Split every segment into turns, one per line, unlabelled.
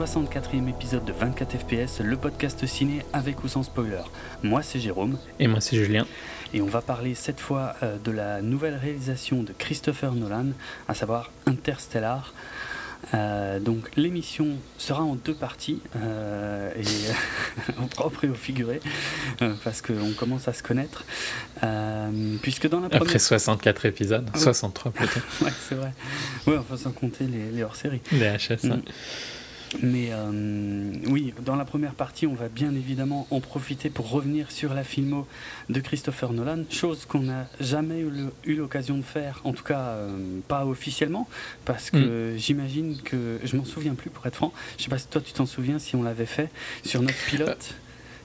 64e épisode de 24 FPS, le podcast ciné avec ou sans spoiler. Moi c'est Jérôme.
Et moi c'est Julien.
Et on va parler cette fois euh, de la nouvelle réalisation de Christopher Nolan, à savoir Interstellar. Euh, donc l'émission sera en deux parties, euh, et, au propre et au figuré, euh, parce qu'on commence à se connaître. puisque dans la
première... Après 64 épisodes, 63 plutôt.
ouais, c'est vrai. Ouais, enfin sans compter les, les hors-séries.
Les HS.
Mais euh, oui, dans la première partie, on va bien évidemment en profiter pour revenir sur la filmo de Christopher Nolan, chose qu'on n'a jamais eu l'occasion de faire, en tout cas euh, pas officiellement, parce que mm. j'imagine que je m'en souviens plus pour être franc. Je sais pas si toi tu t'en souviens si on l'avait fait sur notre pilote. Euh,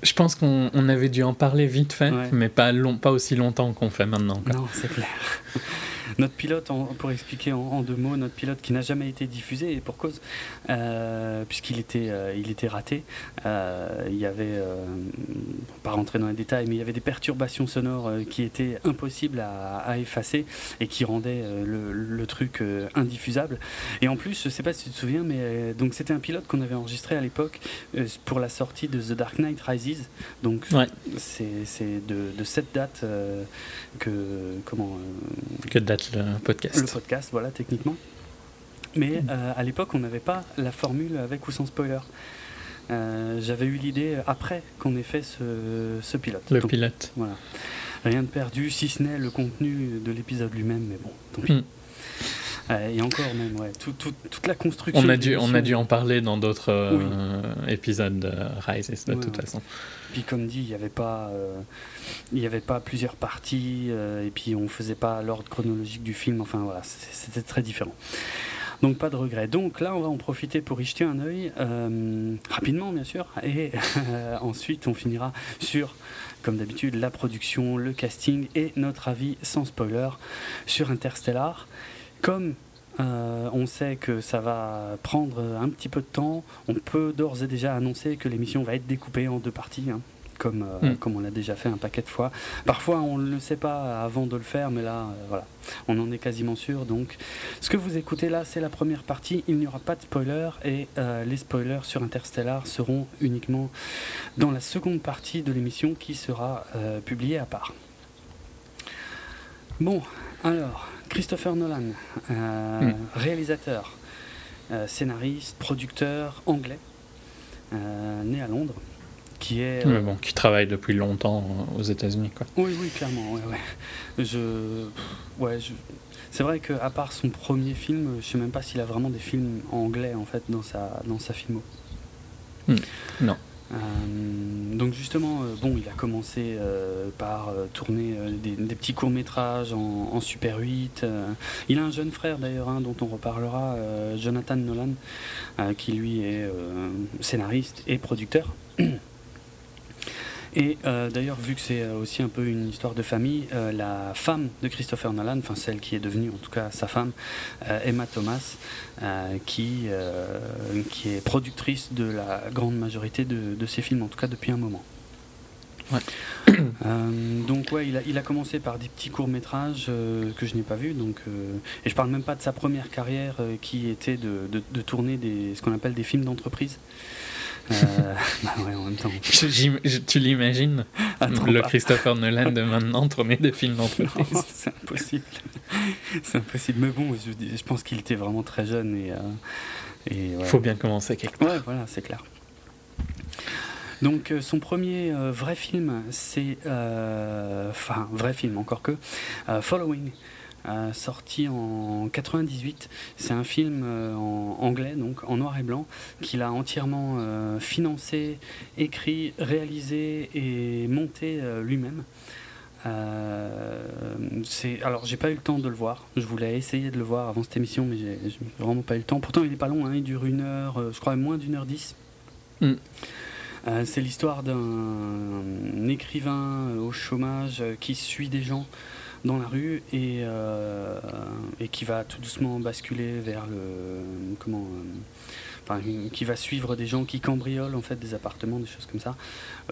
je pense qu'on avait dû en parler vite fait, mais pas, long, pas aussi longtemps qu'on fait maintenant.
Non, c'est clair. Notre pilote, pour expliquer en, deux mots, notre pilote qui n'a jamais été diffusé, et pour cause, euh, puisqu'il était, euh, il était raté, euh, il y avait, pas rentrer dans les détails, mais il y avait des perturbations sonores qui étaient impossibles à, effacer et qui rendaient le, truc indiffusable. Et en plus, je sais pas si tu te souviens, mais donc c'était un pilote qu'on avait enregistré à l'époque pour la sortie de The Dark Knight Rises. Donc c'est de, de, cette date que comment
que date le podcast.
Le podcast, voilà, techniquement. Mais euh, à l'époque, on n'avait pas la formule avec ou sans spoiler. Euh, j'avais eu l'idée après qu'on ait fait ce, ce pilote.
Le pilote.
Voilà. Rien de perdu, si ce n'est le contenu de l'épisode lui-même, mais bon, tant pis. Hmm. Euh, et encore même, ouais, toute la construction.
On a, dû, on a dû en parler dans d'autres épisodes de Rise, de toute façon.
Puis comme dit, il n'y avait pas, euh, avait pas plusieurs parties, euh, et puis on faisait pas l'ordre chronologique du film. Enfin voilà, c'était très différent. Donc pas de regret. Donc là, on va en profiter pour y jeter un œil, euh, rapidement bien sûr, et ensuite on finira sur, comme d'habitude, la production, le casting et notre avis sans spoiler sur Interstellar. Comme euh, on sait que ça va prendre un petit peu de temps. On peut d'ores et déjà annoncer que l'émission va être découpée en deux parties. Hein, comme, euh, hmm. comme on l'a déjà fait un paquet de fois. Parfois, on ne le sait pas avant de le faire, mais là, euh, voilà, on en est quasiment sûr. Donc, ce que vous écoutez là, c'est la première partie. Il n'y aura pas de spoiler et les spoilers sur Interstellar seront uniquement dans la seconde partie de l'émission qui sera publiée à part. Bon, alors, Christopher Nolan, euh, hmm. réalisateur, euh, scénariste, producteur anglais, euh, né à Londres, qui est.
bon, qui travaille depuis longtemps aux États-Unis, quoi.
Oui, oui, clairement, ouais, ouais. Je, ouais, je... C'est vrai qu'à part son premier film, je sais même pas s'il a vraiment des films anglais en fait dans sa dans sa filmo.
Hmm. Non.
Euh, donc justement, euh, bon, il a commencé euh, par tourner des, petits courts métrages en, Super 8. il a un jeune frère d'ailleurs, hein, dont on reparlera, Jonathan Nolan, qui lui est scénariste et producteur. Et euh, d'ailleurs, vu que c'est euh, aussi un peu une histoire de famille, euh, la femme de Christopher Nolan, enfin celle qui est devenue en tout cas sa femme, Emma Thomas, qui, qui est productrice de la grande majorité de, de ses films, en tout cas depuis un moment. Donc ouais, il a, il a, commencé par des petits courts métrages que je n'ai pas vus, donc et je parle même pas de sa première carrière qui était de, de, de tourner des, ce qu'on appelle des films d'entreprise. Euh, bah ouais, en même temps.
tu l'imagines Le Christopher Nolan de maintenant tourner des films d'entreprise
C'est impossible. C'est impossible. Mais bon, je, je pense qu'il était vraiment très jeune et.
Il euh, faut bien commencer quelque part.
Ouais, voilà, c'est clair. Donc euh, son premier vrai film, c'est, enfin vrai film encore que, Following, sorti en 98. C'est un film euh, en anglais, donc en noir et blanc, qu'il a entièrement euh, financé, écrit, réalisé et monté euh, lui-même. alors j'ai pas eu le temps de le voir. Je voulais essayer de le voir avant cette émission, mais j'ai vraiment pas eu le temps. Pourtant, il est pas long, hein, il dure une heure, je crois moins d'une heure dix. Mm. C'est l'histoire d'un écrivain au chômage qui suit des gens dans la rue et, euh, et qui va tout doucement basculer vers le comment euh, qui va suivre des gens qui cambriolent en fait des appartements des choses comme ça.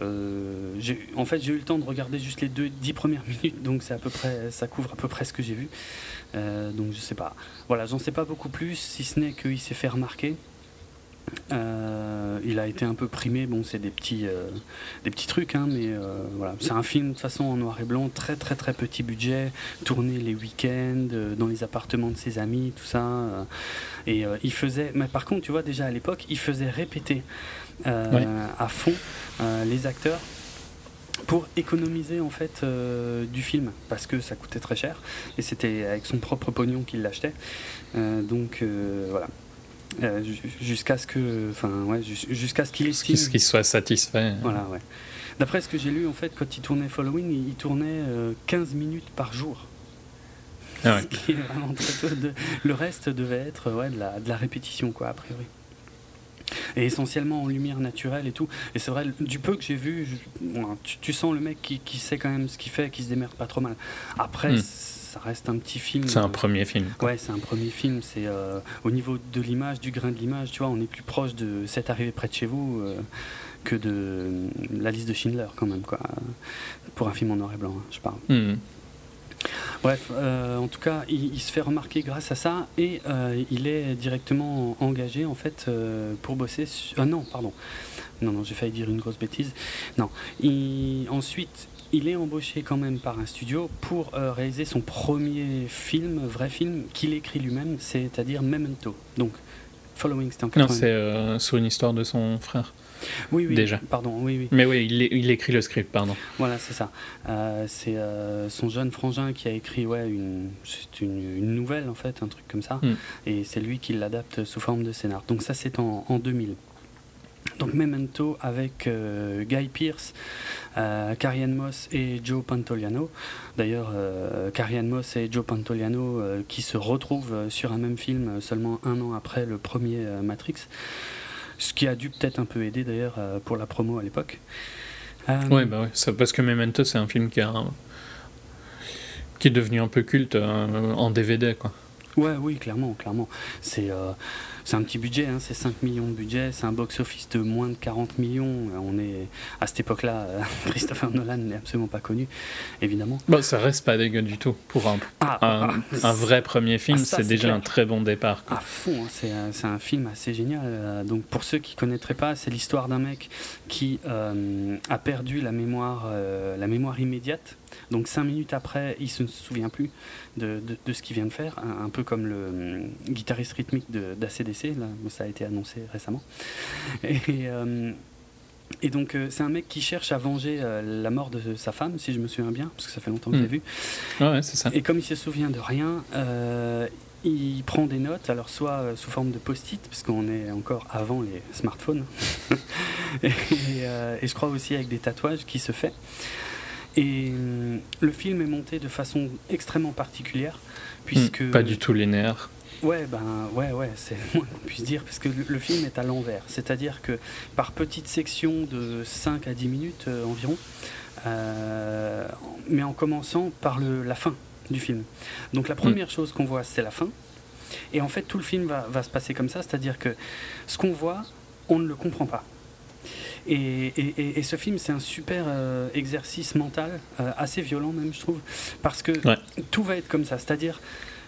Euh, en fait j'ai eu le temps de regarder juste les deux dix premières minutes donc c'est à peu près ça couvre à peu près ce que j'ai vu. Donc je sais pas. Voilà j'en sais pas beaucoup plus si ce n'est qu'il s'est fait remarquer Euh, il a été un peu primé, bon c'est des petits, euh, des petits trucs, hein, mais euh, voilà. C'est un film de toute façon en noir et blanc, très très très petit budget, tourné les week-ends, dans les appartements de ses amis, tout ça. et il faisait, mais par contre tu vois déjà à l'époque, il faisait répéter à fond les acteurs pour économiser en fait du film. Parce que ça coûtait très cher. Et c'était avec son propre pognon qu'il l'achetait. Donc voilà euh, jusqu'à ce que, enfin ouais, jusqu'à ce qu'il estime.
Qu'il soit satisfait.
Voilà, ouais. D'après ce que j'ai lu, en fait, quand il tournait Following, il tournait 15 euh, minutes par jour. Ah ouais. Ce qui est vraiment très peu. De... Le reste devait être ouais, de, la, de la répétition, quoi, a priori. Et essentiellement en lumière naturelle et tout. Et c'est vrai, du peu que j'ai vu, tu, tu, sens le mec qui, qui, sait quand même ce qu'il fait, qui se démerde pas trop mal. Après, hmm ça reste un petit film.
C'est un premier film.
Ouais, c'est un premier film. C'est euh, au niveau de l'image, du grain de l'image, tu vois, on est plus proche de cette arrivée près de chez vous euh, que de la liste de Schindler quand même, quoi. Pour un film en noir et blanc, hein, je parle. Hmm. Bref, euh, en tout cas, il, se fait remarquer grâce à ça et il est directement engagé en fait pour bosser. Ah non, pardon. Non, non, j'ai failli dire une grosse bêtise. Non. Il... Ensuite, il est embauché quand même par un studio pour euh, réaliser son premier film, vrai film, qu'il écrit lui-même, c'est-à-dire Memento. Donc, Following, c'était en
Non, c'est euh, sur une histoire de son frère.
Oui, oui.
Déjà.
Pardon, oui, oui.
Mais oui, il, écrit le script, pardon.
Voilà, c'est ça. Euh, c'est son jeune frangin qui a écrit ouais, une, une, nouvelle, en fait, un truc comme ça. Hmm. Et c'est lui qui l'adapte sous forme de scénar. Donc ça, c'est en, en 2000. Donc Memento avec euh, Guy Pearce, euh, Moss et Joe Pantoliano. D'ailleurs, euh, Moss et Joe Pantoliano euh, qui se retrouvent sur un même film seulement un an après le premier Matrix. Ce qui a dû peut-être un peu aider d'ailleurs pour la promo à l'époque.
Oui, bah ouais, parce que Memento c'est un film qui, a, qui est devenu un peu culte en DVD. Quoi.
Ouais, oui, clairement, clairement. C'est c'est un petit budget, hein, c'est 5 millions de budget, c'est un box-office de moins de 40 millions. On est à cette époque-là, euh, Christopher Nolan n'est absolument pas connu, évidemment.
Bon, ça reste pas dégueu du tout pour un, ah, un, ah, vrai premier film, ah, c'est déjà un très bon départ.
À fond, hein, c'est un film assez génial. Euh, donc pour ceux qui connaîtraient pas, c'est l'histoire d'un mec qui euh, a perdu la mémoire, la mémoire immédiate donc cinq minutes après, il se souvient plus de, de, ce qu'il vient de faire, un, peu comme le hum, guitariste rythmique d'ACDC, là, ça a été annoncé récemment. Et, euh, et donc euh, c'est un mec qui cherche à venger euh, la mort de sa femme, si je me souviens bien, parce que ça fait longtemps que j'ai hmm. vu.
Ouais, c'est ça.
Et comme il se souvient de rien, il prend des notes, alors soit sous forme de post-it, puisqu'on est encore avant les smartphones, et, et, je crois aussi avec des tatouages qui se fait. Et euh, le film est monté de façon extrêmement particulière, puisque...
Hmm, pas du tout linéaire.
Ouais, ben, ouais, ouais, c'est moins qu'on puisse dire, parce que le, film est à l'envers. C'est-à-dire que par petites sections de 5 à 10 minutes euh, environ, euh, mais en commençant par le, la fin du film. Donc la première hmm. chose qu'on voit, c'est la fin. Et en fait, tout le film va, va se passer comme ça, c'est-à-dire que ce qu'on voit, on ne le comprend pas. Et, ce film, c'est un super euh, exercice mental, euh, assez violent même, je trouve, parce que tout va être comme ça. C'est-à-dire,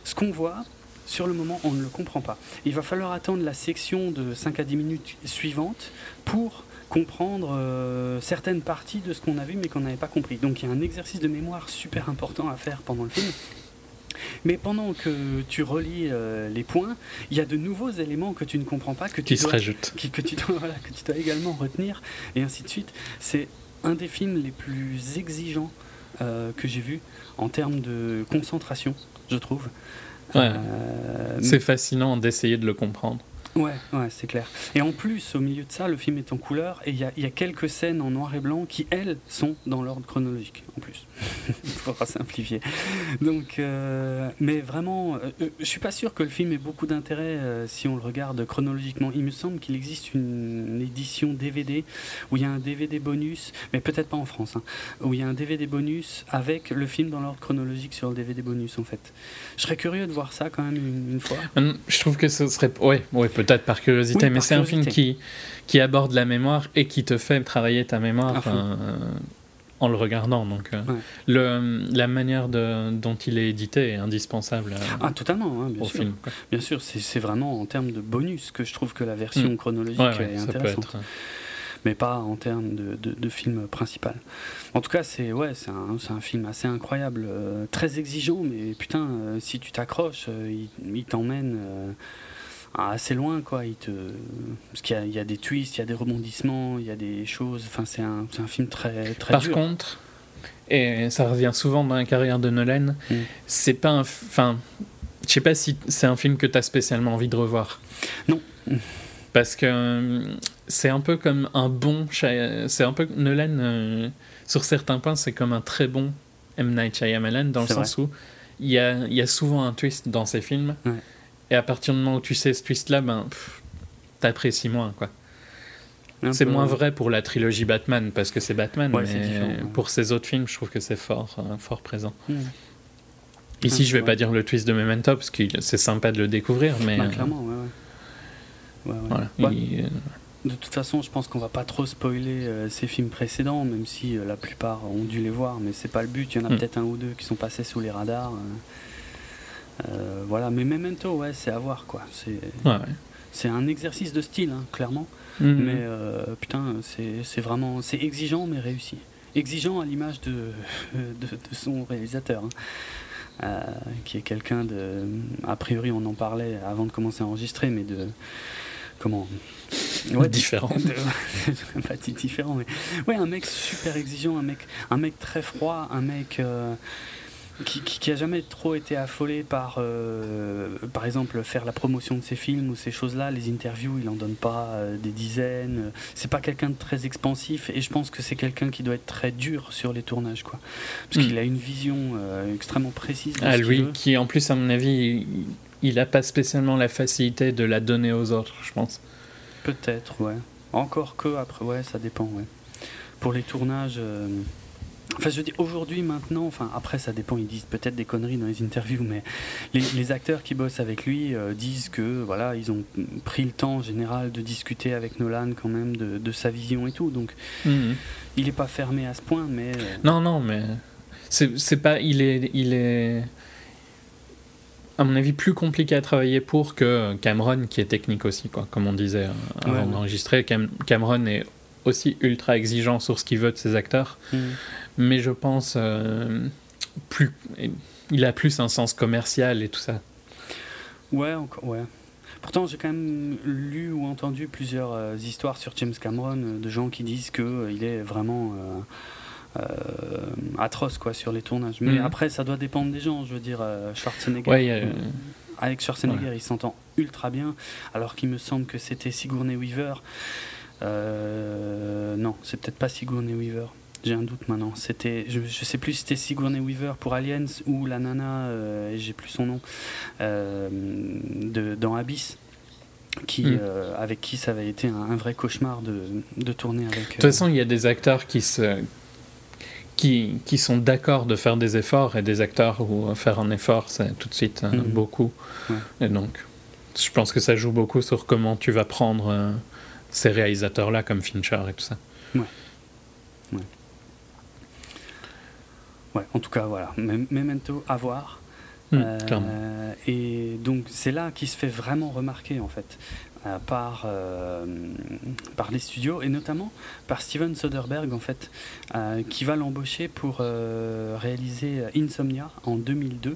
ce qu'on voit, sur le moment, on ne le comprend pas. Il va falloir attendre la section de 5 à 10 minutes suivante pour comprendre euh, certaines parties de ce qu'on a vu mais qu'on n'avait pas compris. Donc il y a un exercice de mémoire super important à faire pendant le film. Mais pendant que tu relis euh, les points, il y a de nouveaux éléments que tu ne comprends pas, que tu,
qui
dois,
se rajoutent.
que, tu dois, que tu dois également retenir, et ainsi de suite. C'est un des films les plus exigeants euh, que j'ai vu en termes de concentration, je trouve.
Euh, c'est fascinant d'essayer de le comprendre.
Ouais, ouais, c'est clair. Et en plus, au milieu de ça, le film est en couleur et il y, y a, quelques scènes en noir et blanc qui, elles, sont dans l'ordre chronologique, en plus. Il faudra simplifier. Donc, euh, mais vraiment, euh, euh, je suis pas sûr que le film ait beaucoup d'intérêt si on le regarde chronologiquement. Il me semble qu'il existe une, édition DVD où il y a un DVD bonus, mais peut-être pas en France, hein, où il y a un DVD bonus avec le film dans l'ordre chronologique sur le DVD bonus, en fait. Je serais curieux de voir ça quand même une, fois.
Hum, je trouve que ce serait. Ouais, ouais peut peut-être par curiosité, mais c'est un film qui, qui aborde la mémoire et qui te fait travailler ta mémoire. en le regardant. Donc, euh, le, la manière de, dont il est édité est indispensable euh,
ah, totalement, hein, bien
au
sûr.
film.
Bien sûr, c'est vraiment en termes de bonus que je trouve que la version mm. chronologique est intéressante. Mais pas en termes de, de, film principal. En tout cas, c'est ouais, un, un, film assez incroyable, euh, très exigeant, mais putain, si tu t'accroches, il, il t'emmène assez loin quoi. Il te parce qu'il y, y, a des twists il y a des rebondissements il y a des choses. Enfin c'est un, un, film très très
par contre et ça revient souvent dans la carrière de Nolan mm. c'est pas un enfin je sais pas si c'est un film que tu as spécialement envie de revoir.
Non.
Parce que c'est un peu comme un bon c'est un peu Nolan euh, sur certains points c'est comme un très bon M. Night Shyamalan dans le sens où il y a, il y a souvent un twist dans ses films.
Ouais
et à partir du moment où tu sais ce twist-là, ben, t'apprécies moins, quoi. C'est moins vrai pour la trilogie Batman, parce que c'est Batman, mais pour ces autres films, je trouve que c'est fort, euh, fort présent. Ici, je vais pas dire le twist de Memento, parce que c'est sympa de le découvrir, mais...
Bah, clairement, ouais, ouais. Voilà. Euh, de toute façon, je pense qu'on va pas trop spoiler euh, ces films précédents, même si la plupart ont dû les voir, mais c'est pas le but. Il y en a hmm. peut-être un ou deux qui sont passés sous les radars. Euh, voilà, mais Memento, ouais, c'est à voir quoi. C'est un exercice de style, hein, clairement. Mhm. Mais euh, putain, c'est vraiment c'est exigeant mais réussi. Exigeant à l'image de, de, son réalisateur. Hein. Euh, qui est quelqu'un de. A priori, on en parlait avant de commencer à enregistrer, mais de. Comment?
Ouais, différent.
pas différent, mais. Ouais, un mec super exigeant, un mec, un mec très froid, un mec qui, qui, a jamais trop été affolé par, euh, par exemple, faire la promotion de ses films ou ces choses-là. Les interviews, il en donne pas euh, des dizaines. C'est pas quelqu'un de très expansif et je pense que c'est quelqu'un qui doit être très dur sur les tournages, quoi. Parce qu'il hmm. a une vision euh, extrêmement précise.
ah, lui, qui en plus, à mon avis, il n'a pas spécialement la facilité de la donner aux autres, je pense.
Peut-être, ouais. Encore que après, ouais, ça dépend, ouais. Pour les tournages. Enfin, je dis aujourd'hui, maintenant, enfin, après, ça dépend, ils disent peut-être des conneries dans les interviews, mais les, acteurs qui bossent avec lui euh, disent que, voilà, ils ont pris le temps en général de discuter avec Nolan quand même de, sa vision et tout, donc mhm. il n'est pas fermé à ce point, mais. Euh,
non, non, mais. C'est pas. Il est. Il est à mon avis, plus compliqué à travailler pour que Cameron, qui est technique aussi, quoi, comme on disait euh, avant d'enregistrer. Cameron est aussi ultra exigeant sur ce qu'il veut de ses acteurs. Mhm mais je pense euh, plus il a plus un sens commercial et tout ça.
Ouais, ouais. Pourtant, j'ai quand même lu ou entendu plusieurs euh, histoires sur James Cameron euh, de gens qui disent que il est vraiment atroce quoi sur les tournages. Mais mhm. après, ça doit dépendre des gens. Je veux dire, Schwarzenegger.
Ouais,
avec Schwarzenegger, il s'entend ultra bien, alors qu'il me semble que c'était Sigourney Weaver. Non, c'est peut-être pas Sigourney Weaver. J'ai un doute maintenant. C'était, je, je sais plus si c'était Sigourney Weaver pour Aliens ou la nana, euh, j'ai plus son nom, euh, de, dans Abyss. Qui, hmm. euh, avec qui ça avait été un, vrai cauchemar de, de tourner avec. De
toute façon, il y a des acteurs qui se, qui, qui, sont d'accord de faire des efforts et des acteurs où faire un effort, c'est tout de suite hmm. beaucoup. Et donc, je pense que ça joue beaucoup sur comment tu vas prendre ces réalisateurs-là comme Fincher et tout ça.
Ouais. ouais. Ouais, en tout cas, voilà. Memento à voir.
Hmm, euh,
et donc c'est là qu'il se fait vraiment remarquer en fait euh, par, euh, par les studios et notamment par Steven Soderbergh en fait qui va l'embaucher pour réaliser Insomnia en 2002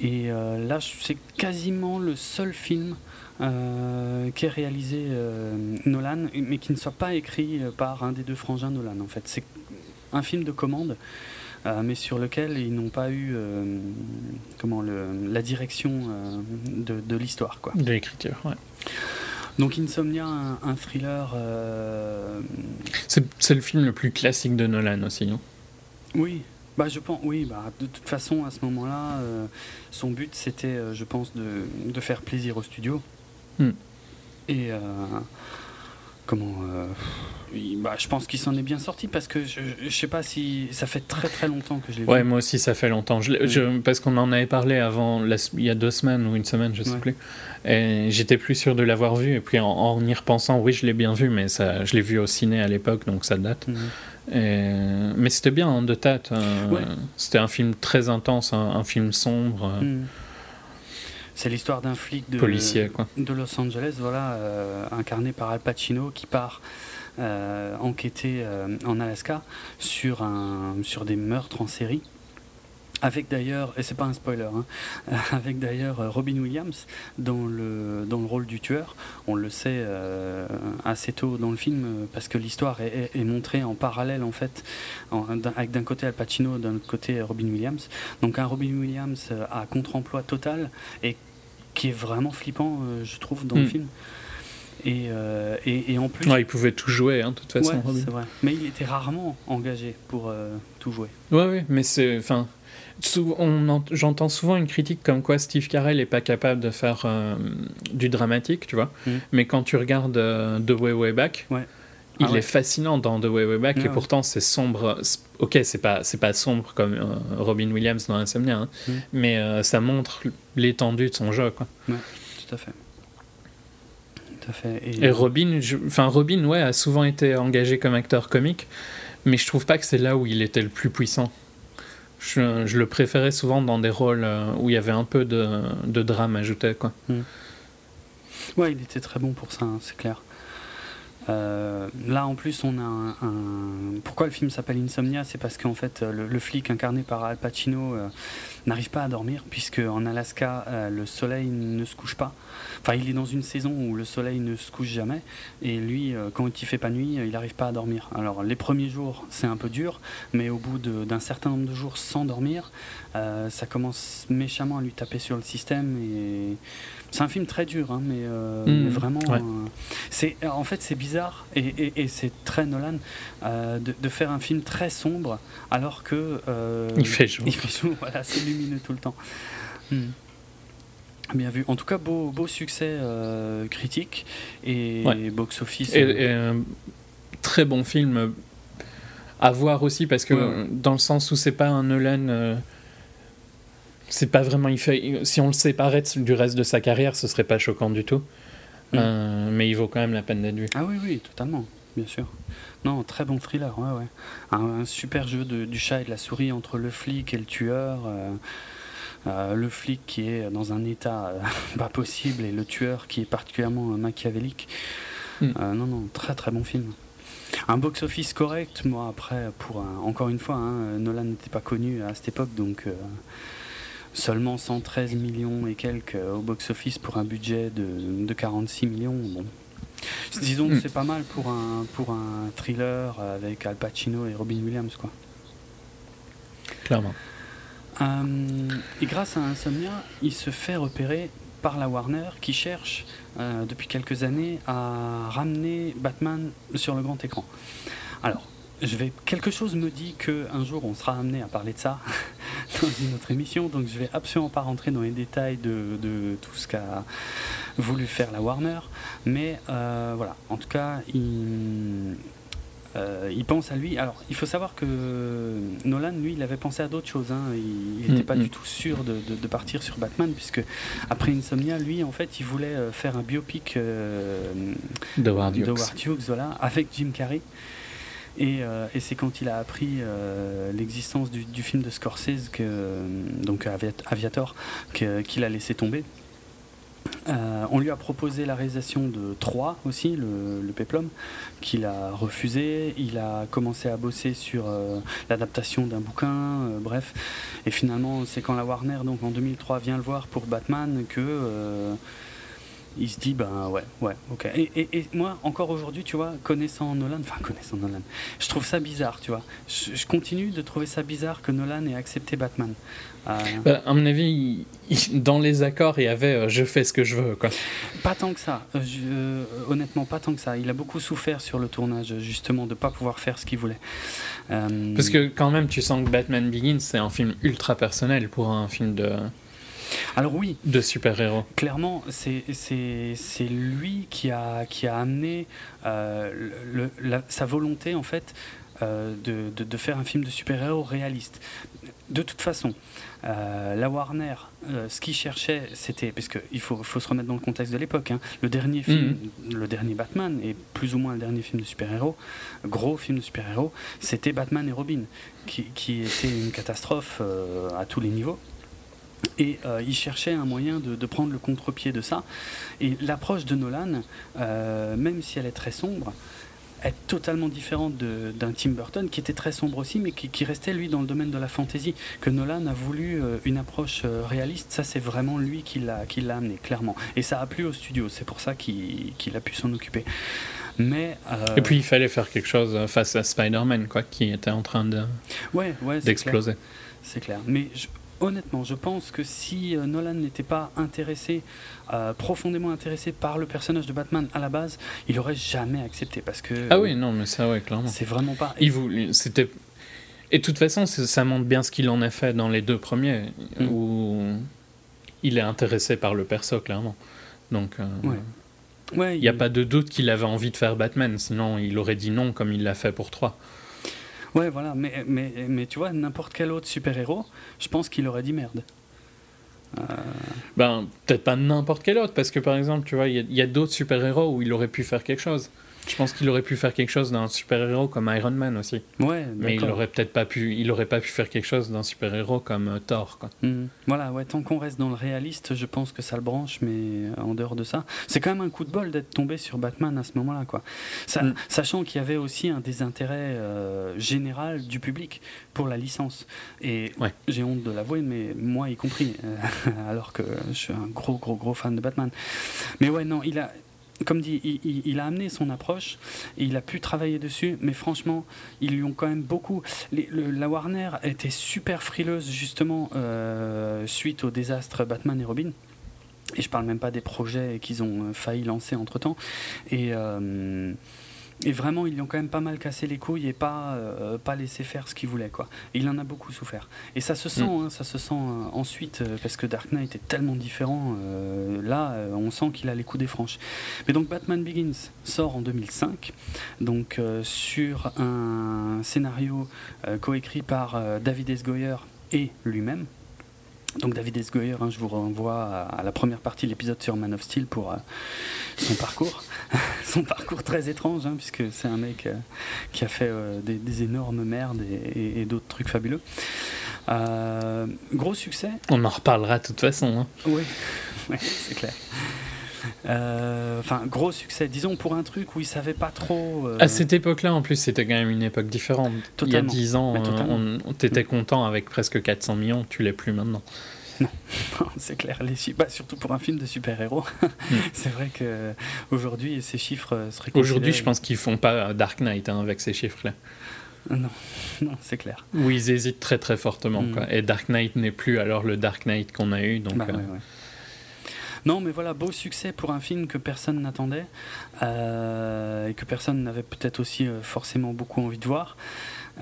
et là c'est quasiment le seul film qui est réalisé Nolan mais qui ne soit pas écrit par un des deux frangins Nolan en fait c'est un film de commande euh, mais sur lequel ils n'ont pas eu euh, comment le, la direction euh, de, de l'histoire. Quoi.
De l'écriture, ouais.
Donc Insomnia, un, thriller...
C'est le film le plus classique de Nolan aussi, non?
Oui, bah, je pense, oui, bah, de toute façon, à ce moment-là, son but, c'était, je pense, de, de, faire plaisir au studio.
Hmm.
Et comment bah, je pense qu'il s'en est bien sorti parce que je, je, sais pas si ça fait très très longtemps que je l'ai
vu. Ouais, moi aussi ça fait longtemps. Je, parce qu'on en avait parlé avant, il y a deux semaines ou une semaine, je sais plus. Et j'étais plus sûr de l'avoir vu. Et puis en, y repensant, oui, je l'ai bien vu, mais ça, je l'ai vu au ciné à l'époque, donc ça date. Mhm. mais c'était bien en hein, de tête. Hein. C'était un film très intense, un, film sombre. Mhm.
C'est l'histoire d'un flic de,
Policier, quoi.
de Los Angeles, voilà, euh, incarné par Al Pacino, qui part euh, enquêter euh, en Alaska sur, un, sur des meurtres en série avec d'ailleurs, et c'est pas un spoiler, hein, avec d'ailleurs Robin Williams dans le, dans le rôle du tueur. On le sait euh, assez tôt dans le film parce que l'histoire est, est, montrée en parallèle en fait, avec d'un côté Al Pacino, d'un autre côté Robin Williams. Donc un Robin Williams à contre-emploi total et qui est vraiment flippant, je trouve, dans le hmm. film. Euh, et, et, en plus.
il pouvait tout jouer, hein, de toute façon.
c'est vrai. Mais il était rarement engagé pour euh, tout jouer.
Ouais, oui, mais c'est. Enfin. J'entends souvent une critique comme quoi Steve Carell n'est pas capable de faire euh, du dramatique, tu vois. Mm. Mais quand tu regardes The Way Way Back, il ah est fascinant dans The Way Way Back et pourtant c'est sombre. Ok, c'est pas c'est pas sombre comme Robin Williams dans Insomnia, hein, mm. mais ça montre l'étendue de son jeu, quoi.
Ouais, tout à fait.
Et, Robin, enfin Robin, ouais, a souvent été engagé comme acteur comique, mais je trouve pas que c'est là où il était le plus puissant. Je, le préférais souvent dans des rôles euh, où il y avait un peu de, de drame ajouté, quoi. Hmm.
Ouais, il était très bon pour ça, hein, c'est clair. Euh, là, en plus, on a un. Pourquoi le film s'appelle Insomnia? C'est parce qu'en fait, le, flic incarné par Al Pacino euh, n'arrive pas à dormir, puisque en Alaska, le soleil ne se couche pas. Enfin, il est dans une saison où le soleil ne se couche jamais, et lui, euh, quand il fait pas nuit, il n'arrive pas à dormir. Alors, les premiers jours, c'est un peu dur, mais au bout d'un certain nombre de jours sans dormir, euh, ça commence méchamment à lui taper sur le système. Et c'est un film très dur, hein, mais, euh, mmh. vraiment, c'est en fait c'est bizarre et, c'est très Nolan de, faire un film très sombre alors que
il fait jour.
Il fait jour, voilà, c'est lumineux tout le temps. Mmh. Bien vu. En tout cas, beau, beau succès euh, critique et box-office.
Et, euh. un très bon film à voir aussi parce que dans le sens où c'est pas un Nolan. Euh, c'est pas vraiment. Il fait, si on le séparait du reste de sa carrière, ce serait pas choquant du tout. Mm. mais il vaut quand même la peine d'être vu.
Ah oui, oui, totalement, bien sûr. Non, très bon thriller, ouais, ouais. Un, super jeu de, du chat et de la souris entre le flic et le tueur. Euh, le flic qui est dans un état euh, pas possible et le tueur qui est particulièrement euh, machiavélique. Hmm. non, non, très très bon film. Un box-office correct, moi après, pour encore une fois, hein, Nolan n'était pas connu à cette époque, donc seulement 113 millions et quelques au box-office pour un budget de, 46 millions. Bon. Disons que hmm. c'est pas mal pour un, pour un thriller avec Al Pacino et Robin Williams. Quoi.
Clairement.
Euh, et grâce à Insomnia, il se fait repérer par la Warner qui cherche euh, depuis quelques années à ramener Batman sur le grand écran. Alors, je vais, quelque chose me dit qu'un jour on sera amené à parler de ça dans une autre émission, donc je vais absolument pas rentrer dans les détails de, tout ce qu'a voulu faire la Warner, mais euh, voilà, en tout cas, il, euh, il pense à lui. Alors, il faut savoir que Nolan, lui, il avait pensé à d'autres choses. Hein. Il n'était mm, pas mm. du tout sûr de, partir sur Batman, puisque après Insomnia, lui, en fait, il voulait euh, faire un biopic euh,
de Howard
Hughes, voilà, avec Jim Carrey. Et, c'est quand il a appris l'existence du, film de Scorsese, que, donc Aviator, qu'il a laissé tomber. Euh, on lui a proposé la réalisation de 3 aussi, le, le Peplum, qu'il a refusé. Il a commencé à bosser sur euh, l'adaptation d'un bouquin, euh, bref. Et finalement, c'est quand la Warner, donc en 2003, vient le voir pour Batman que il se dit ben ouais ouais ok. Et, et, moi encore aujourd'hui tu vois connaissant Nolan enfin connaissant Nolan je trouve ça bizarre tu vois. Je, continue de trouver ça bizarre que Nolan ait accepté Batman.
Euh, bah, à mon avis dans les accords il y avait euh, je fais ce que je veux quoi.
Pas tant que ça. Euh, honnêtement pas tant que ça. Il a beaucoup souffert sur le tournage justement de pas pouvoir faire ce qu'il voulait.
Parce que quand même tu sens que Batman Begins c'est un film ultra personnel pour un film de
Alors oui.
De super-héros.
Clairement, c'est lui qui a, qui a amené le, sa volonté, en fait, de, de, de, faire un film de super-héros réaliste. De toute façon, euh, la Warner, euh, ce qu'ils cherchait, c'était, parce qu'il faut, faut, se remettre dans le contexte de l'époque, hein, le dernier film, mhm. le dernier Batman, et plus ou moins le dernier film de super-héros, gros film de super-héros, c'était Batman et Robin, qui, qui était une catastrophe euh, à tous les niveaux. Et ils cherchaient un moyen de, de prendre le contre-pied de ça. Et l'approche de Nolan, même si elle est très sombre, est totalement différente d'un Tim Burton qui était très sombre aussi, mais qui, restait lui dans le domaine de la fantasy. Que Nolan a voulu euh, une approche euh, réaliste, ça c'est vraiment lui qui l'a amené, clairement. Et ça a plu au studio, c'est pour ça qu'il a pu s'en occuper. Mais,
euh, Et puis il fallait faire quelque chose face à Spider-Man, quoi, qui était en train de
ouais, ouais,
d'exploser.
C'est clair. Mais honnêtement, je pense que si euh, Nolan n'était pas intéressé, euh, profondément intéressé par le personnage de Batman à la base, il aurait jamais accepté parce que.
Ah oui, non, mais ça, ouais, clairement.
C'est vraiment pas.
Il c'était. Et de toute façon, ça montre bien ce qu'il en a fait dans les deux premiers, mm. où il est intéressé par le perso, clairement. Donc. Euh, ouais. il n'y a pas de doute qu'il avait envie de faire Batman, sinon il aurait dit non comme il l'a fait pour 3.
Ouais, voilà, mais, mais, mais tu vois, n'importe quel autre super-héros, je pense qu'il aurait dit merde.
Euh, ben, peut-être pas n'importe quel autre, parce que par exemple, tu vois, il y a d'autres super-héros où il aurait pu faire quelque chose. Je pense qu'il aurait pu faire quelque chose d'un super-héros comme Iron Man aussi.
Ouais,
mais il aurait peut-être pas pu, il aurait pas pu faire quelque chose d'un super-héros comme euh, Thor, quoi.
Mhm. Voilà, ouais, tant qu'on reste dans le réaliste, je pense que ça le branche, mais euh, en dehors de ça, c'est quand même un coup de bol d'être tombé sur Batman à ce moment-là, quoi. Ça, mm. Sachant qu'il y avait aussi un désintérêt euh, général du public pour la licence. Et j'ai honte de l'avouer, mais moi y compris, alors que je suis un gros, gros, gros fan de Batman. Mais ouais, non, il a comme dit, il, a amené son approche et il a pu travailler dessus, mais franchement, ils lui ont quand même beaucoup. la Warner était super frileuse justement euh, suite au désastre Batman et Robin. Et je parle même pas des projets qu'ils ont failli lancer entre temps. Et. Euh, et vraiment, ils lui ont quand même pas mal cassé les couilles et pas, euh, pas laissé faire ce qu'il voulait. Quoi. il en a beaucoup souffert. Et ça se sent, mm. hein, ça se sent euh, ensuite, euh, parce que Dark Knight est tellement différent. là, on sent qu'il a les coups des franches. Mais donc, Batman Begins sort en 2005, donc sur un scénario coécrit par David S. Goyer et lui-même. Donc David S. Goyer, hein, je vous renvoie à, la première partie de l'épisode sur Man of Steel pour son parcours. son parcours très étrange, hein, puisque c'est un mec euh, qui a fait euh, des, énormes merdes et, d'autres trucs fabuleux. Euh, gros succès.
On en reparlera de toute façon. Hein.
Oui, c'est clair. Enfin, gros succès. Disons pour un truc où il savait pas trop.
À cette époque-là, en plus, c'était quand même une époque différente. Il y a 10 ans, on, on t'étais content avec presque 400 millions, tu l'es plus maintenant.
Non, c'est clair. Les bah, surtout pour un film de super-héros. Hmm. c'est vrai que aujourd'hui ces chiffres euh, seraient.
Aujourd'hui, je pense qu'ils font pas Dark Knight hein, avec ces chiffres-là.
Non, non c'est clair.
Oui, ils hésitent très très fortement. Quoi. Et Dark Knight n'est plus alors le Dark Knight qu'on a eu. Donc, bah, euh,
Non, mais voilà, beau succès pour un film que personne n'attendait euh, et que personne n'avait peut-être aussi forcément beaucoup envie de voir.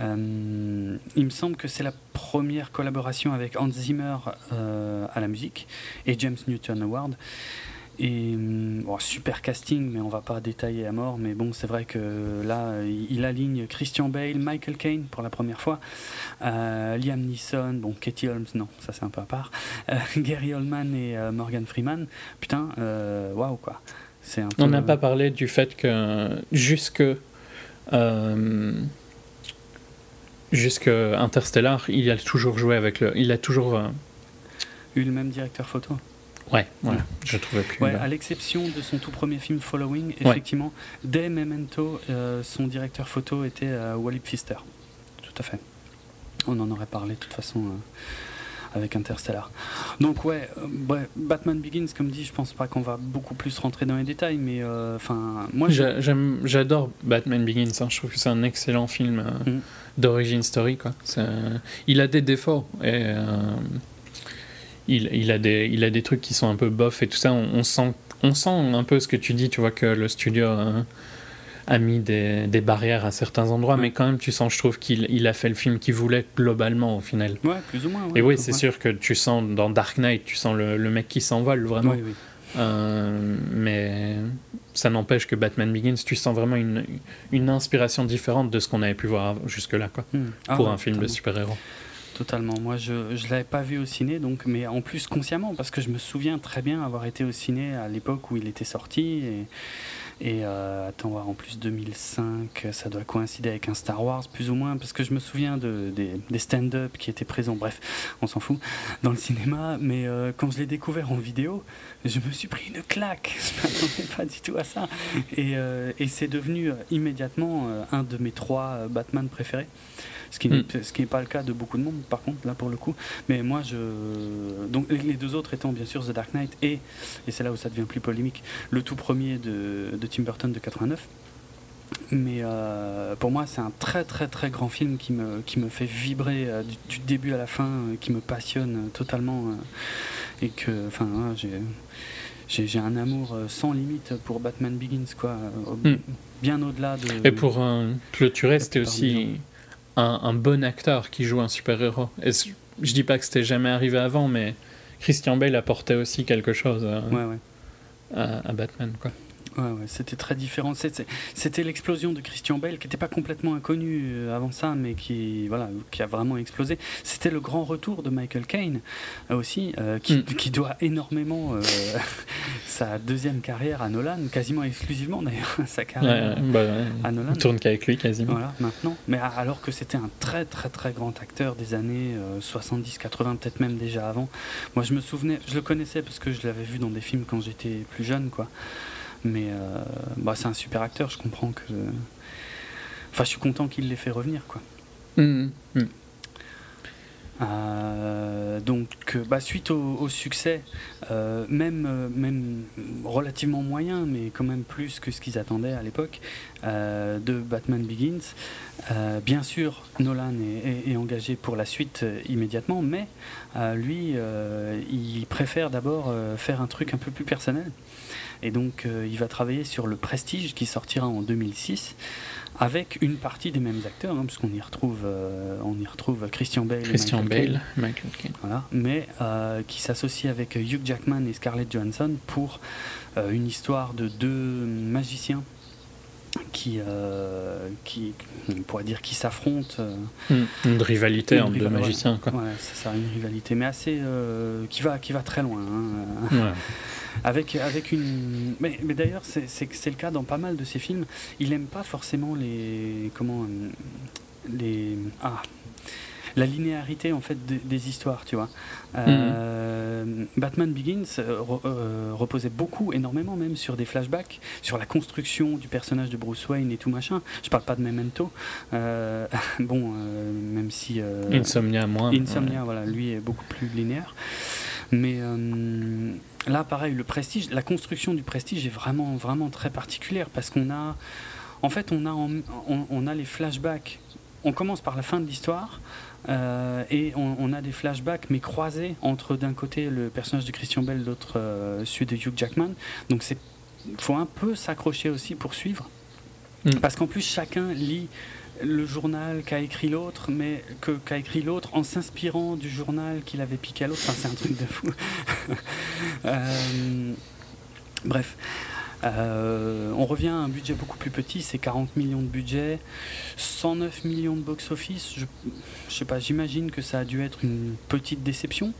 Euh, il me semble que c'est la première collaboration avec Hans Zimmer euh, à la musique et James Newton Award. Et euh, super casting, mais on va pas détailler à mort. Mais bon, c'est vrai que là, il aligne Christian Bale, Michael Caine pour la première fois, Liam Neeson, bon, Katie Holmes, non, ça c'est un peu à part, Gary Oldman et Morgan Freeman. Putain, waouh quoi.
C'est un On n'a pas parlé du fait que jusque Jusqu'à Interstellar, il a toujours joué avec le. Il a toujours. Euh,
Eu le même directeur photo.
Ouais, voilà, je trouvais plus.
Ouais, à l'exception de son tout premier film Following, effectivement, dès Memento, euh, son directeur photo était euh, Wally Pfister. Tout à fait. On en aurait parlé de toute façon avec Interstellar. Donc ouais, Batman Begins, comme dit, je pense pas qu'on va beaucoup plus rentrer dans les détails, mais enfin, moi
j'adore Batman Begins. Hein. je trouve que c'est un excellent film. Mm d'origine story. Quoi. Il a des défauts. Et, euh, il, il, a des, il a des trucs qui sont un peu bof et tout ça. On, sent, on sent un peu ce que tu dis, tu vois, que le studio a mis des, des, barrières à certains endroits, mais quand même, tu sens, je trouve qu'il il a fait le film qu'il voulait globalement au final.
Ouais, plus ou moins.
et oui, c'est sûr que tu sens dans Dark Knight, tu sens le, le mec qui s'envole vraiment. Oui. Euh, mais ça n'empêche que Batman Begins, tu sens vraiment une, une inspiration différente de ce qu'on avait pu voir jusque-là, quoi, hmm. ah pour un film de super-héros.
Totalement. Moi, je ne l'avais pas vu au ciné, donc, mais en plus consciemment, parce que je me souviens très bien avoir été au ciné à l'époque où il était sorti. Et, et euh, attends, en plus 2005, ça doit coïncider avec un Star Wars, plus ou moins, parce que je me souviens de, des, stand-up qui étaient présents, bref, on s'en fout, dans le cinéma. Mais euh, quand je l'ai découvert en vidéo, je me suis pris une claque. Je ne m'attendais pas du tout à ça. Et, euh, et c'est devenu immédiatement un de mes trois Batman préférés ce qui n'est hmm. pas le cas de beaucoup de monde, par contre, là pour le coup. Mais moi, je. Donc, les deux autres étant bien sûr The Dark Knight et, et c'est là où ça devient plus polémique, le tout premier de, de Tim Burton de 89. Mais euh, pour moi, c'est un très très très grand film qui me, qui me fait vibrer euh, du, début à la fin, euh, qui me passionne totalement. et que, enfin, j'ai j'ai un amour sans limite pour Batman Begins, quoi. Hmm. Bien au-delà de.
Et pour clôturer, c'était aussi un, bon acteur qui joue un super-héros. Je dis pas que c'était jamais arrivé avant, mais Christian Bale apportait aussi quelque chose à, à Batman. Quoi.
Ouais, ouais, c'était très différent. C'était l'explosion de Christian Bale qui n'était pas complètement inconnu euh, avant ça, mais qui, voilà, qui a vraiment explosé. C'était le grand retour de Michael Caine euh, aussi, euh, qui, mm. qui, doit énormément sa deuxième carrière à Nolan, quasiment exclusivement d'ailleurs, sa carrière
bah à Nolan. On tourne qu'avec lui quasiment.
Voilà, maintenant. Mais alors que c'était un très très très grand acteur des années 70, 80, peut-être même déjà avant. Moi je me souvenais, je le connaissais parce que je l'avais vu dans des films quand j'étais plus jeune, quoi. Mais euh, bah, c'est un super acteur, je comprends que. Enfin, je suis content qu'il l'ait fait revenir, quoi. Mmh, mmh. Euh, donc, bah, suite au, succès, euh, même, même relativement moyen, mais quand même plus que ce qu'ils attendaient à l'époque, de Batman Begins, bien sûr, Nolan est, est, engagé pour la suite immédiatement, mais lui, il préfère d'abord faire un truc un peu plus personnel. Et donc, euh, il va travailler sur le Prestige qui sortira en 2006 avec une partie des mêmes acteurs, hein, puisqu'on y retrouve, euh, on y retrouve Christian Bale,
Christian Bale, Michael.
Voilà, mais euh, qui s'associe avec Hugh Jackman et Scarlett Johansson pour une histoire de deux magiciens qui, qui on pourrait dire qui s'affrontent.
Hmm, une rivalité entre deux magiciens, quoi.
Ouais, c'est ça, une rivalité, mais assez qui va qui va très loin. Hein. Ouais. avec, avec une. Mais, mais d'ailleurs, c'est le cas dans pas mal de ses films. Il n'aime pas forcément les. Comment. Euh, les. Ah la linéarité en fait des, histoires, tu vois. Euh, mhm. Batman Begins euh, reposait beaucoup, énormément même, sur des flashbacks, sur la construction du personnage de Bruce Wayne et tout machin. Je parle pas de Memento, bon, même si
Insomnia moins.
Insomnia, voilà, lui est beaucoup plus linéaire. Mais Là, pareil, le prestige, la construction du prestige est vraiment, vraiment très particulière parce qu'on a, en fait, on a, on, a les flashbacks. On commence par la fin de l'histoire euh, et on, a des flashbacks mais croisés entre d'un côté le personnage de Christian Bell, l'autre euh, celui de Hugh Jackman. Donc c'est, faut un peu s'accrocher aussi pour suivre. Mm. Parce qu'en plus chacun lit le journal qu'a écrit l'autre, mais que qu'a écrit l'autre en s'inspirant du journal qu'il avait piqué à l'autre. Enfin, c'est un truc de fou. Euh, bref. Euh, on revient à un budget beaucoup plus petit, c'est 40 millions de budget, 109 millions de box-office. Je, je, sais pas, j'imagine que ça a dû être une petite déception.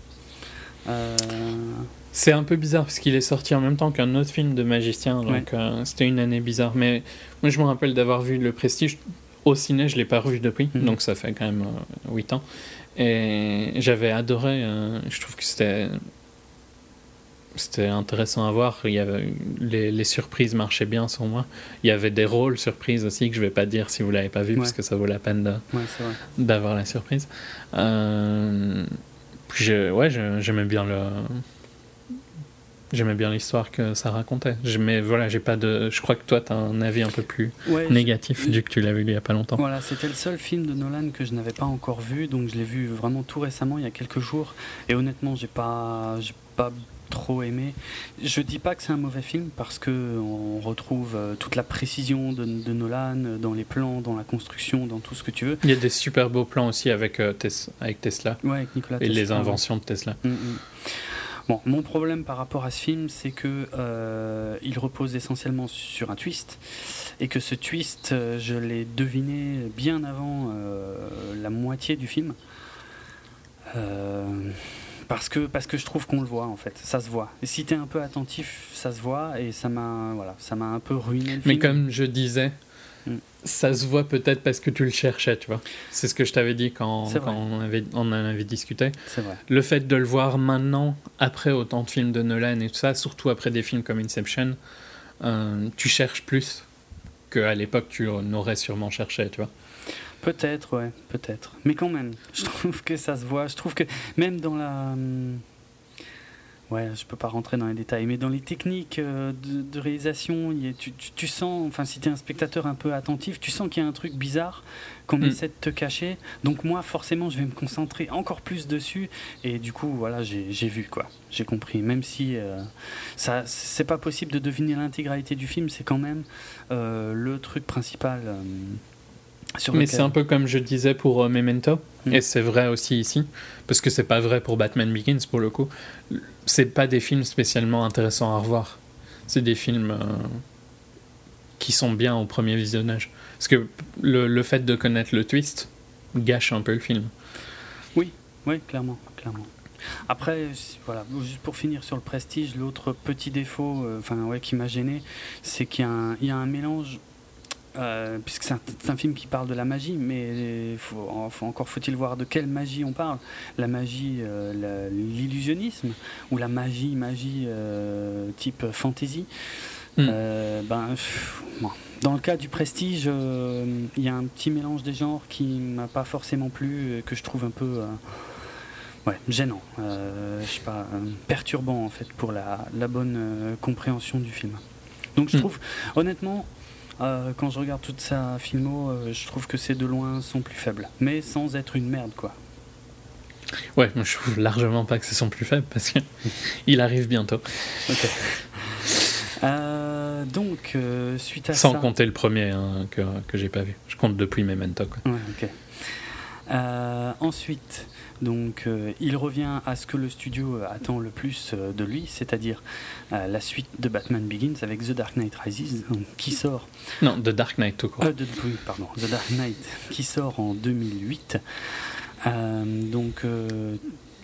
Euh, c'est un peu bizarre parce qu'il est sorti en même temps qu'un autre film de magicien, donc c'était une année bizarre. Mais moi je me rappelle d'avoir vu Le Prestige au ciné, je l'ai pas revu depuis, mhm. donc ça fait quand même euh, 8 ans. Et j'avais adoré, euh, je trouve que c'était c'était intéressant à voir. Il y avait, les, les, surprises marchaient bien sur moi. Il y avait des rôles surprises aussi que je ne vais pas dire si vous ne l'avez pas vu, parce que ça vaut la peine d'avoir la surprise. Euh, je, ouais, j'aimais bien le, j'aimais bien l'histoire que ça racontait. Mais voilà, j'ai pas de. Je crois que toi, tu as un avis un peu plus négatif, vu que tu l'as vu il y a pas longtemps.
Voilà, c'était le seul film de Nolan que je n'avais pas encore vu, donc je l'ai vu vraiment tout récemment, il y a quelques jours. Et honnêtement, j'ai pas, j'ai pas trop aimé. Je dis pas que c'est un mauvais film parce que on retrouve euh, toute la précision de, Nolan dans les plans, dans la construction, dans tout ce que tu veux.
Il y a des super beaux plans aussi avec, euh, avec Tesla.
Ouais, avec Nicolas
Et
les
inventions de Tesla. Mm, mm.
Bon, mon problème par rapport à ce film, c'est que euh, il repose essentiellement sur un twist, et que ce twist, je l'ai deviné bien avant la moitié du film. Parce que, parce que je trouve qu'on le voit en fait, ça se voit. Et si tu es un peu attentif, ça se voit et ça m'a voilà, ça m'a un peu ruiné le
Mais comme je disais, mm. ça se voit peut-être parce que tu le cherchais, tu vois. C'est ce que je t'avais dit quand, quand on, avait, on en avait discuté.
Vrai.
Le fait de le voir maintenant, après autant de films de Nolan et tout ça, surtout après des films comme Inception, euh, tu cherches plus qu'à l'époque tu n'aurais sûrement cherché, tu vois.
Peut-être, ouais, peut-être. Mais quand même, je trouve que ça se voit. Je trouve que même dans la. Hum, ouais, je peux pas rentrer dans les détails, mais dans les techniques euh, de, réalisation, tu, tu, sens, enfin, si tu es un spectateur un peu attentif, tu sens qu'il y a un truc bizarre qu'on mm. essaie de te cacher. Donc, moi, forcément, je vais me concentrer encore plus dessus. Et du coup, voilà, j'ai vu, quoi. J'ai compris. Même si euh, ça c'est pas possible de deviner l'intégralité du film, c'est quand même euh, le truc principal.
Mais c'est un peu comme je disais pour euh, Memento, mm. et c'est vrai aussi ici, parce que c'est pas vrai pour Batman Begins pour le coup. C'est pas des films spécialement intéressants à revoir. C'est des films euh, qui sont bien au premier visionnage. Parce que le, le, fait de connaître le twist gâche un peu le film.
Oui, oui, clairement, clairement. Après, voilà, juste pour finir sur le prestige, l'autre petit défaut, euh, enfin ouais, qui m'a gêné, c'est qu'il y, y, a un mélange euh, puisque c'est un, film qui parle de la magie, mais faut, encore faut-il voir de quelle magie on parle. La magie, euh, l'illusionnisme, ou la magie, magie euh, type fantasy. Hmm. ben, dans le cas du prestige, il y a un petit mélange des genres qui m'a pas forcément plu, que je trouve un peu ouais, gênant, je sais pas, perturbant en fait pour la, la bonne compréhension du film. Donc je hmm. trouve, honnêtement, euh, quand je regarde toute sa filmo, euh, je trouve que c'est de loin son plus faible. Mais sans être une merde, quoi.
Ouais, moi je trouve largement pas que c'est son plus faible parce qu'il arrive bientôt.
Ok. Euh, donc, suite à
Sans compter le premier hein, que, que j'ai pas vu. Je compte depuis Memento. Quoi.
Ouais, ok. ensuite, donc euh, il revient à ce que le studio attend le plus euh, de lui, c'est-à-dire euh, la suite de Batman Begins avec The Dark Knight Rises, qui sort.
Non, The Dark Knight tout court.
pardon, The Dark Knight, qui sort en 2008. donc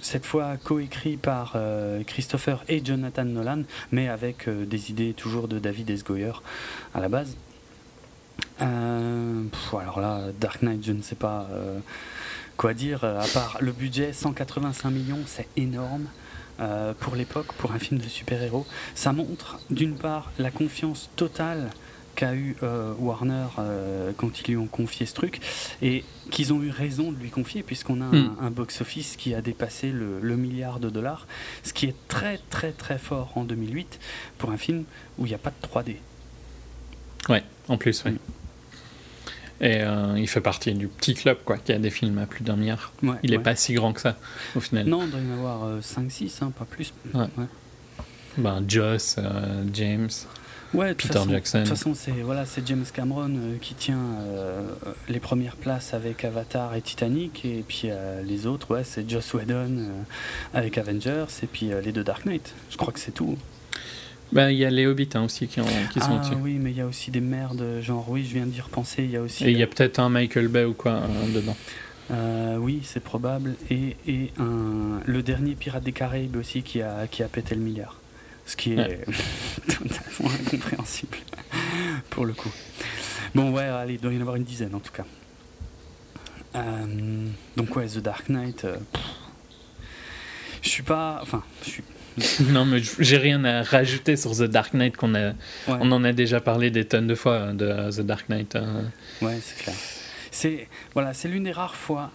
cette fois coécrit par Christopher et Jonathan Nolan, mais avec des idées toujours de David S. Goyer à la base. alors là, Dark Knight, je ne sais pas Quoi dire, euh, à part le budget, 185 millions, c'est énorme. Euh, pour l'époque, pour un film de super-héros. Ça montre d'une part la confiance totale qu'a eu euh, Warner quand ils lui ont confié ce truc et qu'ils ont eu raison de lui confier puisqu'on a un, hmm. box-office qui a dépassé le, milliard de dollars, ce qui est très très très fort en 2008 pour un film où il n'y a pas de 3D.
Ouais, en plus, oui. Et euh, il fait partie du petit club quoi, qui a des films à plus d'un milliard. il n'est pas si grand que ça, au final.
Non, il doit y en avoir 5-6, euh, hein, pas plus.
Ben, Joss, euh, James, Peter Jackson.
De toute façon, c'est voilà, James Cameron qui tient les premières places avec Avatar et Titanic. Et puis les autres, ouais, c'est Joss Whedon avec Avengers. Et puis les deux Dark Knight. Je crois que c'est tout.
Ben, il y a les Hobbits hein, aussi qui, ont, qui sont
ah, oui, mais il y a aussi des merdes, genre, oui, je viens d'y repenser, il y a aussi...
Et il y a peut-être un Michael Bay ou quoi dedans
euh, Oui, c'est probable. Et, et un, le dernier Pirate des Caraïbes aussi qui a, qui a pété le milliard. Ce qui est totalement incompréhensible, pour le coup. Bon, ouais, allez, il doit y en avoir une dizaine en tout cas. Euh, donc, ouais, The Dark Knight... Euh, je suis pas... Enfin, je suis
non, mais j'ai rien à rajouter sur The Dark Knight qu'on a. On en a déjà parlé des tonnes de fois hein, de The Dark Knight. Hein.
Ouais, c'est clair. C'est voilà, c'est l'une des rares fois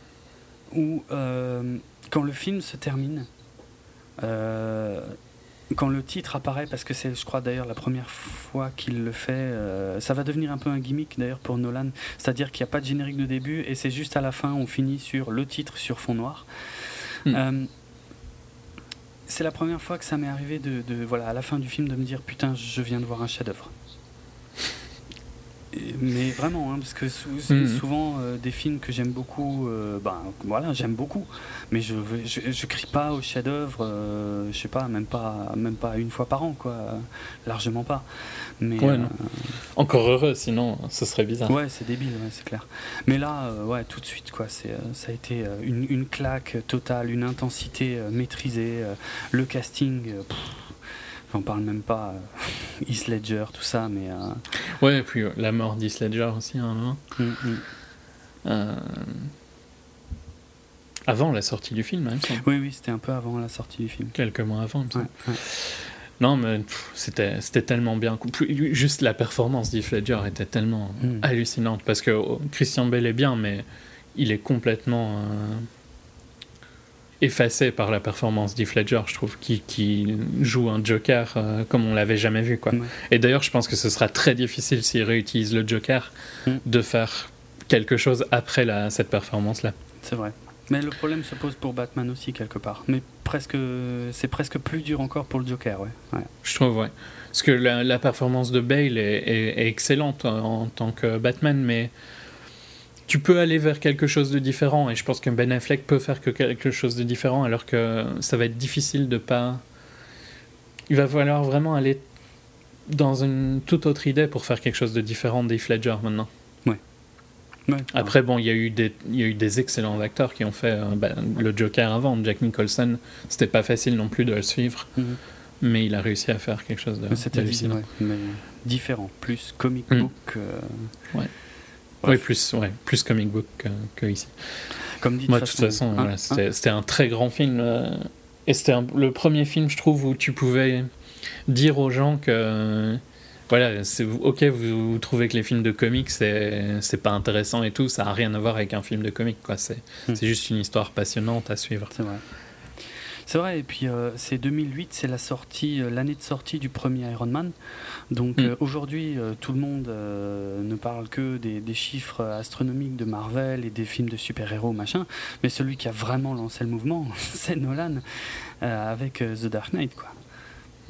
où euh, quand le film se termine, euh, quand le titre apparaît, parce que c'est, je crois d'ailleurs, la première fois qu'il le fait, euh, ça va devenir un peu un gimmick d'ailleurs pour Nolan, c'est-à-dire qu'il n'y a pas de générique de début et c'est juste à la fin, on finit sur le titre sur fond noir.
Mm.
C'est la première fois que ça m'est arrivé de, de, voilà, à la fin du film de me dire putain, je viens de voir un chef-d'œuvre. Mais vraiment, hein, parce que sou-
Mhm.
souvent euh, des films que j'aime beaucoup, euh, ben voilà, j'aime beaucoup, mais je, je je crie pas au chef-d'œuvre, euh, je sais pas, même pas même pas une fois par an, quoi, largement pas. Mais
Ouais, non. Encore heureux, sinon ce serait bizarre.
ouais, c'est débile, ouais, c'est clair. Mais là, ouais, tout de suite, quoi, c'est ça a été une, une claque totale, une intensité maîtrisée, le casting. pff, J'en parle même pas, euh, Heath Ledger, tout ça, mais euh,
Ouais, et puis euh, la mort d'Heath Ledger aussi, hein,
mm, mm.
Avant la sortie du film, hein,
oui, oui, c'était un peu avant la sortie du film.
quelques mois avant. il me semble.
Ouais, ouais.
Non, mais c'était tellement bien. Juste la performance d'Heath Ledger était tellement
Mm.
hallucinante parce que oh, Christian Bale est bien, mais il est complètement euh, effacé par la performance d'Heath Ledger, je trouve, qui, qui joue un Joker euh, comme on l'avait jamais vu. Quoi.
Ouais.
Et d'ailleurs, je pense que ce sera très difficile s'il réutilise le Joker
Mm.
de faire quelque chose après la, cette performance-là.
C'est vrai. Mais le problème se pose pour Batman aussi quelque part. Mais presque, c'est presque plus dur encore pour le Joker, ouais. ouais.
Je trouve, ouais. Parce que la, la performance de Bale est, est- est excellente en, en tant que Batman, mais tu peux aller vers quelque chose de différent. Et je pense que Ben Affleck peut faire que quelque chose de différent, alors que ça va être difficile de pas. Il va falloir vraiment aller dans une toute autre idée pour faire quelque chose de différent d'Heath Ledger maintenant.
Ouais.
Après, bon, il y, a eu des- y a eu des excellents acteurs qui ont fait euh, bah, le Joker avant. Jack Nicholson, c'était pas facile non plus de le suivre,
Mhm.
mais il a réussi à faire quelque chose de
C'était ouais, mais différent, plus comic
Mm.
book. euh,
Ouais. Oui, plus, ouais, plus comic book que, que ici.
Comme dit
Moi, de toute façon,
hein,
voilà,
hein,
c'était un très grand film. euh, et c'était le premier film, je trouve, où tu pouvais dire aux gens que. Voilà, c'est ok, vous, vous trouvez que les films de comics, c'est pas intéressant et tout, ça a rien à voir avec un film de comics, quoi. C'est
Hmm.
c'est juste une histoire passionnante à suivre.
C'est vrai. C'est vrai, et puis euh, c'est 2008, c'est la sortie, euh, l'année de sortie du premier Iron Man. Donc
Mm.
euh, aujourd'hui, euh, tout le monde euh, ne parle que des, des chiffres astronomiques de Marvel et des films de super-héros, machin. Mais celui qui a vraiment lancé le mouvement, c'est Nolan euh, avec euh, The Dark Knight, quoi.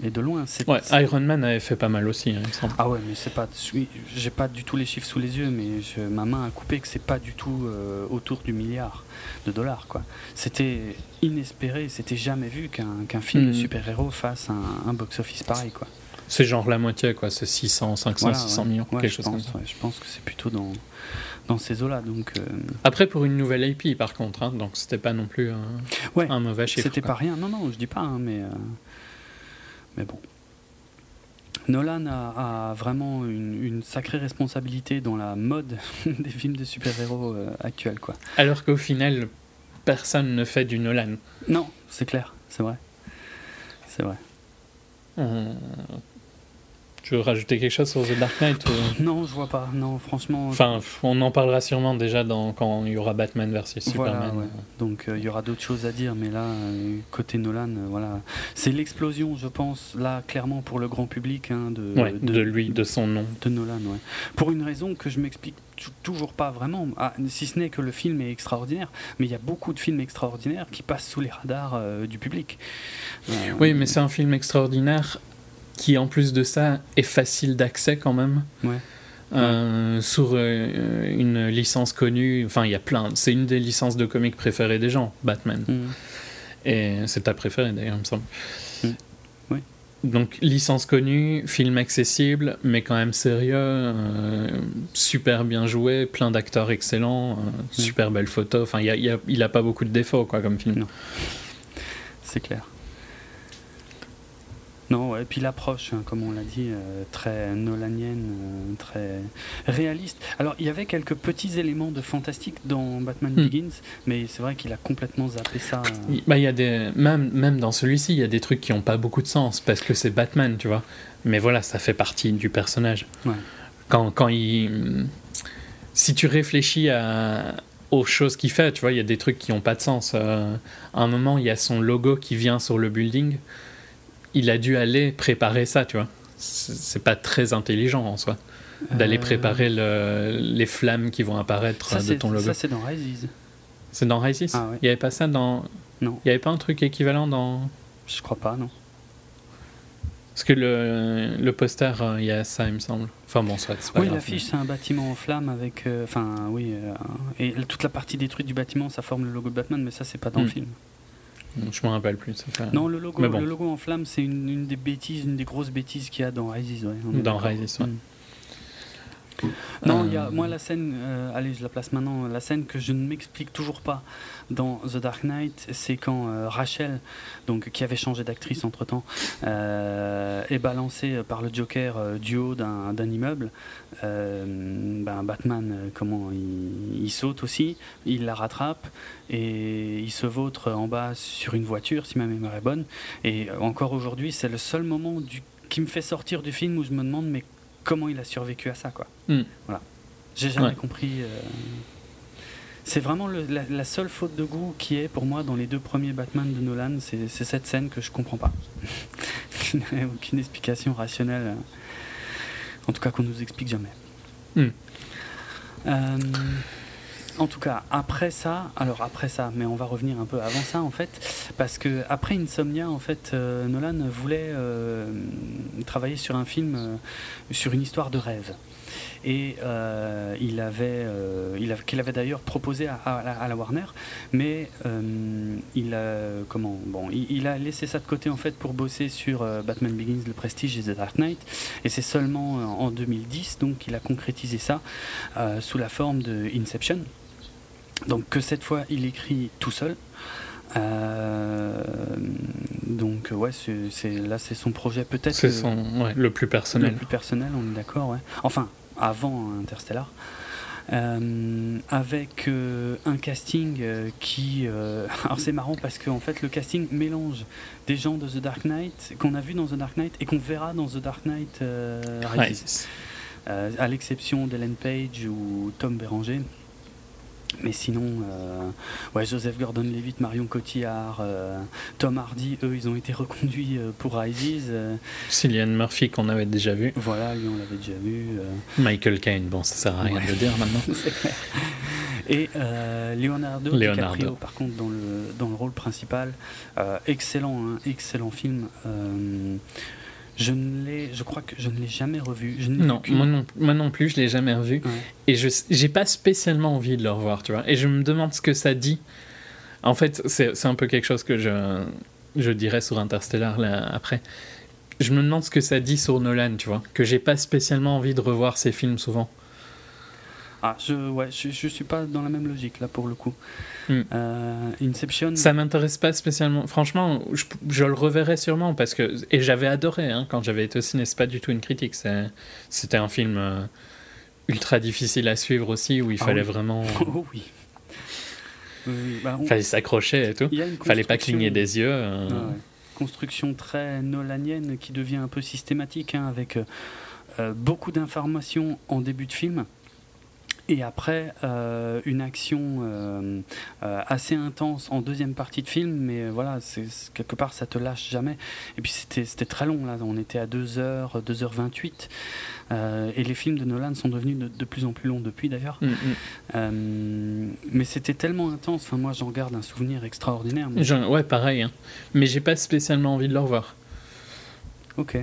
Et de loin, c'est.
Ouais,
c'est-
Iron Man avait fait pas mal aussi, hein, il me semble.
Ah ouais, mais c'est pas. oui, J'ai pas du tout les chiffres sous les yeux, mais je- ma main a coupé que c'est pas du tout euh, autour du milliard de dollars, quoi. C'était inespéré, c'était jamais vu qu'un qu'un film de
Mhm.
super-héros fasse un, un box-office pareil, quoi.
C'est genre la moitié, quoi. C'est 600, 500,
Voilà,
600
ouais.
millions,
Ouais,
quelque chose
pense,
comme ça.
je pense que c'est plutôt dans, dans ces eaux-là, donc. euh,
Après, pour une nouvelle IP, par contre, hein, donc c'était pas non plus un, mauvais chiffre.
C'était
quoi.
pas rien, non, non, je dis pas, hein, mais, euh, mais bon. Nolan a, a vraiment une, une sacrée responsabilité dans la mode des films de super-héros euh, actuels, quoi.
Alors qu'au final, personne ne fait du Nolan.
Non, c'est clair, c'est vrai. C'est vrai.
Euh, Tu veux rajouter quelque chose sur The Dark Knight ou-
Non, je vois pas, non, franchement.
Enfin, on en parlera sûrement déjà dans, quand il y aura Batman versus
Voilà,
Superman.
ouais. Donc euh, il y aura d'autres choses à dire, mais là, euh, côté Nolan, euh, voilà, c'est l'explosion, je pense, là clairement pour le grand public hein, de,
Ouais, de lui, de son nom.
de Nolan, ouais. Pour une raison que je m'explique tou- toujours pas vraiment, ah, si ce n'est que le film est extraordinaire, mais il y a beaucoup de films extraordinaires qui passent sous les radars euh, du public. Euh,
Oui, mais c'est un film extraordinaire qui, en plus de ça, est facile d'accès quand même.
Ouais.
Euh, sur euh, une licence connue, enfin il y a plein, c'est une des licences de comics préférées des gens, Batman.
Mhm.
Et c'est ta préférée d'ailleurs, il me semble.
Mm.
Donc, licence connue, film accessible, mais quand même sérieux, euh, super bien joué, plein d'acteurs excellents, euh, super belle photo. Enfin, y a- il y a- il a pas beaucoup de défauts quoi, comme film.
C'est clair. Non, ouais, et puis l'approche, hein, comme on l'a dit, euh, très nolanienne, euh, très réaliste. Alors, il y avait quelques petits éléments de fantastique dans Batman
Hmm.
Begins, mais c'est vrai qu'il a complètement zappé ça. euh.
Il- Bah, il y a des, même, même dans celui-ci, il y a des trucs qui n'ont pas beaucoup de sens parce que c'est Batman, tu vois. Mais voilà, ça fait partie du personnage.
Ouais.
Quand, quand il. Si tu réfléchis à, aux choses qu'il fait, tu vois, il y a des trucs qui n'ont pas de sens. Euh, à un moment, il y a son logo qui vient sur le building. Il a dû aller préparer ça, tu vois. C'est pas très intelligent en soi d'aller préparer le, les flammes qui vont apparaître de ton logo.
Ça, c'est dans Rises.
C'est dans Rises?
Ah,
Il n'y avait pas ça dans.
Non.
Il n'y avait pas un truc équivalent dans.
Je crois pas, non.
Parce que le, le poster, il y a ça, il me semble. Enfin bon, soit.
Oui, l'affiche, c'est un bâtiment en flammes avec. Enfin, oui. et toute la partie détruite du bâtiment, ça forme le logo de Batman, mais ça, c'est pas dans le
Hmm.
film.
Je me rappelle plus. Ça fait...
Non, le logo,
Mais bon.
le logo en flammes, c'est une, une des bêtises, une des grosses bêtises qu'il y a dans Rises. Ouais,
Dans. Rises, ouais.
Mm. Non, il y a,
Euh,
moi la scène, euh, allez je la place maintenant, la scène que je ne m'explique toujours pas dans The Dark Knight, c'est quand euh, Rachel, donc qui avait changé d'actrice entre temps, est balancée par le Joker euh, du haut d'un immeuble. Euh, ben, Batman, euh, comment il, il saute aussi, il la rattrape et il se vautre en bas sur une voiture, si ma mémoire est bonne. Et euh, encore aujourd'hui, c'est le seul moment du, qui me fait sortir du film où je me demande mais comment il a survécu à ça quoi.
Hmm.
Voilà. J'ai jamais
Ouais.
compris. euh, C'est vraiment le- la, la seule faute de goût qui est pour moi dans les deux premiers Batman de Nolan, c'est cette scène que je comprends pas. N'a aucune explication rationnelle. euh, En tout cas qu'on nous explique jamais.
Hmm.
Euh, en tout cas, après ça, alors après ça, mais on va revenir un peu avant ça en fait, parce que après Insomnia, en fait, euh, Nolan voulait euh, travailler sur un film, euh, sur une histoire de rêve. Et il avait, il avait- qu'il avait d'ailleurs proposé à, la- Warner, mais il a, comment, bon, il, il a laissé ça de côté en fait pour bosser sur Batman Begins, Le Prestige et The Dark Knight. Et c'est seulement en 2010 donc qu'il a concrétisé ça sous la forme de Inception. Donc que cette fois il écrit tout seul. Euh, donc ouais, c'est, là c'est son projet peut-être
C'est
le-
son, ouais, le plus
le
personnel.
plus personnel, on est d'accord, ouais. Enfin, avant Interstellar. Euh, avec euh, un casting euh, qui. alors c'est marrant parce que en fait le casting mélange des gens de The Dark Knight qu'on a vu dans The Dark Knight et qu'on verra dans The Dark Knight Rises. À l'exception d'Ellen Page ou Tom Béranger. Mais sinon, euh, ouais, Joseph Gordon-Levitt, Marion Cotillard, euh, Tom Hardy, eux, ils ont été reconduits euh, pour euh,
Cillian Murphy qu'on avait déjà vu.
voilà, lui, on l'avait déjà vu.
Michael Caine, bon, ça sert à rien
Ouais.
de le dire maintenant.
Et Leonardo,
Leonardo.
DiCaprio, par contre, dans le, dans le rôle principal, excellent, hein, excellent film. Je ne l'ai, je crois que je ne l'ai jamais revu. Je
Non, moi non, moi non plus, je l'ai jamais revu.
Ouais.
Et je j'ai pas spécialement envie de le revoir, tu vois. Et je me demande ce que ça dit. En fait, c'est c'est un peu quelque chose que je, je dirais sur Interstellar là, après. Je me demande ce que ça dit sur Nolan, tu vois. Que j'ai pas spécialement envie de revoir ses films souvent.
Ah, je, ouais, je, je suis pas dans la même logique là pour le coup.
Hmm.
Euh, Inception.
Ça m'intéresse pas spécialement. Franchement, je, je le reverrai sûrement parce que. Et j'avais adoré hein, quand j'avais été au ciné. C'est pas du tout une critique. C'était un film euh, ultra difficile à suivre aussi où il
Ah
fallait
oui.
vraiment.
Oh oui. Bah, on-
fallait s'accrocher et tout.
une
Fallait pas
construction-
cligner des yeux. euh.
Ouais, ouais. Construction très nolanienne qui devient un peu systématique hein, avec euh, euh, beaucoup d'informations en début de film. Et après, euh, une action euh, euh, assez intense en deuxième partie de film, mais voilà, c'est, quelque part, ça te lâche jamais. Et puis c'était, c'était très long, là, on était à 2h, 2h28. Euh, et les films de Nolan sont devenus de, de plus en plus longs depuis d'ailleurs.
Mm, mm.
Mais c'était tellement intense, enfin, moi j'en garde un souvenir extraordinaire. moi.
Ouais, pareil. hein. Mais j'ai pas spécialement envie de le revoir.
Ok.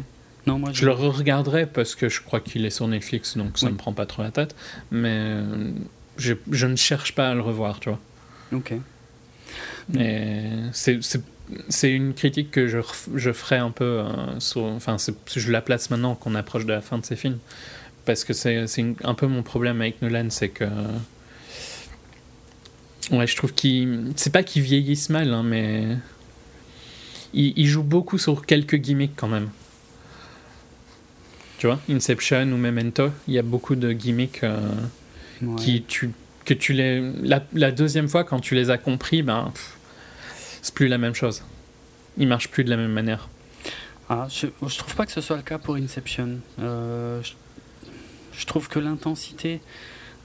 Non, moi
Je le regarderai parce que je crois qu'il est sur Netflix, donc ça
Oui.
me prend pas trop la tête. Mais euh, je, je ne cherche pas à le revoir, tu vois.
Ok.
Et c'est- une critique que je, ferai un peu euh, sur. Enfin, je la place maintenant qu'on approche de la fin de ces films. Parce que c'est un peu mon problème avec Nolan, c'est que. Ouais, je trouve qu'il. C'est pas qu'ils vieillissent mal, hein, mais. Il, il joue beaucoup sur quelques gimmicks quand même. Tu vois, Inception ou Memento, il y a beaucoup de gimmicks. euh,
Ouais.
qui tu que tu les la, la deuxième fois quand tu les as compris ben c'est plus la même chose ils marchent plus de la même manière
Ah, je, je trouve pas que ce soit le cas pour Inception. Euh, je, je trouve que l'intensité.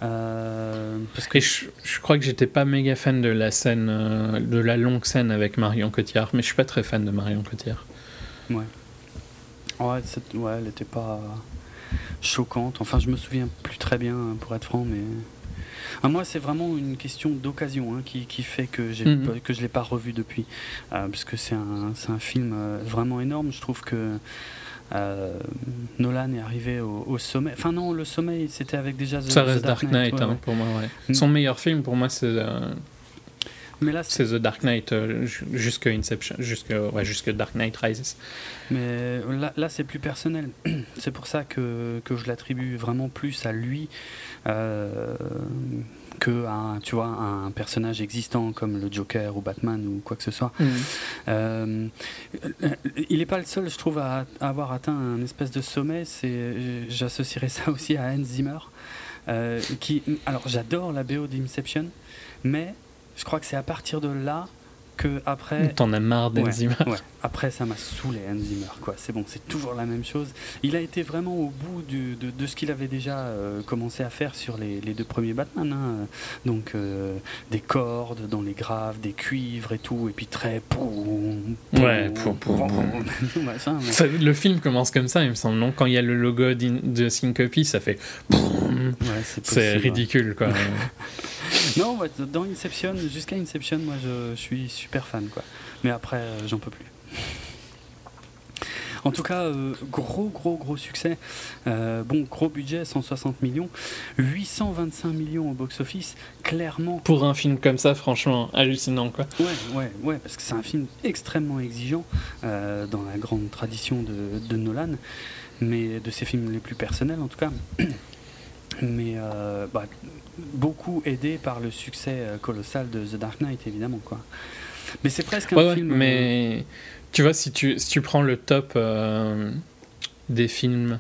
euh, parce que
je, je crois que j'étais pas méga fan de la scène euh, de la longue scène avec Marion Cotillard mais je suis pas très fan de Marion Cotillard
Ouais. Ouais, ouais elle était pas choquante. Enfin, je me souviens plus très bien, pour être franc, mais. Ah, moi, c'est vraiment une question d'occasion hein, qui, qui, fait que, j'ai mhm. que je ne l'ai pas revu depuis. Euh, parce que c'est un, un, film euh, vraiment énorme. Je trouve que euh, Nolan est arrivé au, sommet. Enfin, non, le sommet, c'était avec déjà
The, Ça reste Dark Knight, hein, pour moi. Ouais. Son meilleur film, pour moi, c'est. Mais là, c'est The Dark Knight euh, jusque Inception, jusque, ouais, jusque Dark Knight Rises.
Mais là, là c'est plus personnel. c'est pour ça que, que je l'attribue vraiment plus à lui euh, que à tu vois, un personnage existant comme le Joker ou Batman ou quoi que ce soit. Mhm. Euh, il n'est pas le seul, je trouve, à, avoir atteint un espèce de sommet. C'est, j'associerais ça aussi à Hans Zimmer. Euh, qui, alors j'adore la BO d'Inception, mais je crois que c'est à partir de là que après.
T'en as marre d'Enzima.
Après, ça m'a saoulé Enzima. Quoi, c'est bon, c'est toujours la même chose. Il a été vraiment au bout de, de, ce qu'il avait déjà euh, commencé à faire sur les, les deux premiers Batman. Hein. Donc euh, des cordes dans les graves, des cuivres et tout, et puis très.
ouais. le film commence comme ça, il me semble. Non, quand il y a le logo de Syncopy, ça fait. c'est ridicule, quoi.
non, dans Inception, jusqu'à Inception, moi je, suis super fan, quoi. Mais après, euh, j'en peux plus. En tout cas, euh, gros, gros, gros succès. Euh, bon, gros budget, 160 millions. 825 millions au box-office, clairement.
Pour un film comme ça, franchement, hallucinant, quoi.
Ouais, ouais, ouais, parce que c'est un film extrêmement exigeant dans la grande tradition de, de, Nolan, mais de ses films les plus personnels, en tout cas. Mais bah, beaucoup aidé par le succès colossal de The Dark Knight, évidemment. Quoi. Mais c'est presque un film.
mais tu vois, si tu, si tu prends le top euh, des films,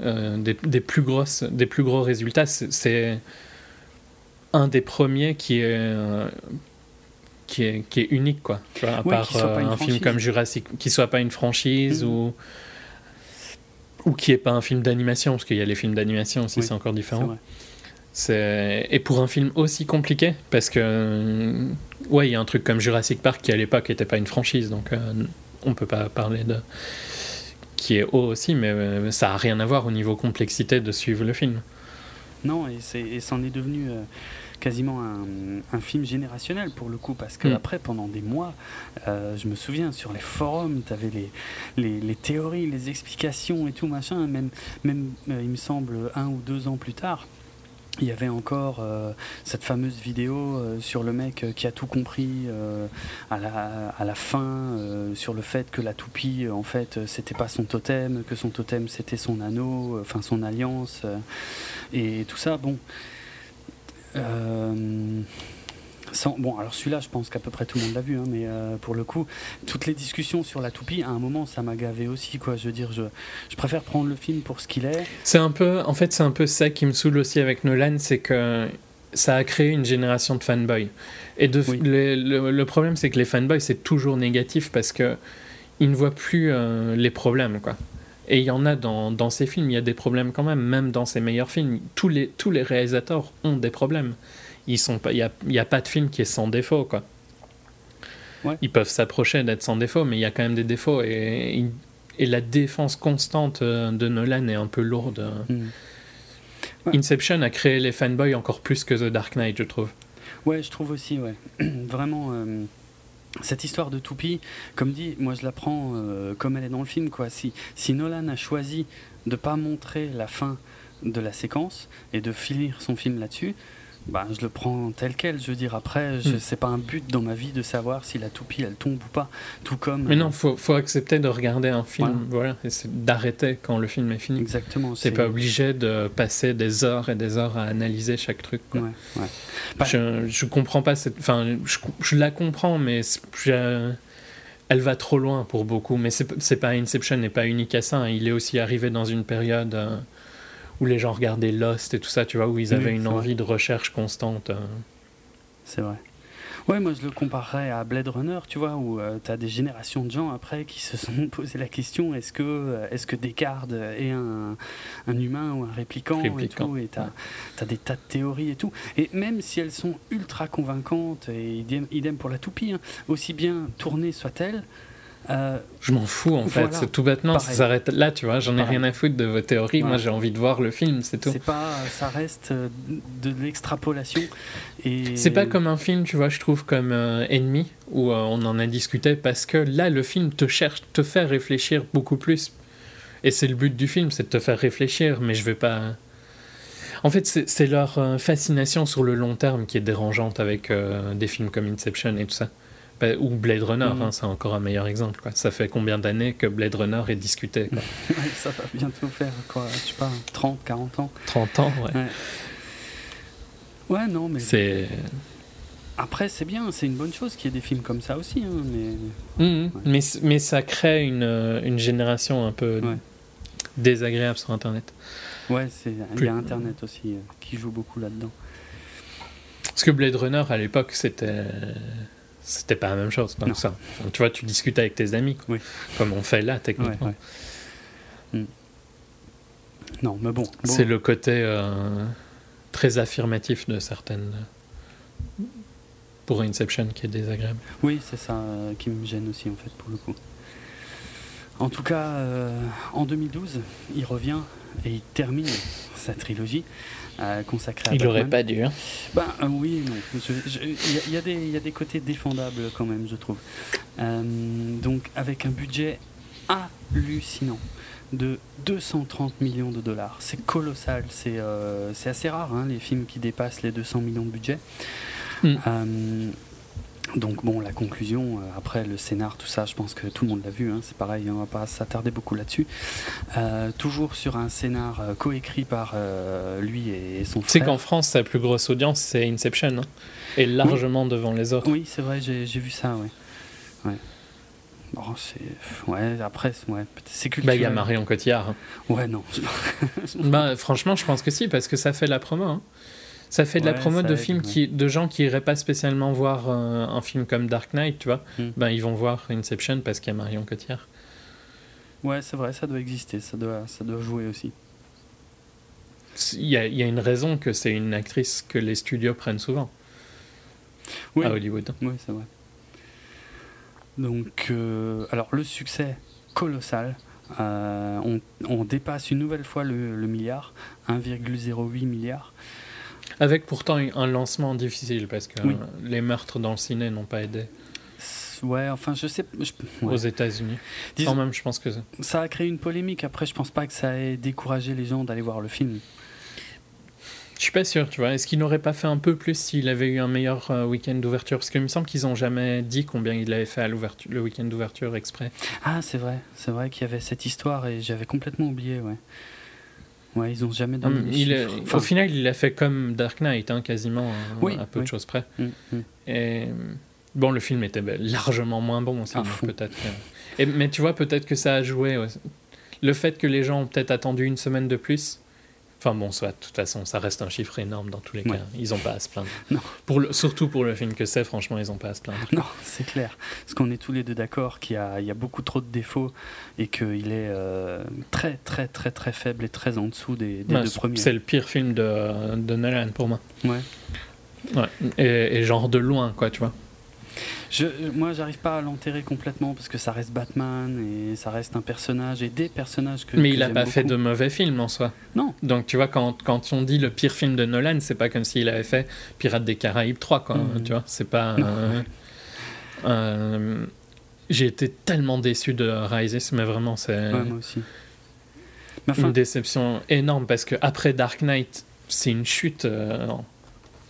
euh, des, des, plus grosses, des plus gros résultats, c'est un des premiers qui est. qui est, qui est unique, quoi. Tu vois, à part un film comme Jurassic, qui soit pas une franchise mm-hmm. ou ou qui est pas un film d'animation, parce qu'il y a les films d'animation aussi, c'est encore différent. Et pour un film aussi compliqué, parce que, euh, ouais, il y a un truc comme Jurassic Park qui à l'époque n'était pas une franchise, donc euh, on peut pas parler de. qui est haut aussi, mais euh, ça a rien à voir au niveau complexité de suivre le film.
Non, et c'en est, devenu quasiment un, film générationnel pour le coup, parce que mm. après, pendant des mois, je me souviens sur les forums, tu avais les, les, les, théories, les explications et tout machin, même, même il me semble un ou deux ans plus tard il y avait encore euh, cette fameuse vidéo euh, sur le mec euh, qui a tout compris à, la, à la fin sur le fait que la toupie en fait c'était pas son totem que son totem c'était son anneau enfin son alliance et tout ça. Bon bon, alors celui-là, je pense qu'à peu près tout le monde l'a vu, hein, mais euh, pour le coup, toutes les discussions sur la toupie, à un moment, ça m'a gavé aussi, quoi. Je veux dire, je, je préfère prendre le film pour ce qu'il est.
C'est un peu, en fait, c'est un peu ça qui me saoule aussi avec Nolan, c'est que ça a créé une génération de fanboys. Et de, le, problème, c'est que les fanboys, c'est toujours négatif parce que ils ne voient plus euh, les problèmes, quoi. Et il y en a dans, dans ces films, il y a des problèmes quand même, même dans ses meilleurs films. Tous les, tous les réalisateurs ont des problèmes il n'y a, a, pas de film qui est sans défaut, quoi. Ils peuvent s'approcher d'être sans défaut, mais il y a quand même des défauts et, et, la défense constante euh, de Nolan est un peu lourde. Hmm. Inception a créé les fanboys encore plus que The Dark Knight, je trouve.
Ouais, je trouve aussi, ouais. Vraiment. Euh, cette histoire de toupie, comme dit, moi je la prends euh, comme elle est dans le film. Quoi. Si, si Nolan a choisi de ne pas montrer la fin de la séquence et de finir son film là-dessus, bah, je le prends tel quel. Je veux dire, après, je, hmm. c'est pas un but dans ma vie de savoir si la toupie elle tombe ou pas. Tout comme.
Mais non, faut, faut accepter de regarder un film, voilà, et c'est d'arrêter quand le film est fini.
Exactement.
C'est pas obligé de passer des heures et des heures à analyser chaque truc. Quoi. Bah je, je comprends pas cette. Enfin, je, je la comprends, mais elle va trop loin pour beaucoup. Mais c'est pas Inception n'est pas unique à ça. Hein. Il est aussi arrivé dans une période. Euh, où les gens regardaient Lost et tout ça, tu vois, où ils avaient une envie de recherche constante. Euh.
C'est vrai. Ouais, moi je le comparerais à Blade Runner, tu vois, où euh, tu as des générations de gens après qui se sont posé la question est-ce que, euh, est que Descartes est un, un, humain ou un répliquant, et tout, et tu as, des tas de théories et tout. Et même si elles sont ultra convaincantes, et idem, pour la toupie, hein, aussi bien tournées soit-elles, Euh,
je m'en fous en fait, c'est tout bêtement, ça s'arrête là, tu vois. J'en ai rien à foutre de vos théories. Moi, j'ai envie de voir le film, c'est tout.
C'est pas, ça reste euh, de l'extrapolation. Et
c'est pas comme un film, tu vois. Je trouve comme euh, Ennemi où on en a discuté parce que là, le film te cherche, te fait réfléchir beaucoup plus. Et c'est le but du film, c'est de te faire réfléchir. Mais je vais pas. En fait, c'est leur fascination sur le long terme qui est dérangeante avec des films comme Inception et tout ça. Bah, ou Blade Runner, mm. hein, c'est encore un meilleur exemple. Quoi. Ça fait combien d'années que Blade Runner est discuté quoi?
Ça va bientôt faire, quoi, je sais pas, 30, 40 ans.
30 ans, ouais.
Ouais, non, mais.
C'est.
Après, c'est bien, c'est une bonne chose qu'il y ait des films comme ça aussi. Hein, mais...
Mm, mais, mais ça crée une, une génération un peu désagréable sur Internet.
Ouais, il y a Internet aussi euh, qui joue beaucoup là-dedans.
Parce que Blade Runner, à l'époque, c'était c'était pas la même chose. Donc ça. tu vois, tu discutes avec tes amis, comme on fait là, techniquement.
Hmm. Non, mais bon.
C'est le côté euh, très affirmatif de certaines. Pour Inception qui est désagréable.
Oui, c'est ça euh, qui me gêne aussi, en fait, pour le coup. En tout cas, euh, en 2012, il revient et il termine sa trilogie euh, consacré à
Il n'aurait pas dû. Hein.
Ben, euh, oui, Il y, y, a des côtés défendables quand même, je trouve. Donc, avec un budget hallucinant de 230 millions de dollars. C'est colossal, c'est assez rare, hein, les films qui dépassent les 200 millions de budget. Hmm. Donc bon, la conclusion, euh, après le scénar, tout ça, je pense que tout le monde l'a vu, hein, c'est pareil, on va pas s'attarder beaucoup là-dessus. Euh, toujours sur un scénar euh, coécrit par lui et son frère.
C'est qu'en France, sa plus grosse audience, c'est Inception, hein, et largement devant les autres.
Oui, c'est vrai, j'ai vu ça, ouais. ouais. Bon, c'est... Ouais, après, ouais, c'est culturel.
Bah, il y a Marion Cotillard. Hein.
Ouais, non.
bah, franchement, je pense que si, parce que ça fait la promo. Ça fait de la promo de films qui, de gens qui iraient pas spécialement voir un, film comme Dark Knight, tu vois. Hmm. Ben, ils vont voir Inception parce qu'il y a Marion Cotillard.
Ouais, c'est vrai, ça doit exister, ça doit, ça doit jouer aussi.
Il y, a, il y a une raison que c'est une actrice que les studios prennent souvent oui. à Hollywood.
Oui, c'est vrai. Donc, euh, alors le succès colossal. Euh, on, on, dépasse une nouvelle fois le, le milliard, 1,08 milliard.
Avec pourtant un lancement difficile parce que les meurtres dans le ciné n'ont pas aidé.
Ouais, enfin, je sais.
Aux États-Unis. Quand même, je pense que ça.
Ça a créé une polémique. Après, je pense pas que ça ait découragé les gens d'aller voir le film.
Je suis pas sûr, tu vois. Est-ce qu'il n'aurait pas fait un peu plus s'il avait eu un meilleur euh, week-end d'ouverture? Parce qu'il me semble qu'ils n'ont jamais dit combien il avait fait à le week-end d'ouverture exprès.
Ah, c'est vrai. C'est vrai qu'il y avait cette histoire et j'avais complètement oublié, ouais. Ouais, ils ont jamais donné hum,
il Au final, il a fait comme Dark Knight, hein, quasiment, à peu de choses près. Hum, hum. Et bon, le film était ben, largement moins bon aussi, peut-être. Mais tu vois, peut-être que ça a joué. Le fait que les gens ont peut-être attendu une semaine de plus, Enfin bon, soit, de toute façon, ça reste un chiffre énorme dans tous les cas. Ils n'ont pas à se plaindre. Non. Pour le, surtout pour le film que c'est, franchement, ils n'ont pas à se plaindre.
Non, c'est clair. Parce qu'on est tous les deux d'accord qu'il y, y a, beaucoup trop de défauts et qu'il est euh, très, très, très, très faible et très en dessous des, des deux premiers.
C'est le pire film de, de Nolan pour moi.
Ouais.
Ouais. Et, et genre de loin, quoi, tu vois.
Je, moi, j'arrive pas à l'enterrer complètement parce que ça reste Batman et ça reste un personnage et des personnages que.
Mais il a pas fait de mauvais films en soi.
Non.
Donc tu vois, quand, quand on dit le pire film de Nolan, c'est pas comme s'il avait fait Pirates des Caraïbes 3, quoi. Mm. Tu vois, c'est pas. J'ai été tellement déçu de Rises, mais vraiment, c'est.
moi aussi.
Une déception énorme parce que après Dark Knight, c'est une chute euh,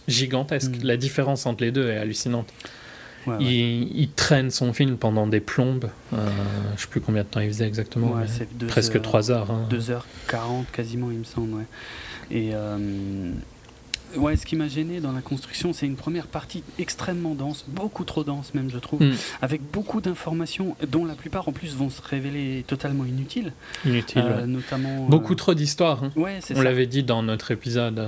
gigantesque. Mm. La différence entre les deux est hallucinante il, traîne son film pendant des plombes. Euh, je sais plus combien de temps il faisait exactement. presque 3 heures.
2h40 hein. quasiment, il me semble. Et euh, ouais, ce qui m'a gêné dans la construction, c'est une première partie extrêmement dense, beaucoup trop dense même, je trouve, hmm. avec beaucoup d'informations dont la plupart en plus vont se révéler totalement inutiles.
Inutiles. Euh,
notamment.
Beaucoup trop d'histoires. Hein.
Ouais,
On l'avait dit dans notre épisode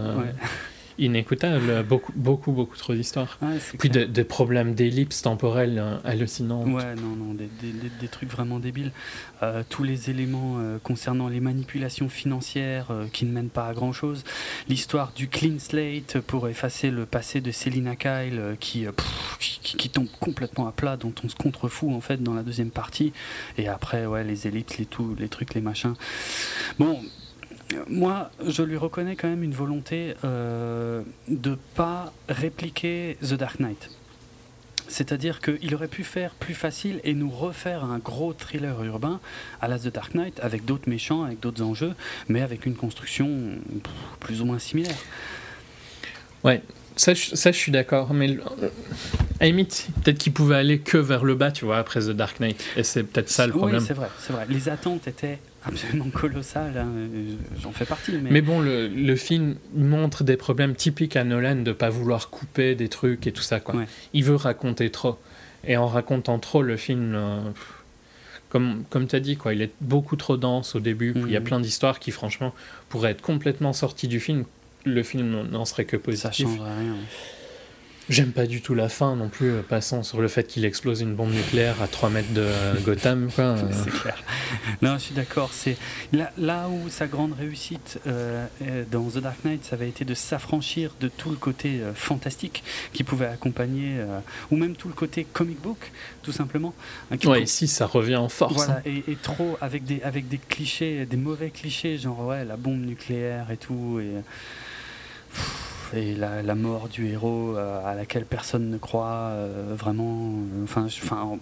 inécoutable. Beaucoup, beaucoup, beaucoup trop d'histoires. Puis des problèmes d'ellipse temporelle euh, hallucinants.
Ouais, non, non, des, des, des, trucs vraiment débiles. Euh, tous les éléments euh, concernant les manipulations financières qui ne mènent pas à grand chose. L'histoire du clean slate pour effacer le passé de Selina Kyle qui, qui, qui, tombe complètement à plat, dont on se contrefout en fait dans la deuxième partie. Et après, ouais, les ellipses, les, tout, les trucs, les machins. Bon, moi, je lui reconnais quand même une volonté euh, de pas répliquer The Dark Knight. C'est-à-dire qu'il aurait pu faire plus facile et nous refaire un gros thriller urbain à la The Dark Knight avec d'autres méchants, avec d'autres enjeux, mais avec une construction plus ou moins similaire.
Ouais, ça, ça je suis d'accord, mais à limite, peut-être qu'il pouvait aller que vers le bas, tu vois, après The Dark Knight. Et c'est peut-être ça le problème.
Oui, c'est vrai, c'est vrai. Les attentes étaient absolument colossal, hein, j'en fais partie.
Mais, bon, le, le, film montre des problèmes typiques à Nolan de pas vouloir couper des trucs et tout ça. Quoi. Il veut raconter trop. Et en racontant trop, le film, euh, comme, comme tu as dit, quoi, il est beaucoup trop dense au début. Il y a mhm. plein d'histoires qui, franchement, pourraient être complètement sorties du film. Le film n'en serait que positif.
Ça changerait rien.
J'aime pas du tout la fin non plus, euh, passant sur le fait qu'il explose une bombe nucléaire à 3 mètres de euh, Gotham.
C'est clair. Non, je suis d'accord. C'est là, là, où sa grande réussite euh, dans The Dark Knight, ça avait été de s'affranchir de tout le côté fantastique qui pouvait accompagner, ou même tout le côté comic book, tout simplement.
Hein, ouais, ici, ça revient en force.
Voilà, hein. et, et, trop avec des, avec des clichés, des mauvais clichés, genre ouais, la bombe nucléaire et tout. Et, et la, mort du héros euh, à laquelle personne ne croit euh, vraiment. Euh, enfin, enfin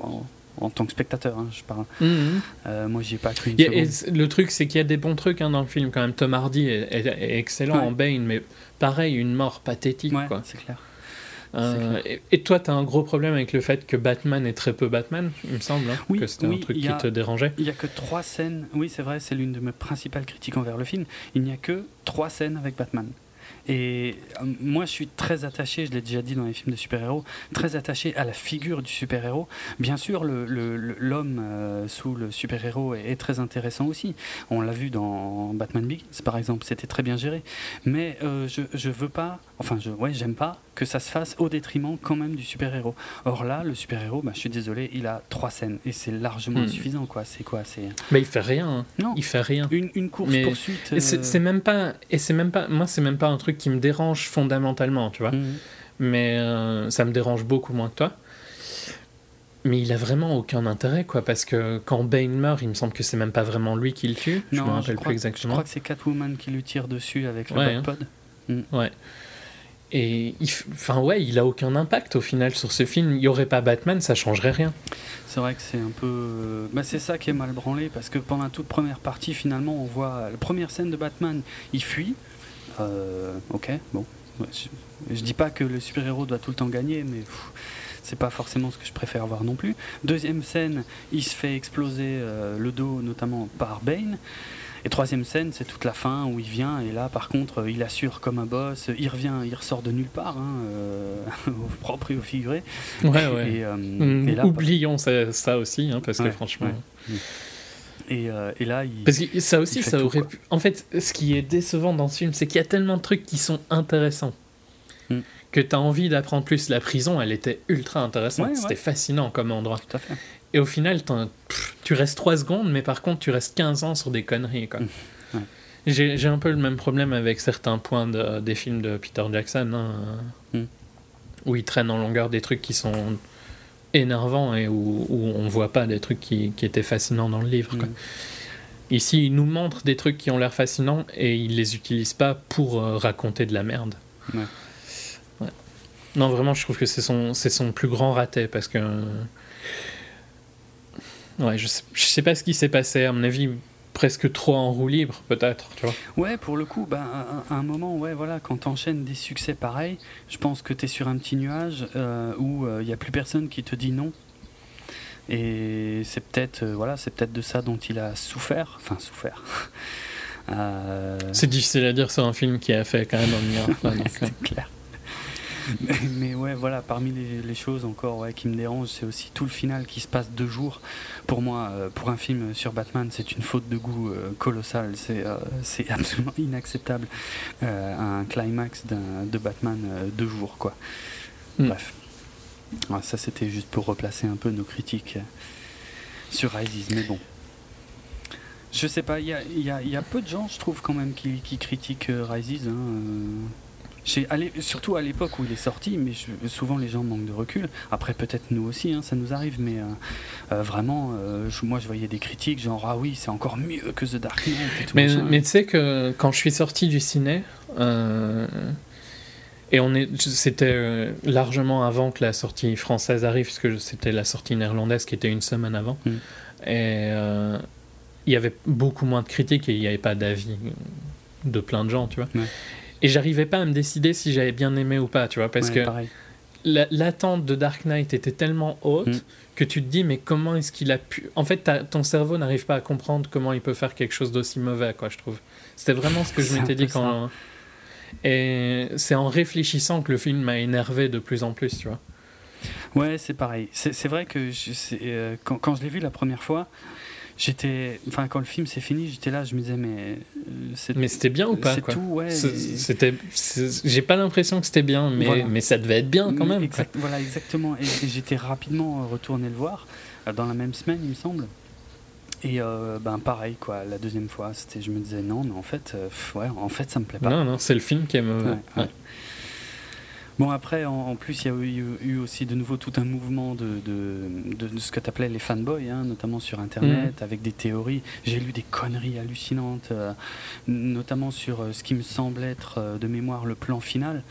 en, tant que spectateur, hein, je parle. Mhm. moi, j'y ai pas cru. Une
et, le truc, c'est qu'il y a des bons trucs hein, dans le film quand même. Tom Hardy est, excellent en Bane, mais pareil, une mort pathétique.
Ouais, c'est clair.
et, toi, tu as un gros problème avec le fait que Batman est très peu Batman, il me semble, hein, oui, que c'était un truc qui te dérangeait.
Il n'y a que trois scènes, oui c'est vrai, c'est l'une de mes principales critiques envers le film, il n'y a que trois scènes avec Batman. Et euh, moi, je suis très attaché, je l'ai déjà dit dans les films de super-héros, très attaché à la figure du super-héros. Bien sûr, l'homme euh, sous le super-héros est, très intéressant aussi. On l'a vu dans Batman Begins, par exemple, c'était très bien géré. Mais euh, je, je veux pas, enfin, je, ouais, j'aime pas que ça se fasse au détriment quand même du super-héros. Or là, le super-héros, bah, je suis désolé, il a trois scènes et c'est largement hmm. suffisant, quoi. C'est quoi C'est.
Mais il fait rien. Hein. Non. Il fait rien.
Une, une course poursuite.
C'est même pas. Et c'est même pas. Moi, c'est même pas un truc qui me dérange fondamentalement, tu vois. Mhm. Mais euh, ça me dérange beaucoup moins que toi. Mais il a vraiment aucun intérêt, quoi, parce que quand Bane meurt, il me semble que c'est même pas vraiment lui qui le tue.
je me rappelle plus exactement. Je crois que c'est Catwoman qui lui tire dessus avec le ouais, hein.
Mm. Ouais. Et il, enfin ouais, il a aucun impact au final sur ce film. Il y aurait pas Batman, ça changerait rien.
C'est vrai que c'est un peu, bah, c'est ça qui est mal branlé parce que pendant toute première partie, finalement, on voit la première scène de Batman, il fuit, euh, ok, bon. Je, dis pas que le super-héros doit tout le temps gagner, mais c'est pas forcément ce que je préfère voir non plus. Deuxième scène, il se fait exploser euh, le dos, notamment par Bane. Et troisième scène, c'est toute la fin où il vient, et là, par contre, il assure comme un boss, il revient, il ressort de nulle part, hein, euh, au propre et au figuré.
Ouais, ouais. Mm, oublions ça, aussi, hein, parce que franchement.
Euh, et, là, il,
Parce que ça aussi, ça aurait pu... En fait, ce qui est décevant dans ce film, c'est qu'il y a tellement de trucs qui sont intéressants. Hmm. Que tu as envie d'apprendre plus. La prison, elle était ultra intéressante. C'était fascinant comme endroit.
Tout à fait.
Et au final, tu restes 3 secondes, mais par contre, tu restes 15 ans sur des conneries. Quoi. Hmm. J'ai un peu le même problème avec certains points de, des films de Peter Jackson, hein, hmm. où il traîne en longueur des trucs qui sont énervant et où, où on voit pas des trucs qui, qui, étaient fascinants dans le livre. Mm. Ici, il nous montre des trucs qui ont l'air fascinants et il les utilise pas pour euh, raconter de la merde. Ouais. Non, vraiment, je trouve que c'est son, c'est son plus grand raté parce que. Ouais, je sais, je sais pas ce qui s'est passé. À mon avis, presque trop en roue libre, peut-être, tu vois.
Ouais, pour le coup, ben, à, un moment, ouais, voilà, quand t'enchaînes des succès pareils, je pense que tu es sur un petit nuage euh, où il euh, n'y a plus personne qui te dit non. Et c'est peut-être euh, voilà, c'est peut-être de ça dont il a souffert, enfin souffert.
C'est difficile à dire sur un film qui a fait quand même un milliard.
c'est clair. Mais, ouais, voilà, parmi les, choses encore ouais, qui me dérangent, c'est aussi tout le final qui se passe deux jours. Pour moi, euh, pour un film sur Batman, c'est une faute de goût euh, colossale. C'est c'est absolument inacceptable. un climax de Batman deux jours, quoi. Mm. Bref. Ça, c'était juste pour replacer un peu nos critiques sur Rises, mais bon. Je sais pas, il y a, y a, peu de gens, je trouve, quand même, qui, qui critiquent Rises. Hein, surtout à l'époque où il est sorti, mais souvent les gens manquent de recul. Après, peut-être nous aussi, hein, ça nous arrive, mais euh, euh, vraiment, euh, moi je voyais des critiques genre Ah oui, c'est encore mieux que The Dark Knight.
mais, mais tu sais que quand je suis sorti du ciné, et on est, c'était largement avant que la sortie française arrive, puisque c'était la sortie néerlandaise qui était une semaine avant. Mm. Et il y avait beaucoup moins de critiques et il n'y avait pas d'avis de plein de gens, tu vois. Et j'arrivais pas à me décider si j'avais bien aimé ou pas, tu vois, parce que l'attente de Dark Knight était tellement haute mm. que tu te dis, mais comment est-ce qu'il a pu. En fait, ton cerveau n'arrive pas à comprendre comment il peut faire quelque chose d'aussi mauvais, quoi, je trouve. C'était vraiment ce que je m'étais dit quand. Et c'est en réfléchissant que le film m'a énervé de plus en plus, tu vois.
Ouais, c'est pareil. C'est vrai que je, euh, quand, quand, je l'ai vu la première fois, j'étais enfin quand le film s'est fini j'étais là je me disais mais
euh, mais c'était bien ou pas c'est tout ouais c'était j'ai pas l'impression que c'était bien mais mais ça devait être bien quand même
voilà exactement et, j'étais rapidement retourné le voir euh, dans la même semaine il me semble. Et euh, ben pareil quoi la deuxième fois c'était je me disais non mais en fait ouais en fait ça me plaît pas.
Non non c'est le film qui est mauvais
Bon, après, en, plus, il y a eu, aussi de nouveau tout un mouvement de, de, ce que tu appelais les fanboys, hein, notamment sur Internet, mm. avec des théories. J'ai lu des conneries hallucinantes, euh, notamment sur euh, ce qui me semble être euh, de mémoire le plan final,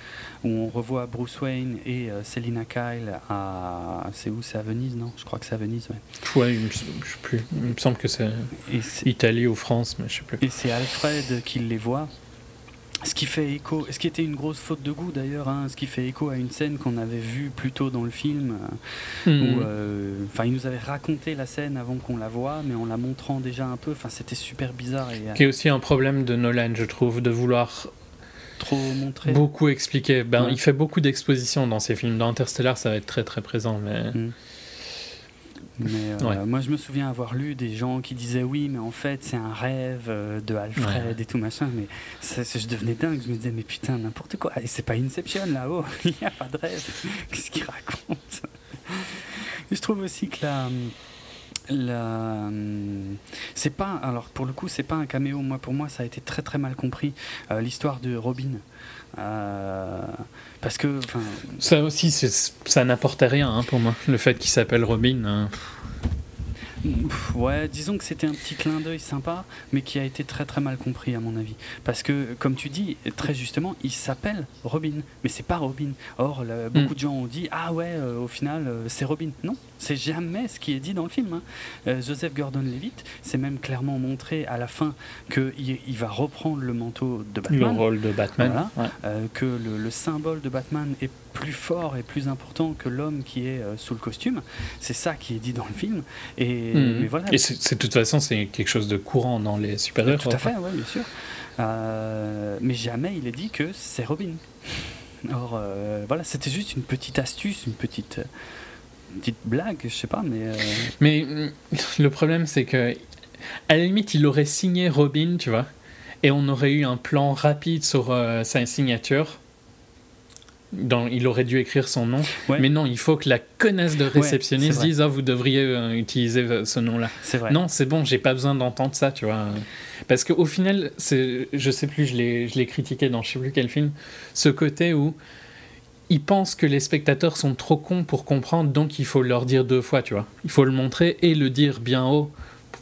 où on revoit Bruce Wayne et Selina Kyle à. C'est où? C'est à Venise, non? Je crois que c'est à Venise,
ouais. Ouais, me, je sais plus. Il me semble que c'est Italie ou France, mais je sais plus.
Et c'est Alfred qui les voit ce qui fait écho, ce qui était une grosse faute de goût d'ailleurs, hein, ce qui fait écho à une scène qu'on avait vue plus tôt dans le film, euh, où, hmm. euh, enfin, il nous avait raconté la scène avant qu'on la voie, mais en la montrant déjà un peu, enfin, c'était super bizarre. Et,
euh, qui est aussi un problème de Nolan, je trouve, de vouloir
trop montrer,
beaucoup expliquer. Ben, il fait beaucoup d'expositions dans ses films. Dans Interstellar, ça va être très très présent, mais. Hmm.
Mais euh, moi, je me souviens avoir lu des gens qui disaient oui, mais en fait, c'est un rêve euh, de Alfred et tout machin. Mais je devenais dingue. Je me disais, mais putain, n'importe quoi. Et c'est pas Inception là-haut. Il n'y a pas de rêve. Qu'est-ce qu'il raconte? Je trouve aussi que la. La... c'est pas alors pour le coup c'est pas un caméo moi pour moi ça a été très très mal compris euh, l'histoire de Robin parce que.
Ça aussi, ça n'apportait rien hein, pour moi, le fait qu'il s'appelle Robin. Hein.
Ouais, disons que c'était un petit clin d'œil sympa, mais qui a été très très mal compris à mon avis. Parce que, comme tu dis, très justement, il s'appelle Robin, mais c'est pas Robin. Or, beaucoup mm. de gens ont dit Ah ouais, euh, au final, euh, c'est Robin. Non, c'est jamais ce qui est dit dans le film. Hein. Euh, Joseph Gordon-Levitt, c'est même clairement montré à la fin qu'il il va reprendre le manteau de Batman.
Le rôle de Batman.
que le, le, symbole de Batman est plus fort et plus important que l'homme qui est sous le costume. C'est ça qui est dit dans le film. Et
Mhm. Et c'est, de toute façon, c'est quelque chose de courant dans les super-héros.
Tout à fait, oui, bien sûr. Euh, mais jamais il est dit que c'est Robin. Or, euh, voilà, c'était juste une petite astuce, une petite, petite blague, je sais pas, mais. Euh,
mais mm, le problème, c'est que, à la limite, il aurait signé Robin, tu vois, et on aurait eu un plan rapide sur sa signature il aurait dû écrire son nom. Mais non, il faut que la connaisse de réceptionniste dise ah, vous devriez euh, utiliser euh, ce nom-là. Non, c'est bon, j'ai pas besoin d'entendre ça, tu vois. Parce qu'au final, je sais plus, je l'ai critiqué dans je sais plus quel film, ce côté où ils pensent que les spectateurs sont trop cons pour comprendre, donc il faut leur dire deux fois, tu vois. Il faut le montrer et le dire bien haut.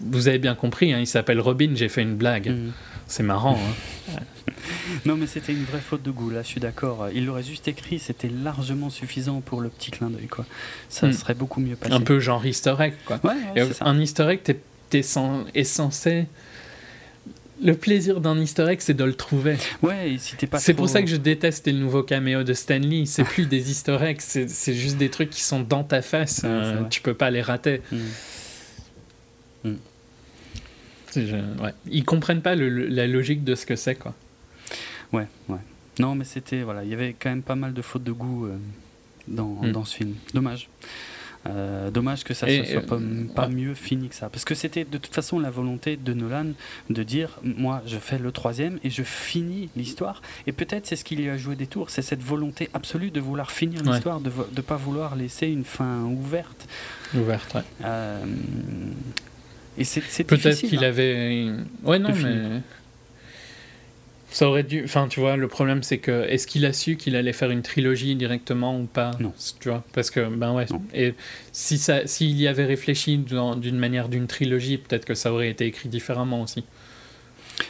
Vous avez bien compris, hein, il s'appelle Robin, j'ai fait une blague. Mm. C'est marrant. Hein.
non, mais c'était une vraie faute de goût, là, je suis d'accord. Il l'aurait juste écrit, c'était largement suffisant pour le petit clin d'œil, quoi. Ça hmm. serait beaucoup mieux passé.
Un peu genre easter egg, quoi. un easter egg, t'es, est censé le plaisir d'un easter egg, c'est de le trouver.
Ouais, si t'es pas.
C'est pour ça que je déteste les nouveaux caméos de Stanley. C'est plus des easter eggs, c'est juste des trucs qui sont dans ta face. Euh, tu peux pas les rater. Hmm. Hmm. Ouais. Ils comprennent pas la logique de ce que c'est, quoi.
Ouais, ouais. Non, mais c'était voilà, il y avait quand même pas mal de fautes de goût euh, dans,
Mm.
dans ce film. Dommage. Euh, dommage que ça ne soit pas,
euh,
pas
ouais.
mieux fini que ça. Parce que c'était de toute façon la volonté de Nolan de dire moi je fais le troisième et je finis l'histoire. Et peut-être c'est ce qui lui a joué des tours, c'est cette volonté absolue de vouloir finir
Ouais.
l'histoire, de ne pas vouloir laisser une fin ouverte.
Ouverte, ouais.
Et c'est c'est
Peut-être qu'il
hein.
avait. Ouais, non, mais.
finir.
Ça aurait dû. Enfin, tu vois, le problème, c'est que. Est-ce qu'il a su qu'il allait faire une trilogie directement ou pas?
Non.
Tu vois Parce que, ben ouais.
Non.
Et si ça, s'il y avait réfléchi dans- d'une manière d'une trilogie, peut-être que ça aurait été écrit différemment aussi.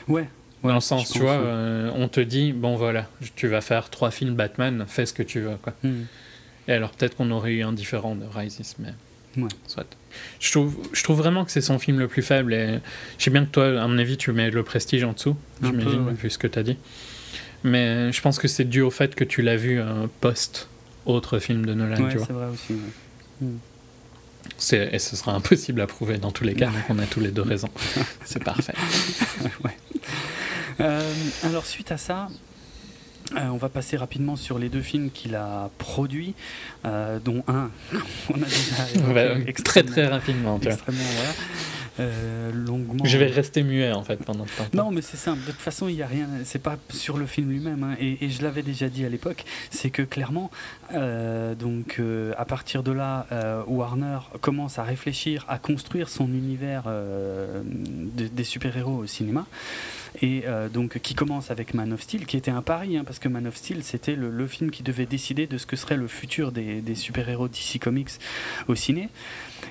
Ouais.
Dans le sens, tu vois,
ouais.
euh, on te dit, bon voilà, tu vas faire trois films Batman, fais ce que tu veux, quoi.
Hmm.
Et alors peut-être qu'on aurait eu un différent de Rises, mais.
Ouais.
Soit. Je trouve, je trouve vraiment que c'est son film le plus faible. Et je sais bien que toi, à mon avis, tu mets le prestige en dessous, j'imagine,
ouais.
vu ce que tu as dit. Mais je pense que c'est dû au fait que tu l'as vu euh, post autre film de Nolan,
Ouais, c'est vrai aussi. ouais.
C'est- Et ce sera impossible à prouver dans tous les cas, donc on a tous les deux raison. C'est parfait.
Euh, alors suite à ça, euh, on va passer rapidement sur les deux films qu'il a produits, euh, dont un on a déjà évoqué
très
extrêmement-
très rapidement,
extrêmement, voilà, euh, longuement.
Je vais rester muet en fait pendant ce temps.
Non, mais c'est simple. De toute façon, il y a rien. C'est pas sur le film lui-même. hein, et, et je l'avais déjà dit à l'époque. C'est que clairement, donc à partir de là, Warner commence à réfléchir, à construire son univers de- des super-héros au cinéma. Et euh, donc qui commence avec Man of Steel, qui était un pari, hein, parce que Man of Steel, c'était le, film qui devait décider de ce que serait le futur des, des super-héros DC Comics au ciné.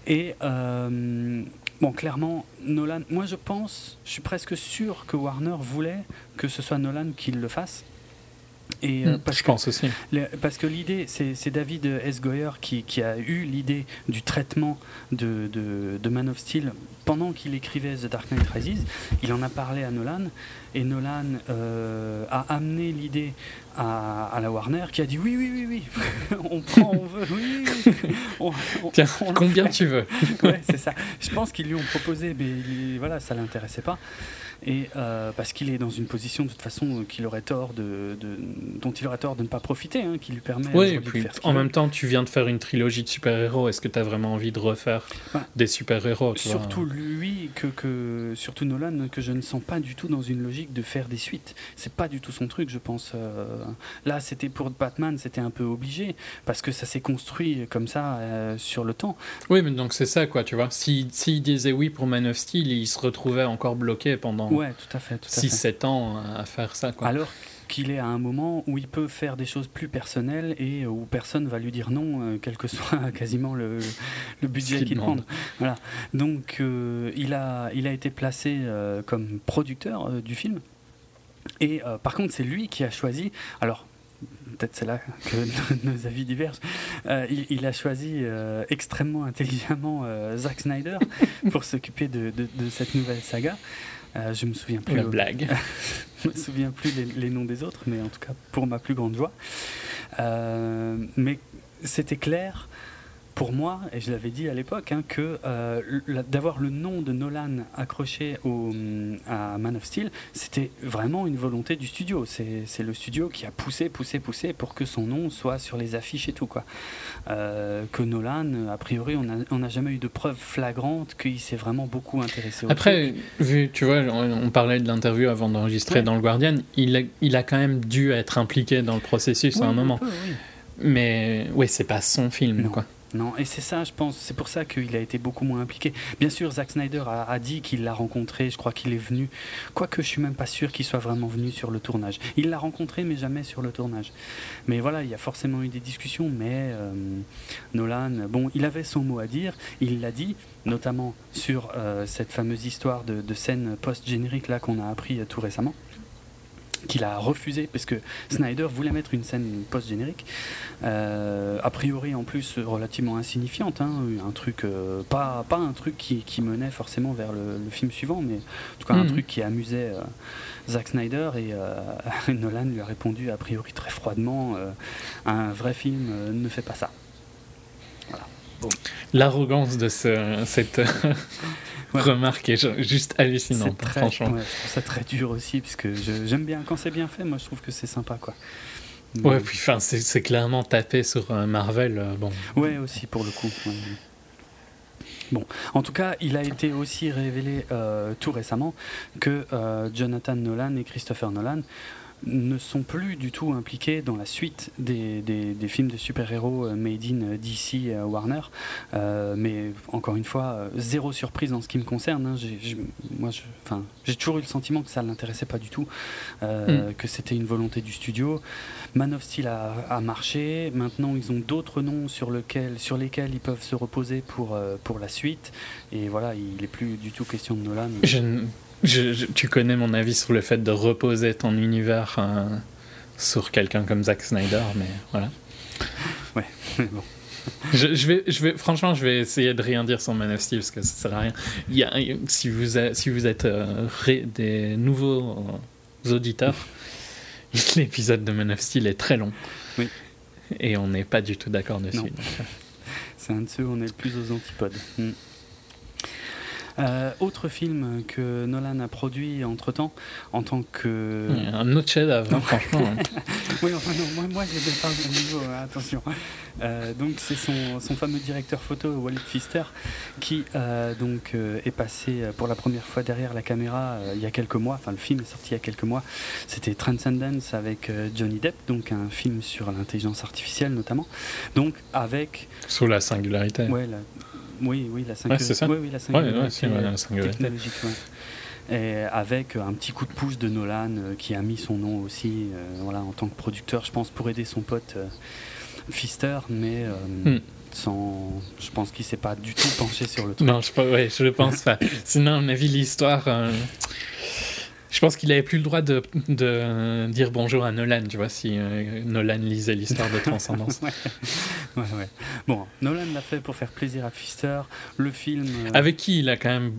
Et euh, bon, clairement, Nolan, moi je pense, je suis presque sûr que Warner voulait que ce soit Nolan qui le fasse. Et, euh,
Hmm,
parce
je
que-
pense aussi.
le- Parce que l'idée, c'est David S. Goyer qui, qui a eu l'idée du traitement de, de, de Man of Steel pendant qu'il écrivait The Dark Knight Rises. Il en a parlé à Nolan et Nolan euh, a amené l'idée à, à la Warner qui a dit oui, oui, oui, oui, on prend, on veut, oui, oui, oui. On- on-
Tiens,
on
combien tu veux
Ouais, c'est ça. Je pense qu'ils lui ont proposé, mais il- voilà, ça l'intéressait pas. Et euh, parce qu'il est dans une position de toute façon qu'il aurait tort de, de- dont il aurait tort de ne pas profiter, hein, qui lui permet
Oui, et
aujourd'hui de
puis
faire
en même temps, tu viens de faire une trilogie de super-héros. Est-ce que tu as vraiment envie de refaire
Ouais.
des super-héros
Surtout lui, que, que, surtout Nolan, que je ne sens pas du tout dans une logique de faire des suites. C'est pas du tout son truc, je pense. euh. Là, c'était pour Batman, c'était un peu obligé, parce que ça s'est construit comme ça euh, sur le temps.
Oui, mais donc c'est ça, quoi, tu vois. S'il s'il disait oui pour Man of Steel, il se retrouvait encore bloqué pendant
Ouais, tout à fait. Tout à fait.
6-7 ans à faire ça, quoi.
Alors qu'il est à un moment où il peut faire des choses plus personnelles et où personne va lui dire non, euh, quel que soit quasiment le, le budget
qu'il
qu'il
demande.
Voilà. Donc euh, il, a, il a été placé euh, comme producteur du film. Et par contre, c'est lui qui a choisi. Alors. Peut-être c'est là que nos avis divergent. Euh, il, il a choisi euh, extrêmement intelligemment euh, Zack Snyder pour s'occuper de, de- de cette nouvelle saga. Euh, je me souviens plus
La blague.
je me souviens plus les, les noms des autres, mais en tout cas pour ma plus grande joie. Euh, mais c'était clair pour moi, et je l'avais dit à l'époque, hein, que euh, d'avoir le nom de Nolan accroché au, à Man of Steel, c'était vraiment une volonté du studio. C'est le studio qui a poussé, poussé, poussé pour que son nom soit sur les affiches et tout. Quoi. Euh, que Nolan, a priori, on n'a jamais eu de preuve flagrante qu'il s'est vraiment beaucoup intéressé au
Après,
truc.
vu, tu vois, on, on parlait de l'interview avant d'enregistrer
Ouais.
dans le Guardian, il a, il a quand même dû être impliqué dans le processus à un moment.
peu, oui.
Mais oui, c'est pas son film,
Non.
quoi.
Non, et c'est ça, je pense, c'est pour ça qu'il a été beaucoup moins impliqué. Bien sûr, Zack Snyder a, dit qu'il l'a rencontré, je crois qu'il est venu, quoique je suis même pas sûr qu'il soit vraiment venu sur le tournage. Il l'a rencontré, mais jamais sur le tournage. Mais voilà, il y a forcément eu des discussions, mais euh, Nolan, bon, il avait son mot à dire, il l'a dit, notamment sur euh, cette fameuse histoire de, de scène post-générique là qu'on a appris euh, tout récemment qu'il a refusé parce que Snyder voulait mettre une scène post-générique euh, a priori en plus relativement insignifiante hein, un truc euh, pas, pas un truc qui, qui menait forcément vers le, le film suivant mais en tout cas un
Mhm.
truc qui amusait euh, Zack Snyder et euh, Nolan lui a répondu a priori très froidement un vrai film ne fait pas ça
L'arrogance de ce, cette. Remarque est juste hallucinante,
très,
franchement.
Ouais, je trouve ça très dur aussi, parce que j'aime bien quand c'est bien fait, moi je trouve que c'est sympa, quoi.
Ouais, puis enfin, c'est clairement tapé sur un Marvel, euh, bon.
Ouais, aussi pour le coup. Bon, en tout cas, il a été aussi révélé euh, tout récemment que euh, Jonathan Nolan et Christopher Nolan ne sont plus du tout impliqués dans la suite des, des, films de super-héros euh, made in euh, DC euh, Warner. mais encore une fois, zéro surprise en ce qui me concerne. Hein. J'ai, moi, j'ai toujours eu le sentiment que ça ne l'intéressait pas du tout, hmm. que c'était une volonté du studio. Man of Steel a, marché. Maintenant, ils ont d'autres noms sur, lequel, sur lesquels ils peuvent se reposer pour, pour la suite. Et voilà, il n'est plus du tout question de Nolan.
Je, tu connais mon avis sur le fait de reposer ton univers euh, sur quelqu'un comme Zack Snyder, mais voilà.
Ouais, bon.
Je, vais, je vais, franchement, je vais essayer de rien dire sur Man of Steel parce que ça sert à rien. Il y a, si, vous si vous êtes euh, des nouveaux auditeurs, l'épisode de Man of Steel est très long.
Oui.
Et on n'est pas du tout d'accord dessus.
Euh. C'est un de ceux où on est le plus aux antipodes. Hmm. Euh, autre film que Nolan a produit entre temps, en tant que.
un autre chef-d'œuvre, hein, franchement. Hein.
oui, enfin, non, moi, moi j'ai pas le niveau, hein, attention. Euh, donc, c'est son, son, fameux directeur photo, Walid Pfister, qui euh, donc, est passé pour la première fois derrière la caméra il y a quelques mois. Enfin, le film est sorti il y a quelques mois. C'était Transcendence avec Johnny Depp, donc un film sur l'intelligence artificielle notamment. Donc, avec.
Sous la singularité.
Ouais, la, oui, oui, la 5 ouais,
c'est ça
oui, oui, la 5 ouais,
ouais,
technologique. Et avec un petit coup de pouce de Nolan euh, qui a mis son nom aussi euh, voilà, en tant que producteur, je pense, pour aider son pote euh, Pfister, mais hmm. sans, je pense qu'il s'est pas du tout penché sur le truc.
Non, je, ouais, je le pense pas. Sinon, à mon avis, l'histoire je pense qu'il avait plus le droit de, de, dire bonjour à Nolan, tu vois, si euh, Nolan lisait l'histoire de Transcendance.
ouais. ouais, Bon, Nolan l'a fait pour faire plaisir à Pfister. Le film. Euh,
Avec qui il a quand même.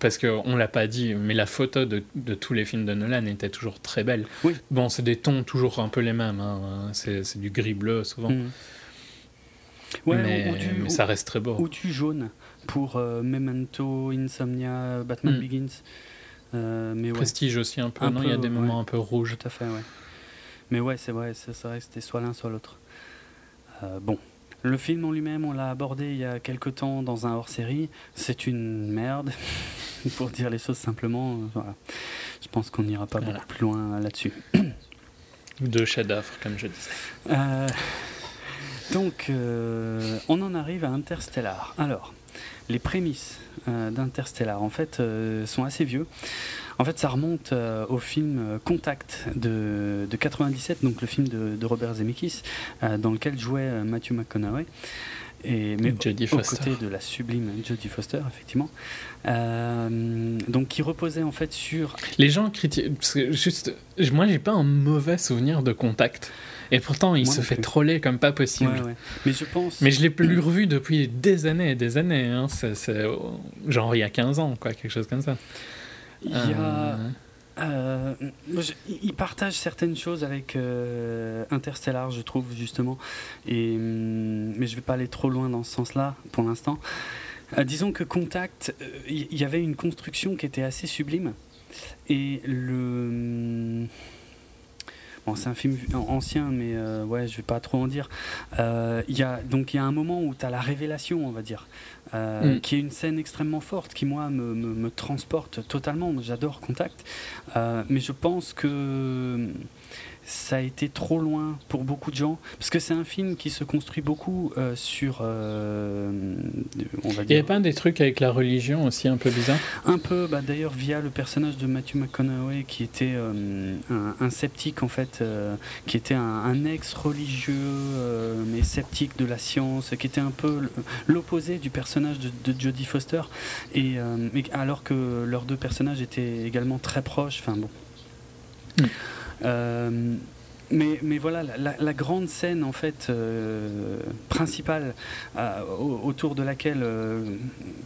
Parce qu'on ne l'a pas dit, mais la photo de, de, tous les films de Nolan était toujours très belle.
Oui.
Bon, c'est des tons toujours un peu les mêmes. Hein. C'est du gris-bleu souvent. Mm. Ouais, mais, mais, ça reste très beau.
Ou du jaune pour euh, Memento, Insomnia, Batman mm. Begins.
Euh, mais Prestige aussi un peu, non Il y a des moments un peu rouges.
Tout à fait, ouais. Mais ouais, c'est vrai, c'est vrai que c'était soit l'un, soit l'autre. Euh, bon. Le film en lui-même, on l'a abordé il y a quelque temps dans un hors-série. C'est une merde, pour dire les choses simplement. Euh, voilà. Je pense qu'on n'ira pas beaucoup plus loin là-dessus.
Deux chefs-d'œuvre, comme je disais.
donc, on en arrive à Interstellar. Alors, les prémices euh, d'Interstellar, en fait, euh, sont assez vieux. En fait, ça remonte euh, au film Contact de, de, 97, donc le film de, Robert Zemeckis, dans lequel jouait Matthew McConaughey. Et, mais
Jodie
au, côté de la sublime Jodie Foster, effectivement. donc, qui reposait en fait sur.
Les gens critiquent. Juste, moi, j'ai pas un mauvais souvenir de Contact. Et pourtant, il se fait troller comme pas possible.
Mais je pense.
Mais je l'ai plus revu depuis des années et des années. Hein. Genre il y a 15 ans, quoi, quelque chose comme ça.
Il y a. Euh. Euh, il partage certaines choses avec euh, Interstellar, je trouve, justement. Et, hum, mais je vais pas aller trop loin dans ce sens-là pour l'instant. disons que Contact, il y, avait une construction qui était assez sublime. Et le c'est un film ancien, mais euh, ouais, je vais pas trop en dire. Euh, y a, donc il y a un moment où tu as la révélation, on va dire, euh, mm. qui est une scène extrêmement forte, qui moi me, me transporte totalement. J'adore Contact, euh, mais je pense que ça a été trop loin pour beaucoup de gens. Parce que c'est un film qui se construit beaucoup euh, sur euh,
on va dire il n'y a pas des trucs avec la religion aussi un peu bizarre?
Un peu bah, d'ailleurs via le personnage de Matthew McConaughey qui était euh, un, sceptique en fait qui était un, ex religieux mais sceptique de la science qui était un peu l'opposé du personnage de, Jodie Foster. Et alors que leurs deux personnages étaient également très proches enfin bon. Hmm. Euh, mais, mais, voilà, la, grande scène en fait euh, principale euh, autour de laquelle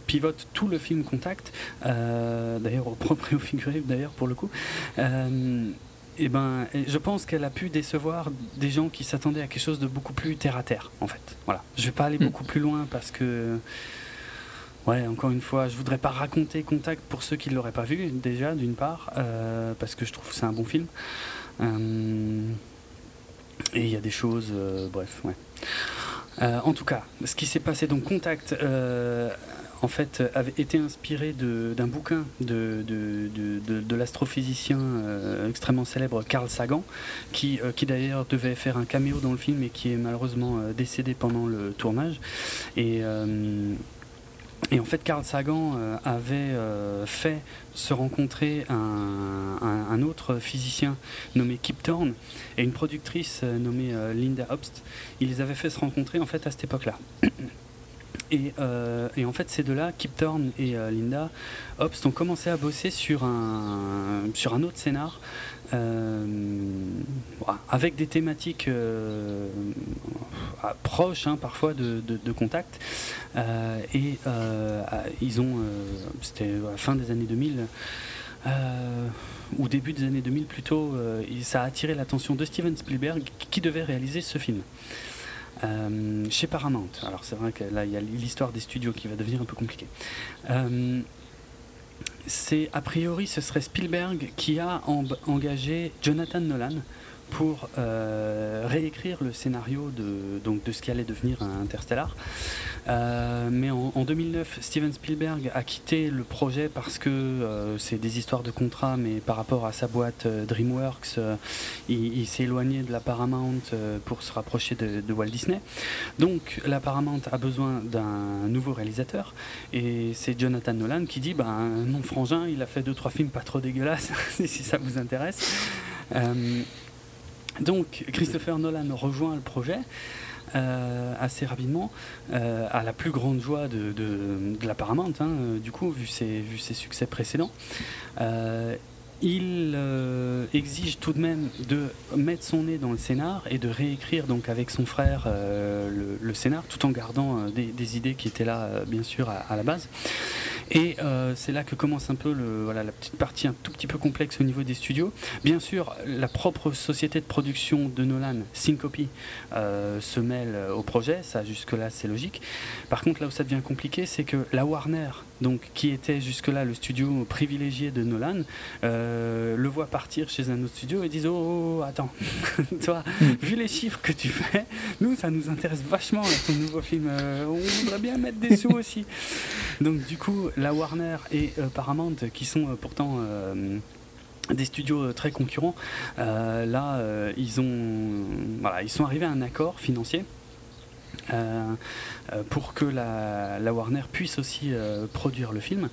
pivote tout le film Contact, d'ailleurs au propre et au figuré d'ailleurs pour le coup. et eh ben, je pense qu'elle a pu décevoir des gens qui s'attendaient à quelque chose de beaucoup plus terre à terre, en fait. Voilà. Je vais pas aller hmm. beaucoup plus loin parce que Ouais, encore une fois, je voudrais pas raconter Contact pour ceux qui ne l'auraient pas vu, déjà, d'une part, euh, parce que je trouve que c'est un bon film. Euh, et il y a des choses, euh, bref, ouais. en tout cas, ce qui s'est passé, donc Contact, en fait, avait été inspiré d'un bouquin de, de, l'astrophysicien extrêmement célèbre Carl Sagan, qui, qui d'ailleurs devait faire un caméo dans le film et qui est malheureusement décédé pendant le tournage. Et et en fait, Carl Sagan euh, avait euh, fait se rencontrer un, autre physicien nommé Kip Thorne et une productrice euh, nommée Linda Obst. Il les avait fait se rencontrer en fait à cette époque-là. Et, et, en fait, ces deux-là, Kip Thorne et Linda Obst, ont commencé à bosser sur un, sur un autre scénar euh, avec des thématiques euh, proches hein, parfois de, contact. Euh, et ils ont, c'était à la fin des années 2000, ou début des années 2000 plutôt, ça a attiré l'attention de Steven Spielberg qui devait réaliser ce film. chez Paramount. Alors c'est vrai que là il y a l'histoire des studios qui va devenir un peu compliquée c'est a priori ce serait Spielberg qui a engagé Jonathan Nolan pour euh, réécrire le scénario de, donc, de ce qui allait devenir Interstellar. Euh, mais en, 2009, Steven Spielberg a quitté le projet parce que euh, c'est des histoires de contrat, mais par rapport à sa boîte DreamWorks, il, s'est éloigné de la Paramount pour se rapprocher de, Walt Disney. Donc la Paramount a besoin d'un nouveau réalisateur, et c'est Jonathan Nolan qui dit, ben frangin, il a fait deux trois films pas trop dégueulasses, si ça vous intéresse. Donc Christopher Nolan rejoint le projet. Euh, assez rapidement, euh, à la plus grande joie de, la Paramount, hein, euh, du coup, vu ses, vu ses succès précédents il euh, exige tout de même de mettre son nez dans le scénar et de réécrire donc avec son frère euh, le, scénar tout en gardant euh, des, idées qui étaient là bien sûr à, la base. Et c'est là que commence un peu le, la petite partie un tout petit peu complexe au niveau des studios. Bien sûr, la propre société de production de Nolan, Syncopy, se mêle au projet, ça jusque-là c'est logique. Par contre là où ça devient compliqué, c'est que la Warner, donc, qui était jusque-là le studio privilégié de Nolan, euh, le voit partir chez un autre studio et disent oh, oh, oh attends, toi, vu les chiffres que tu fais, nous ça nous intéresse vachement ton nouveau film. Euh, on voudrait bien mettre des sous aussi. Donc du coup, la Warner et euh, Paramount, qui sont pourtant des studios très concurrents, là ils ont voilà, ils sont arrivés à un accord financier. Euh, euh, pour que la, Warner puisse aussi euh, produire le film.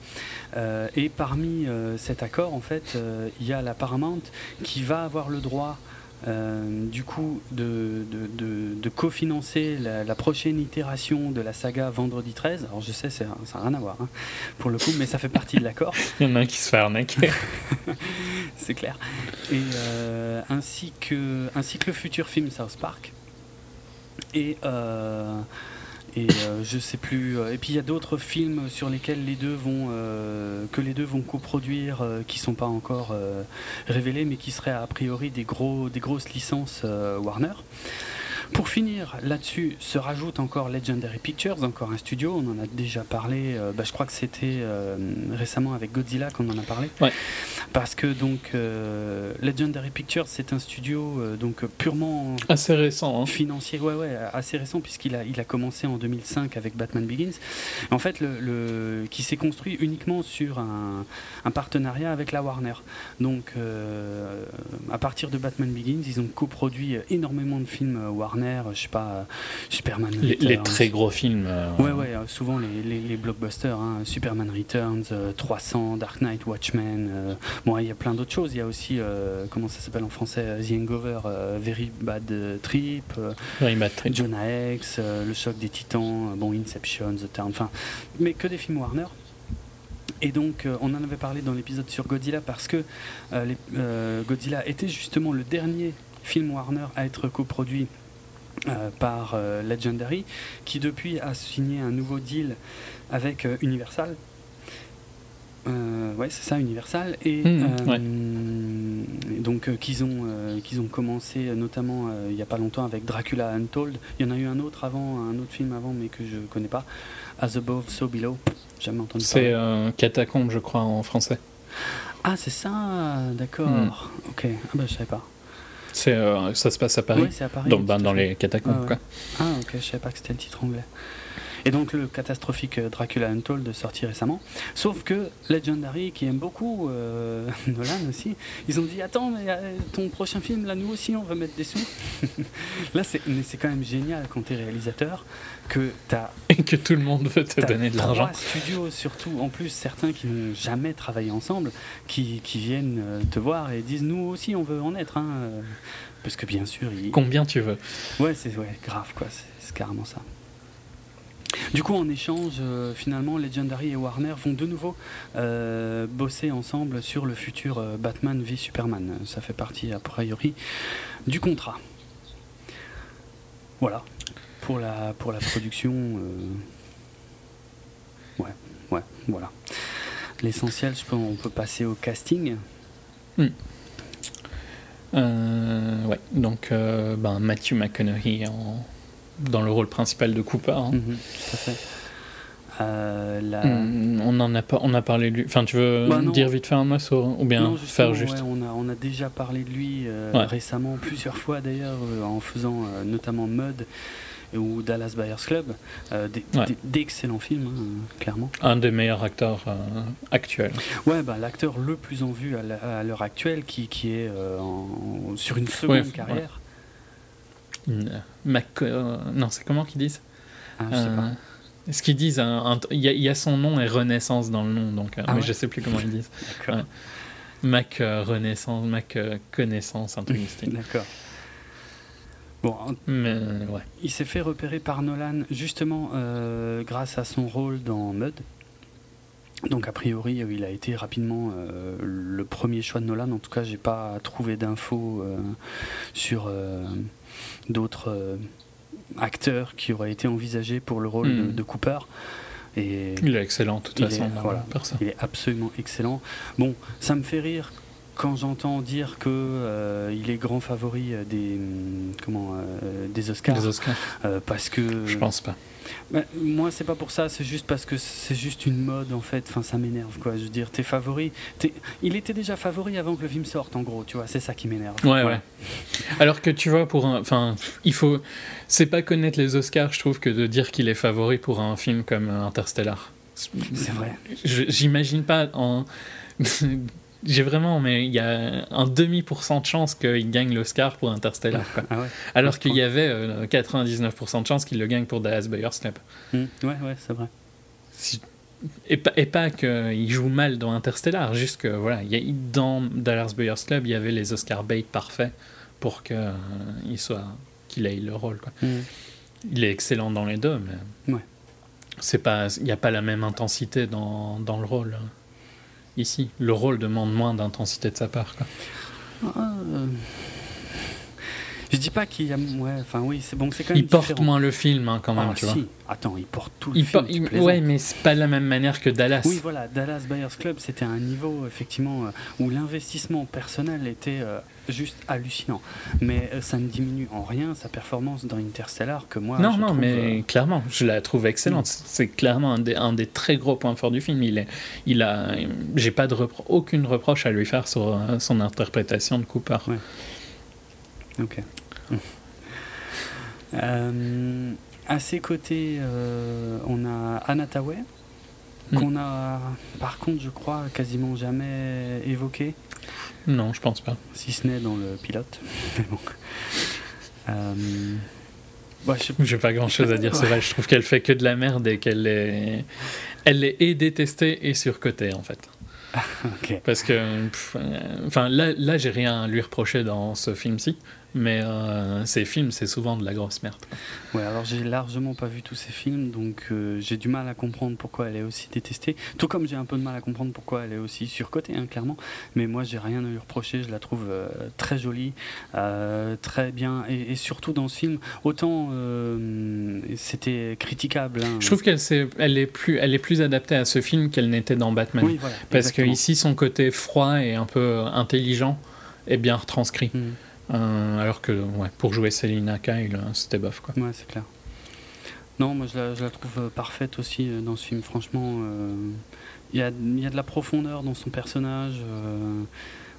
et parmi cet accord, en fait, il y a la Paramount qui va avoir le droit du coup de, de, cofinancer la, prochaine itération de la saga Vendredi 13. Alors je sais, ça n'a rien à voir hein, pour le coup, mais ça fait partie de l'accord.
Il y en a un qui se fait arnaquer.
C'est clair. Et ainsi, que, ainsi que le futur film South Park. Et, euh, et euh, je sais plus. Euh, et puis il y a d'autres films sur lesquels les deux vont, que les deux vont coproduire, qui sont pas encore révélés, mais qui seraient a priori des, gros, des grosses licences Warner. Pour finir, là-dessus se rajoute encore Legendary Pictures, encore un studio, on en a déjà parlé, euh, bah, je crois que c'était euh, récemment avec Godzilla qu'on en a parlé. Parce que donc euh, Legendary Pictures c'est un studio donc purement
assez récent, hein.
financier, ouais ouais, assez récent puisqu'il a il a commencé en 2005 avec Batman Begins. En fait, le, qui s'est construit uniquement sur un, un, partenariat avec la Warner. Donc à partir de Batman Begins, ils ont coproduit énormément de films Warner je sais pas, euh, Superman
les, Les très gros films.
Euh, ouais, ouais, euh, souvent les, les, blockbusters, hein, Superman Returns, 300, Dark Knight, Watchmen. bon, il y a plein d'autres choses. Il y a aussi, comment ça s'appelle en français, The Hangover, Very Bad Trip,
Very Bad Trip.
Jonah X, Le Choc des Titans, bon, Inception, The Town, enfin, mais que des films Warner. Et donc, on en avait parlé dans l'épisode sur Godzilla parce que Godzilla était justement le dernier film Warner à être coproduit euh, par euh, Legendary, qui depuis a signé un nouveau deal avec euh, Universal. ouais, c'est ça, Universal. Et, hmm, donc qu'ils ont, qu'ils ont commencé notamment il n'y a pas longtemps avec Dracula Untold. Il y en a eu un autre avant, un autre film avant, mais que je connais pas. As Above, So Below. Jamais entendu
C'est
parler.
euh, Catacombe, je crois, en français.
Ah, c'est ça, d'accord.
Hmm.
Ok, ah bah je savais pas.
C'est, euh, ça se passe à Paris,
Ouais, c'est à Paris.
dans, ben, dans les catacombes.
Ah ouais.
quoi.
Ah, ok, je savais pas que c'était le titre anglais. Et donc le catastrophique euh, Dracula Untold sorti récemment. Sauf que Legendary, qui aime beaucoup euh, Nolan aussi, ils ont dit Attends, mais euh, ton prochain film, là, nous aussi, on veut mettre des sous. là, c'est, mais c'est quand même génial quand t'es réalisateur que t'as
Et que tout le monde veut te donner de
trois
l'argent.
studios, surtout, en plus, certains qui n'ont jamais travaillé ensemble, qui, qui viennent te voir et disent Nous aussi, on veut en être. Hein. Parce que bien sûr, ils...
Combien tu veux
ouais, c'est ouais, grave, quoi. C'est, c'est carrément ça. Du coup, en échange, euh, finalement, Legendary et Warner vont de nouveau euh, bosser ensemble sur le futur euh, Batman v Superman. Ça fait partie, a priori, du contrat. Voilà. Pour la, production. Ouais, ouais, voilà. L'essentiel, je peux, on peut passer au casting.
Euh, Ouais, donc ben, Matthew McConaughey en- dans le rôle principal de Cooper. hein.
Mhm. Euh, la-
Hmm, on en a pas, on a parlé de lui. Enfin, tu veux
Bah,
dire vite fait un mot ou bien
Non,
faire juste?
ouais, on, a, on a déjà parlé de lui euh,
Ouais.
récemment, plusieurs fois d'ailleurs, euh, en faisant notamment Mud ou Dallas Buyers Club. euh,
Ouais.
D'excellents films, hein, clairement.
un des meilleurs acteurs euh, actuels.
Ouais, bah, l'acteur le plus en vue à l'heure actuelle, qui, qui est euh, en- sur une seconde
Ouais,
carrière.
Mac, euh, non, c'est comment qu'ils disent
Ah, je sais
Euh,
pas.
Ce qu'ils disent, il y, a- il y a son nom et Renaissance dans le nom, donc euh,
Ah
mais
ouais
je sais plus comment ils disent.
D'accord.
Mac euh, Renaissance, Mac euh, Connaissance, un truc.
D'accord. Bon,
Mais euh, ouais.
Il s'est fait repérer par Nolan justement euh, grâce à son rôle dans Mud. Donc a priori, euh, il a été rapidement euh, le premier choix de Nolan. En tout cas, j'ai pas trouvé d'infos euh, sur euh, d'autres euh, acteurs qui auraient été envisagés pour le rôle de,
Hmm.
de Cooper. Et
Il est excellent, de toute façon,
est- voilà. il est absolument excellent. Bon, ça me fait rire quand j'entends dire que euh, il est grand favori euh, des hum, comment euh, des Oscars
Les Oscars,
euh, parce que
je pense pas.
Bah, moi, c'est pas pour ça, c'est juste parce que c'est juste une mode en fait. Enfin, ça m'énerve quoi. Je veux dire, t'es favori. Il était déjà favori avant que le film sorte, en gros, tu vois. C'est ça qui m'énerve.
Ouais, ouais. Alors que tu vois, pour un. Enfin, il faut. C'est pas connaître les Oscars, je trouve, que de dire qu'il est favori pour un film comme Interstellar.
C'est vrai.
J'imagine pas en. J'ai vraiment, mais il y a un demi pour cent de chance qu'il gagne l'Oscar pour Interstellar. Quoi.
Ah ouais.
Alors qu'il y avait euh, 99% de chance qu'il le gagne pour Dallas Buyers Club.
Hum, Ouais, ouais, c'est vrai.
Si- Et pas, et pas qu'il joue mal dans Interstellar, juste que voilà, il y a, dans Dallas Buyers Club, il y avait les Oscar bait parfaits pour que euh, soit qu'il ait le rôle. Quoi.
Hum.
Il est excellent dans les deux, mais
Ouais.
c'est pas, il n'y a pas la même intensité dans, dans le rôle. hein. Ici, le rôle demande moins d'intensité de sa part. Quoi.
Euh, Je dis pas qu'il y a. Ouais, enfin oui, c'est bon, c'est quand même.
Il porte
différent.
moins le film hein, quand même,
Ah,
tu
si.
vois.
Attends, il porte tout le
Il
film.
il- ouais, mais c'est pas de la même manière que Dallas.
Oui, voilà, Dallas Buyers Club, c'était un niveau effectivement euh, où l'investissement personnel était euh, juste hallucinant. Mais euh, ça ne diminue en rien sa performance dans Interstellar que moi.
non,
je
non,
trouve,
mais
euh,
clairement, je la trouve excellente. C'est clairement un des, un des très gros points forts du film. Il est, il a, j'ai pas de repro- aucune reproche à lui faire sur euh, son interprétation de Cooper.
Ouais. Ok. Euh, à ses côtés, on a Anna Tawai,
Mm.
qu'on a par contre, je crois, quasiment jamais évoqué,
Non, je pense pas.
si ce n'est dans le pilote. Mais bon. Euh, je sais
J'ai pas grand chose à dire. C'est vrai, je trouve qu'elle fait que de la merde et qu'elle est, elle est et détestée et surcotée en fait.
Ok.
Parce que, pff, euh, enfin, là, là, j'ai rien à lui reprocher dans ce film-ci, mais euh, ces films, c'est souvent de la grosse merde.
Ouais, alors j'ai largement pas vu tous ces films, donc euh, j'ai du mal à comprendre pourquoi elle est aussi détestée. Tout comme j'ai un peu de mal à comprendre pourquoi elle est aussi surcotée, hein, clairement. Mais moi, j'ai rien à lui reprocher. Je la trouve euh, très jolie, très bien, et, et surtout dans ce film, autant c'était critiquable. hein.
Je trouve qu'elle elle est plus, elle est plus adaptée à ce film qu'elle n'était dans Batman.
oui, voilà,
Parce que ici, son côté froid et un peu intelligent est bien retranscrit.
Mhm.
Euh, alors que ouais, pour jouer Selina Kyle, euh, c'était bof quoi.
Ouais, c'est clair. Non, moi je la, je la trouve euh, parfaite aussi euh, dans ce film. Franchement, euh, il y, a, il y a de la profondeur dans son personnage, euh,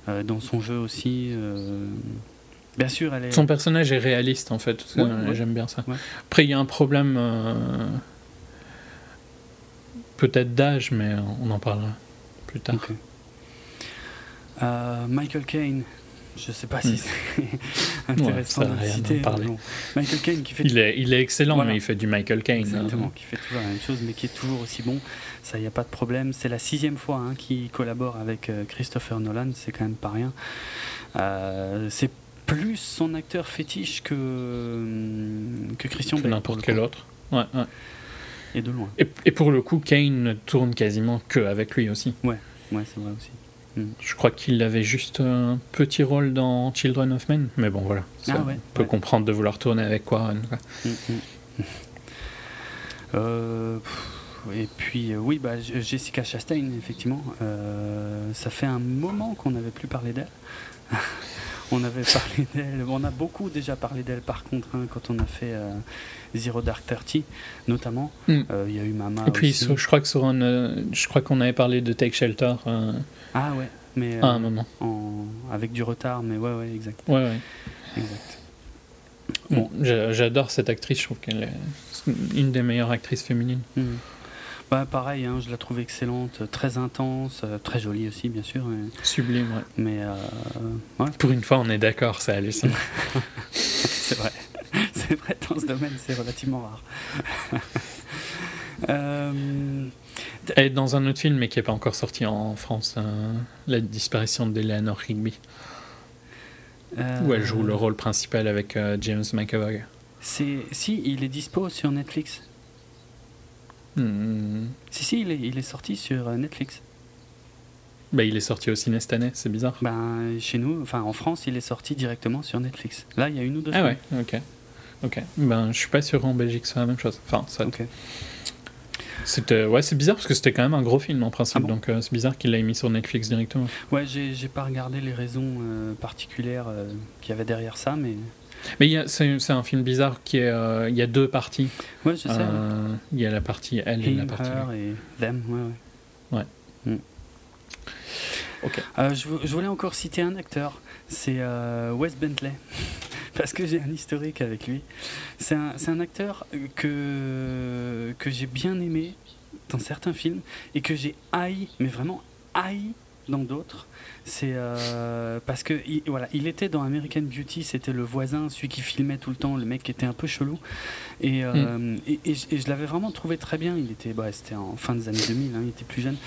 euh, dans son jeu aussi. euh. Bien sûr, elle est.
Son personnage est réaliste en fait,
Ouais,
Euh,
ouais.
j'aime bien ça. Après, il y a un problème euh, peut-être d'âge, mais on en parlera plus tard.
Euh, Michael Caine, je sais pas si
Hmm.
c'est intéressant
ça
de citer.
parler.
mais bon. Michael Caine qui fait
Il est, il est excellent,
Voilà.
mais il fait du Michael Caine.
Exactement,
hein.
qui fait toujours la même chose, mais qui est toujours aussi bon. Ça, il n'y a pas de problème. C'est la sixième fois hein, qu'il collabore avec euh, Christopher Nolan, c'est quand même pas rien. Euh, c'est plus son acteur fétiche que, hum, que Christian
Que
Bale.
n'importe quel autre. Ouais, ouais.
Et de loin.
Et, et pour le coup, Kane ne tourne quasiment que avec lui aussi.
Ouais, c'est vrai aussi.
Je crois qu'il avait juste un petit rôle dans Children of Men, mais bon voilà. Ça,
Ah ouais,
on peut
ouais.
comprendre de vouloir tourner avec quoi.
Mm, mm. Euh, et puis, euh, oui, bah, Jessica Chastain, effectivement. euh, ça fait un moment qu'on n'avait plus parlé d'elle. on avait parlé d'elle, on a beaucoup déjà parlé d'elle par contre, hein, quand on a fait euh, Zero Dark Thirty, notamment.
Mm.
Euh, Il y a eu Mama.
et puis
aussi.
je crois que sur un, euh, je crois qu'on avait parlé de Take Shelter
Ah ouais, mais
à un
euh,
moment.
en- avec du retard, mais ouais, ouais, exact.
Ouais, ouais.
exact.
Bon, j'a- j'adore cette actrice. Je trouve qu'elle est une des meilleures actrices féminines.
Mm. Bah, pareil, hein, je la trouve excellente, très intense, euh, très jolie aussi, bien sûr. mais-
Sublime, ouais.
Mais euh, ouais,
Pour une fois, on est d'accord, c'est hallucinant.
c'est vrai. c'est vrai, dans ce domaine, c'est relativement rare. Euh,
Est dans un autre film, mais qui n'est pas encore sorti en France, euh, La disparition d'Eleanor Rigby, où elle joue le
euh,
rôle principal avec euh, James McAvoy.
C'est si il est dispo sur Netflix.
Hmm.
Si si, il est, il est sorti sur euh, Netflix.
Bah, il est sorti au ciné cette année, c'est bizarre.
Ben chez nous, enfin en France, il est sorti directement sur Netflix. Là, il y a une ou deux
Ah ouais,
semaines.
ok. Ok. Ben, je suis pas sûr en Belgique c'est la même chose. Enfin, ça,
Ok.
C'était, ouais, c'est bizarre parce que c'était quand même un gros film en principe,
Ah bon
donc euh, c'est bizarre qu'il l'ait mis sur Netflix directement.
Ouais, j'ai j'ai pas regardé les raisons euh, particulières euh, qu'il y avait derrière ça, mais
Mais il y a- c'est, c'est un film bizarre qui est, euh, il y a deux parties.
ouais, je sais.
Il y a la partie elle et la partie.
et them, ouais, ouais.
Ouais.
Mm.
Ok.
Je, je voulais encore citer un acteur, c'est Wes Bentley, parce que j'ai un historique avec lui. C'est un, un acteur que, que j'ai bien aimé dans certains films et que j'ai haï, mais vraiment haï dans d'autres. C'est euh, parce que il, voilà, il était dans American Beauty, c'était le voisin, celui qui filmait tout le temps, le mec qui était un peu chelou. Et, euh, et, et je- et je l'avais vraiment trouvé très bien. Il était, bah, c'était en fin des années 2000, hein, il était plus jeune.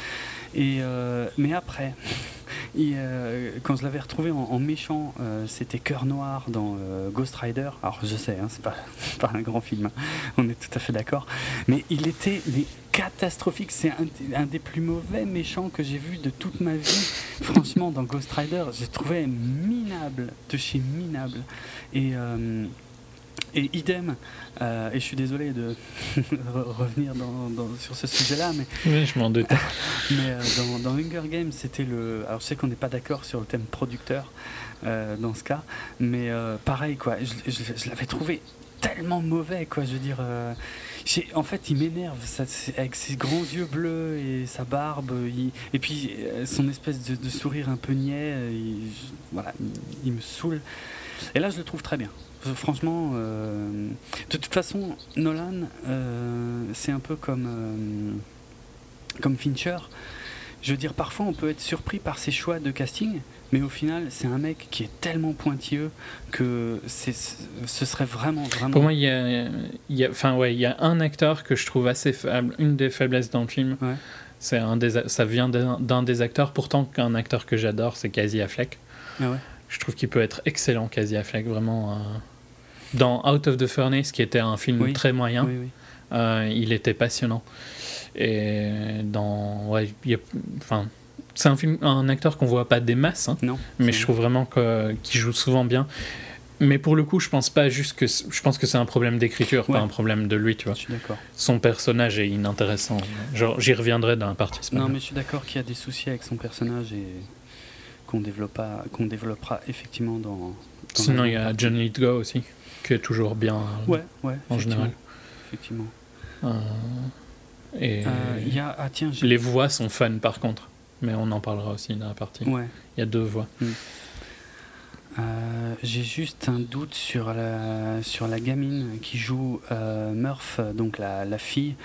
Et euh, mais après, euh, quand je l'avais retrouvé en, méchant, euh, c'était Cœur Noir dans Ghost Rider. Alors je sais, hein, c'est pas, un grand film, hein, on est tout à fait d'accord. Mais il était catastrophique. C'est un, des plus mauvais méchants que j'ai vu de toute ma vie. Franchement, dans Ghost Rider, j'ai trouvé minable, de chez minable. Et et idem, euh, et je suis désolé de re- revenir dans- dans- sur ce sujet-là, mais
Oui, je m'en doute.
mais euh, dans, dans Hunger Games, c'était le. Alors je sais qu'on n'est pas d'accord sur le thème producteur euh, dans ce cas, mais pareil quoi. Je, je- je l'avais trouvé tellement mauvais quoi. Je veux dire, en fait, il m'énerve avec ses grands yeux bleus et sa barbe, il- et puis son espèce de, de sourire un peu niais. il, voilà, il, il me saoule. Et là, je le trouve très bien. Franchement, euh, de toute façon, Nolan, euh, c'est un peu comme, euh, comme Fincher. Je veux dire, parfois on peut être surpris par ses choix de casting, mais au final, c'est un mec qui est tellement pointilleux que c'est, ce serait vraiment, vraiment.
Pour moi, il y a, il y a- enfin ouais, il y a un acteur que je trouve assez faible, une des faiblesses dans le film.
Ouais.
C'est un des, ça vient d'un d'un des acteurs. Pourtant, qu'un acteur que j'adore, c'est Casey Affleck.
Ah ouais.
Je trouve qu'il peut être excellent, Casey Affleck, vraiment. euh, Dans Out of the Furnace, qui était un film
Oui.
très moyen,
Oui, oui.
euh, il était passionnant. Et dans, ouais, il y a- enfin, c'est un film, un acteur qu'on voit pas des masses, hein,
Non.
mais je trouve vraiment qu'il joue souvent bien. Mais pour le coup, je pense pas juste que je pense que c'est un problème d'écriture,
Ouais.
pas un problème de lui, tu vois.
Je suis d'accord.
Son personnage est inintéressant. Genre, j'y reviendrai dans la partie.
Non, mais je suis d'accord qu'il y a des soucis avec son personnage et qu'on développera, qu'on développera effectivement dans. dans
Sinon, il y a. John Lithgow aussi, qui est toujours bien
Ouais, ouais.
en
effectivement,
général.
Effectivement.
Euh, et
Euh, Il y a ah tiens j'ai-
les voix sont fun par contre, mais on en parlera aussi dans la partie.
ouais.
Il y a deux voix.
Euh, j'ai juste un doute sur la, sur la gamine qui joue euh, Murph, donc la, la fille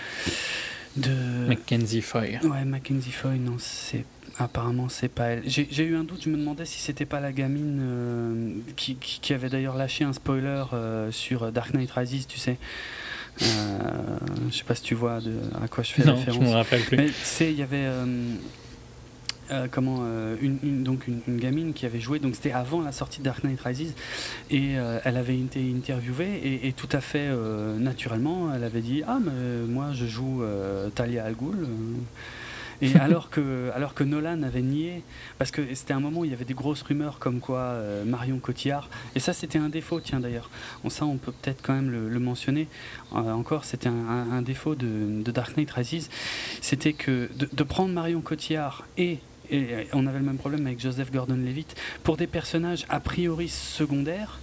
de.
Mackenzie Foy.
Ouais, Mackenzie Foy, non, c'est. Apparemment, c'est pas elle. J'ai eu un doute, je me demandais si c'était pas la gamine euh, qui, qui, qui avait d'ailleurs lâché un spoiler euh, sur Dark Knight Rises, tu sais. Euh, je sais pas si tu vois de, à quoi je fais
Non, je
référence.
me rappelle plus.
Mais tu sais, il y avait euh, comment euh, une, une- donc une, une gamine qui avait joué. Donc c'était avant la sortie de Dark Knight Rises et euh, elle avait été interviewée et, et tout à fait naturellement, elle avait dit ah mais moi je joue Talia Al Ghul. Et alors que, alors que Nolan avait nié, parce que c'était un moment où il y avait des grosses rumeurs comme quoi euh, Marion Cotillard, et ça c'était un défaut, tiens d'ailleurs, ça on peut peut-être quand même le, le mentionner. Euh, encore, c'était un, un- un défaut de, de Dark Knight Rises, c'était que de, de prendre Marion Cotillard et, et on avait le même problème avec Joseph Gordon-Levitt, pour des personnages a priori secondaires,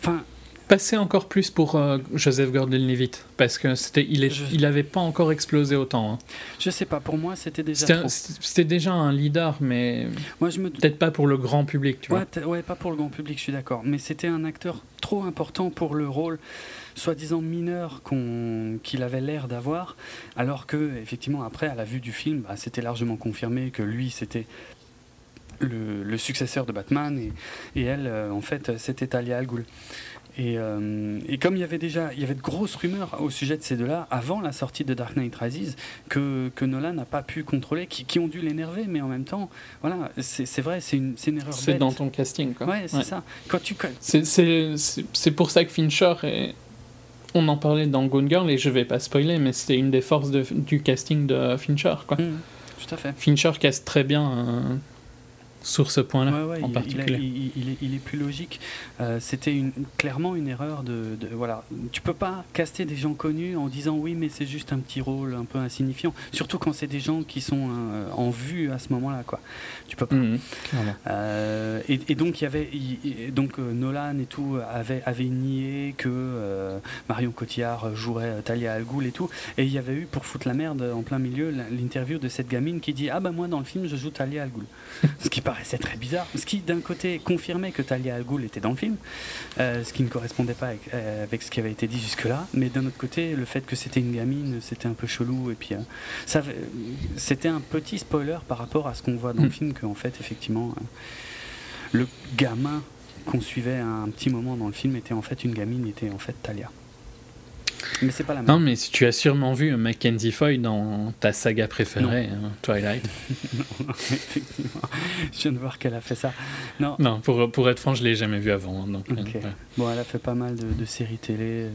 enfin,
Passer encore plus pour euh, Joseph Gordon-Levitt, parce que c'était, il, est,
Je-
il avait pas encore explosé autant. hein.
je sais pas, pour moi c'était déjà
C'était, déjà un leader, mais
Moi je me
peut-être pas pour le grand public, tu
Ouais,
vois.
ouais, pas pour le grand public, je suis d'accord. Mais c'était un acteur trop important pour le rôle soi-disant mineur qu'on- qu'il avait l'air d'avoir, alors que, effectivement, après, à la vue du film, bah, c'était largement confirmé que lui, c'était le, le successeur de Batman, et, et elle, euh, en fait, c'était Talia Al Ghul. Et, euh, et comme il y avait déjà il y avait de grosses rumeurs au sujet de ces deux-là avant la sortie de Dark Knight Rises que, que Nolan n'a pas pu contrôler, qui, qui ont dû l'énerver, mais en même temps, voilà, c'est vrai, c'est une, une erreur
C'est dans ton casting, quoi.
Ouais, c'est
Ouais.
ça. Quand tu
C'est, pour ça que Fincher est... On en parlait dans Gone Girl et je vais pas spoiler, mais c'était une des forces de- du casting de Fincher. Quoi.
Mmh, tout à fait.
Fincher casse très bien euh, sur ce point-là
Ouais, ouais,
en
il,
particulier.
il, est, il est plus logique. Euh, C'était une- clairement une erreur de, de- voilà. Tu peux pas caster des gens connus en disant oui, mais c'est juste un petit rôle un peu insignifiant. Surtout quand c'est des gens qui sont euh, en vue à ce moment-là, quoi. Tu peux pas.
Mhm.
Euh, et, et donc il y avait, donc Nolan et tout avait, avait nié que Marion Cotillard jouerait Talia Al Ghul et tout. Et il y avait eu pour foutre la merde en plein milieu l'interview de cette gamine qui dit ah bah moi dans le film je joue Talia Al Ghul. ce qui paraissait très bizarre. Ce qui d'un côté confirmait que Talia Al Ghul était dans le film, euh, ce qui ne correspondait pas avec, euh, avec ce qui avait été dit jusque là. Mais d'un autre côté le fait que c'était une gamine c'était un peu chelou et puis euh, ça c'était un petit spoiler par rapport à ce qu'on voit dans le
Mm.
film qu'en fait effectivement le gamin qu'on suivait à un petit moment dans le film était en fait une gamine, était en fait Talia. Mais c'est pas la même.
Non, mais tu as sûrement vu Mackenzie Foy dans ta saga préférée, hein, Twilight.
Effectivement. Je viens de voir qu'elle a fait ça. Non.
Non, pour, pour être franc, je l'ai jamais vu avant. hein, donc, euh, ouais.
Bon, elle a fait pas mal de, de séries télé.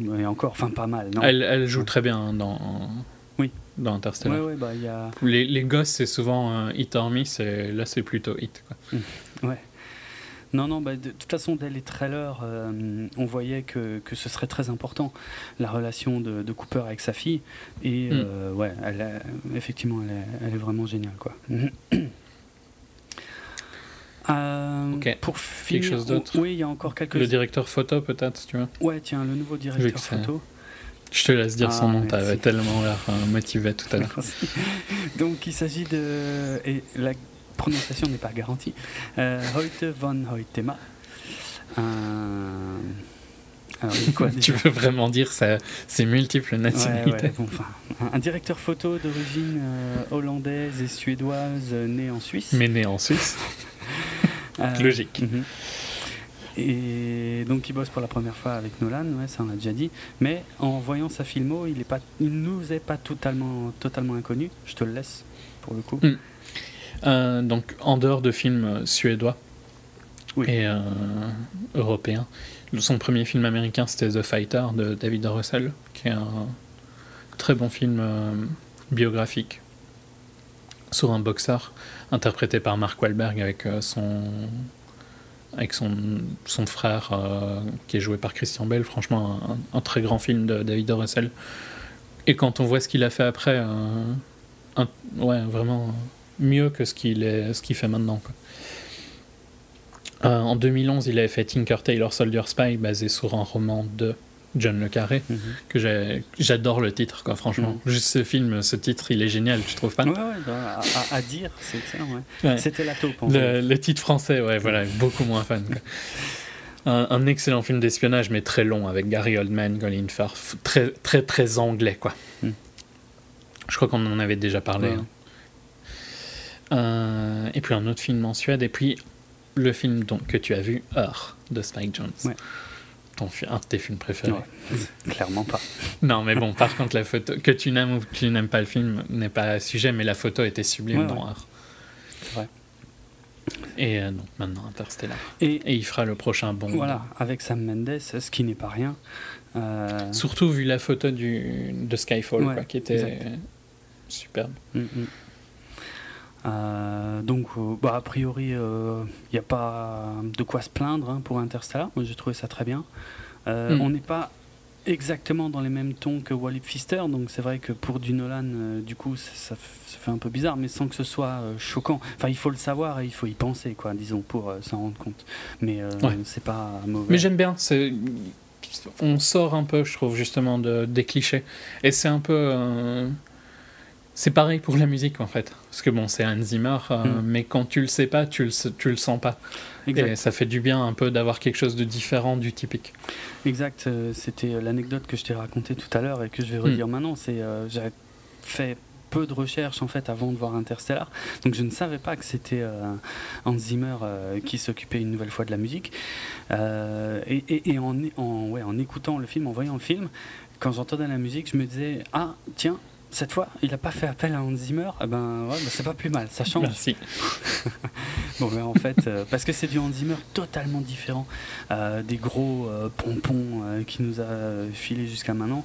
euh, et encore, enfin pas mal. Non.
Elle, elle joue très bien hein, dans,
Oui.
dans Interstellar.
ouais, bah y a.
Les, les gosses, c'est souvent euh, hit or miss, et là, c'est plutôt hit. Quoi.
Ouais. Non, non, bah, de toute façon, dès les trailers, euh, on voyait que, que ce serait très important, la relation de, de Cooper avec sa fille. Et
Mm.
euh, ouais, elle effectivement, elle est, elle est vraiment géniale. Quoi. Euh. Pour finir,
chose d'autre
Oui, il y a encore quelques.
Le directeur photo, peut-être, tu veux.
Ouais, tiens, le nouveau directeur photo.
Je te laisse dire
Ah,
son nom, t'avais tellement l'air euh, motivé tout à l'heure.
Donc, il s'agit de. Et la prononciation n'est pas garantie. Euh, Hoyte von Hoytema. Alors, quoi
tu peux vraiment dire ça, c'est multiples nationalités.
ouais, bon, enfin, un- directeur photo d'origine euh, hollandaise et suédoise, euh, né en Suisse.
Mais né en Suisse.
Euh,
Logique.
mhm. Et donc il bosse pour la première fois avec Nolan, ouais, ça on l'a déjà dit. Mais en voyant sa filmo, il est pas, il nous est pas totalement, totalement inconnu. Je te le laisse pour le coup.
Mm. Euh, donc, en dehors de films euh, suédois
Oui.
et euh, européens, son premier film américain c'était The Fighter de David. Russell, qui est un très bon film euh, biographique sur un boxeur interprété par Mark Wahlberg avec son avec son, son frère qui est joué par Christian Bell. Franchement, un, un très grand film de David. Russell. Et quand on voit ce qu'il a fait après, un- ouais, vraiment mieux que ce qu'il fait maintenant. Quoi. Euh, en 2011, il avait fait Tinker Tailor Soldier Spy, basé sur un roman de John Le Carré,
Mhm.
que j'adore le titre, quoi, franchement.
Mhm.
Juste ce film, ce titre, il est génial, tu trouves pas?
Ouais, ouais, à, à- à dire, c'est excellent. Ouais.
Ouais.
C'était la taupe. en
le,
fait.
le titre français, ouais, voilà, beaucoup moins fan. quoi. Un, un excellent film d'espionnage, mais très long, avec Gary Oldman, Colin Firth, très, très, très anglais, quoi.
Mhm.
Je crois qu'on en avait déjà parlé. Hein. Euh, et puis un autre film en Suède, et puis le film donc, que tu as vu, Heure, de Spike Jones.
Ouais.
Ton, un de tes films préférés.
Ouais. Clairement pas.
Non, mais bon, par contre, la photo, que tu n'aimes ou que tu n'aimes pas le film n'est pas sujet, mais la photo était sublime
Ouais,
dans.
C'est vrai.
Et euh, donc maintenant Interstellar.
Et
Et il fera le prochain bond.
voilà, avec Sam Mendes, ce qui n'est pas rien. Euh,
Surtout vu la photo du, de Skyfall, quoi, qui était
exact.
superbe.
Mm, mm. Euh, donc, euh, bah, a priori, il n'y a pas de quoi se plaindre hein, pour Interstellar. Moi, j'ai trouvé ça très bien. Euh,
Mm.
On n'est pas exactement dans les mêmes tons que Wally Pfister, donc c'est vrai que pour du Nolan, euh, du coup, ça, ça fait un peu bizarre, mais sans que ce soit euh, choquant. Enfin, il faut le savoir et il faut y penser, quoi, disons, pour euh, s'en rendre compte. Mais euh,
Ouais.
c'est pas mauvais.
Mais j'aime bien. C'est, on sort un peu, je trouve, justement, de, des clichés. Et c'est un peu. euh, c'est pareil pour la musique, en fait. Parce que bon, c'est Hans Zimmer, euh,
Mm.
mais quand tu le sais pas, tu le, tu le sens pas.
exact.
Et ça fait du bien un peu d'avoir quelque chose de différent du typique.
Exact, euh, c'était euh, l'anecdote que je t'ai racontée tout à l'heure et que je vais redire maintenant. C'est euh, j'avais fait peu de recherches en fait avant de voir Interstellar, donc je ne savais pas que c'était euh, Hans Zimmer qui s'occupait une nouvelle fois de la musique. Et et- et en, en, ouais, en écoutant le film, en voyant le film, quand j'entendais la musique, je me disais ah tiens. Cette fois, il n'a pas fait appel à Hans Zimmer, eh ben, ouais, bah, c'est pas plus mal, ça change.
Merci.
Bon, mais en fait, euh, parce que c'est du Hans Zimmer totalement différent euh, des gros euh, pompons qui nous a filé jusqu'à maintenant.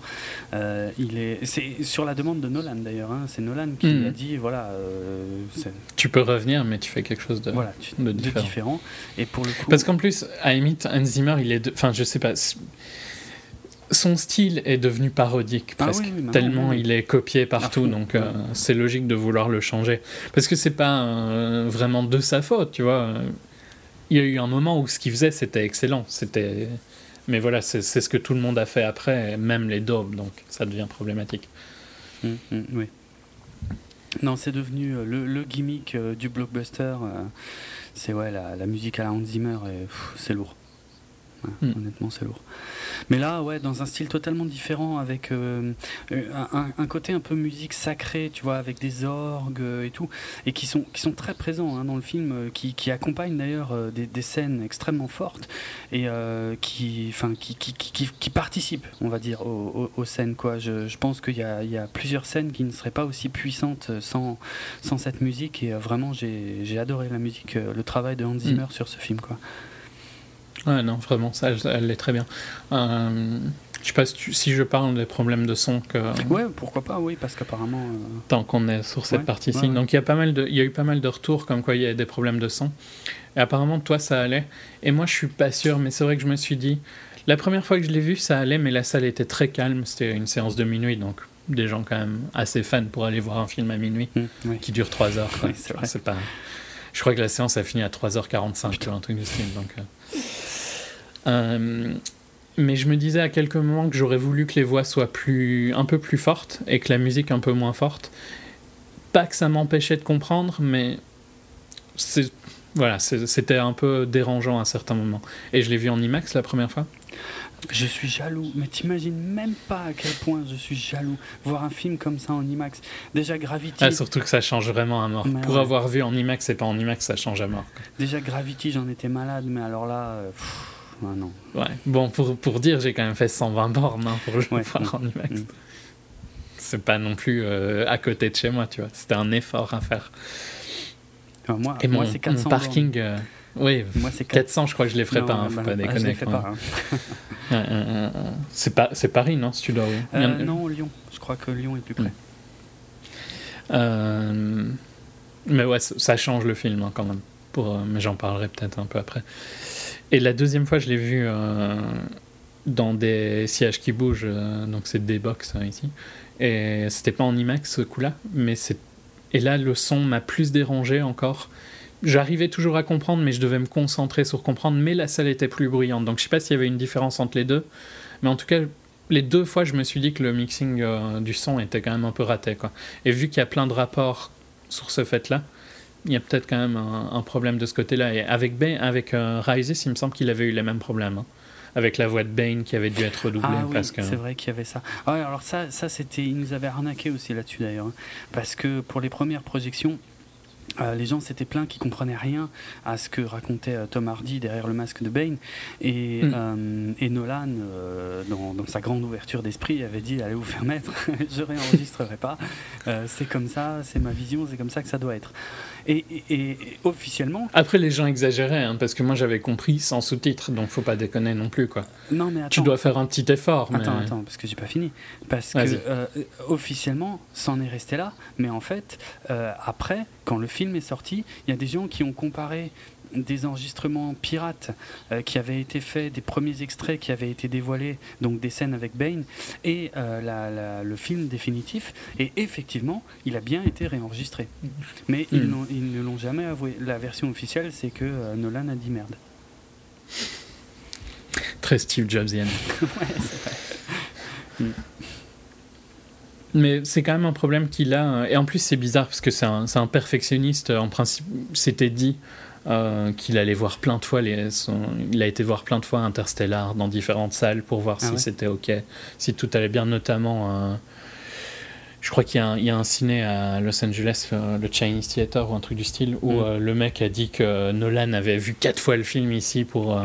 Il est, c'est sur la demande de Nolan d'ailleurs. hein, c'est Nolan qui
Mhm.
a dit voilà,
Tu peux revenir, mais tu fais quelque chose de.
voilà, tu-
de
de,
différent.
Et pour le coup,
Parce qu'en plus, à limite, Hans Zimmer, il est. Enfin, je sais pas. Son style est devenu parodique
Ah
presque,
oui, oui, maintenant,
tellement
oui.
il est copié partout, donc euh, c'est logique de vouloir le changer. Parce que c'est pas euh, vraiment de sa faute, tu vois. Il y a eu un moment où ce qu'il faisait, c'était excellent. C'était. Mais voilà, c'est c'est ce que tout le monde a fait après, même les daubes, donc ça devient problématique.
Mhm, mhm, oui. Non, c'est devenu euh, le, le gimmick du blockbuster. c'est ouais, la, la musique à la Hans Zimmer, c'est lourd. Ouais,
Mm.
Honnêtement, c'est lourd. Mais là, ouais, dans un style totalement différent, avec euh, euh, un, un côté un peu musique sacrée, tu vois, avec des orgues euh, et tout, et qui sont, qui sont très présents hein, dans le film, qui, qui accompagnent d'ailleurs des, des scènes extrêmement fortes et euh, qui, enfin, qui, qui, qui, qui- qui participent, on va dire, aux, aux- aux scènes. Quoi. Je, je pense qu'il y a, il y a plusieurs scènes qui ne seraient pas aussi puissantes sans, sans cette musique, et vraiment, j'ai adoré la musique, le travail de Hans Zimmer sur ce film. Quoi.
Ouais, non, vraiment, ça, elle est très bien. Euh, je sais pas si, tu- si je parle des problèmes de son que.
Ouais, pourquoi pas, oui, parce qu'apparemment. euh,
tant qu'on est sur cette
Ouais,
partie-ci.
ouais, ouais.
Donc il y, a pas mal de, il y a eu pas mal de retours comme quoi il y a des problèmes de son. Et apparemment, toi, ça allait. Et moi, je suis pas sûr, mais c'est vrai que je me suis dit. La première fois que je l'ai vu, ça allait, mais la salle était très calme. C'était une séance de minuit, donc des gens quand même assez fans pour aller voir un film à minuit
oui.
qui dure 3 heures. quoi.
Oui, c'est
pas... Je crois que la séance a fini à 3h45, tu vois, un truc du style. Donc, euh. Euh, mais je me disais à quelques moments que j'aurais voulu que les voix soient plus, un peu plus fortes et que la musique un peu moins forte. Pas que ça m'empêchait de comprendre, mais c'est voilà, c'était un peu dérangeant à certains moments. Et je l'ai vu en IMAX la première fois.
Je suis jaloux, mais t'imagines même pas à quel point je suis jaloux. Voir un film comme ça en IMAX. Déjà Gravity,
Ah, surtout que ça change vraiment à mort.
Mais
Pour
ouais.
avoir vu en IMAX et pas en IMAX, ça change à mort.
déjà Gravity, j'en étais malade, mais alors là, euh, pff, ah non.
Ouais. Bon, pour, pour dire, j'ai quand même fait 120 bornes hein, pour le
Ouais,
voir en IMAX.
mm.
C'est pas non plus euh, à côté de chez moi, tu vois. C'était un effort à faire.
Enfin, moi,
Et
moi
mon,
c'est 400
mon parking, euh, oui.
Moi, c'est 400.
400, je crois que je les ferai
Non,
pas, hein, faut
bah,
pas
bah, je
déconner.
hein.
C'est pas, c'est Paris, non, si tu dois. oui. A-
non, Lyon. Je crois que Lyon est plus près.
Mm. Euh, mais ouais, ça ça change le film quand même. Pour, mais j'en parlerai peut-être un peu après. Et la deuxième fois, je l'ai vu euh, dans des sièges qui bougent, euh, donc c'est des box hein, ici. Et c'était pas en IMAX ce coup-là, mais c'est Et là, le son m'a plus dérangé encore. J'arrivais toujours à comprendre, mais je devais me concentrer sur comprendre. Mais la salle était plus bruyante. Donc je sais pas s'il y avait une différence entre les deux. Mais en tout cas, les deux fois, je me suis dit que le mixing euh, du son était quand même un peu raté. Quoi. Et vu qu'il y a plein de rapports sur ce fait-là, il y a peut-être quand même un, problème de ce côté-là. Et avec, ben, avec euh, Rises, il me semble qu'il avait eu les mêmes problèmes. Hein. avec la voix de Bane qui avait dû être redoublée.
Ah
parce que...
c'est vrai qu'il y avait ça. Ah, alors ça, ça c'était, il nous avait arnaqué aussi là-dessus d'ailleurs, hein. parce que pour les premières projections, euh, les gens s'étaient plaints qu'ils comprenaient rien à ce que racontait euh, Tom Hardy derrière le masque de Bane et, mm. euh, et Nolan dans, dans, sa grande ouverture d'esprit avait dit allez vous faire mettre je réenregistrerai pas c'est comme ça c'est ma vision c'est comme ça que ça doit être et, officiellement.
Après, les gens exagéraient, hein, parce que moi j'avais compris sans sous-titres, donc faut pas déconner non plus. quoi.
Non, mais attends.
Tu dois faire un petit effort.
Attends, attends, parce que j'ai pas fini. Parce que euh, officiellement, c'en est resté là, mais en fait, euh, après, quand le film est sorti, il y a des gens qui ont comparé des enregistrements pirates euh, qui avaient été faits, des premiers extraits qui avaient été dévoilés, donc des scènes avec Bane, et euh, le film définitif. Et effectivement, il a bien été réenregistré. Mais ils, hmm. ils, ne l'ont jamais avoué. La version officielle, c'est que euh, Nolan a dit merde.
Très Steve Jobsian. ouais, c'est vrai. Hmm. Mais c'est quand même un problème qu'il a. Et en plus, c'est bizarre parce que c'est un, un, perfectionniste. En principe, c'était dit euh, qu'il allait voir plein de fois, les, il a été voir plein de fois Interstellar dans différentes salles pour voir ah si c'était ok, si tout allait bien, notamment. Euh, je crois qu'il y, y, a un ciné à Los Angeles, euh, le Chinese Theater ou un truc du style, où mm. le mec a dit que Nolan avait vu quatre fois le film ici pour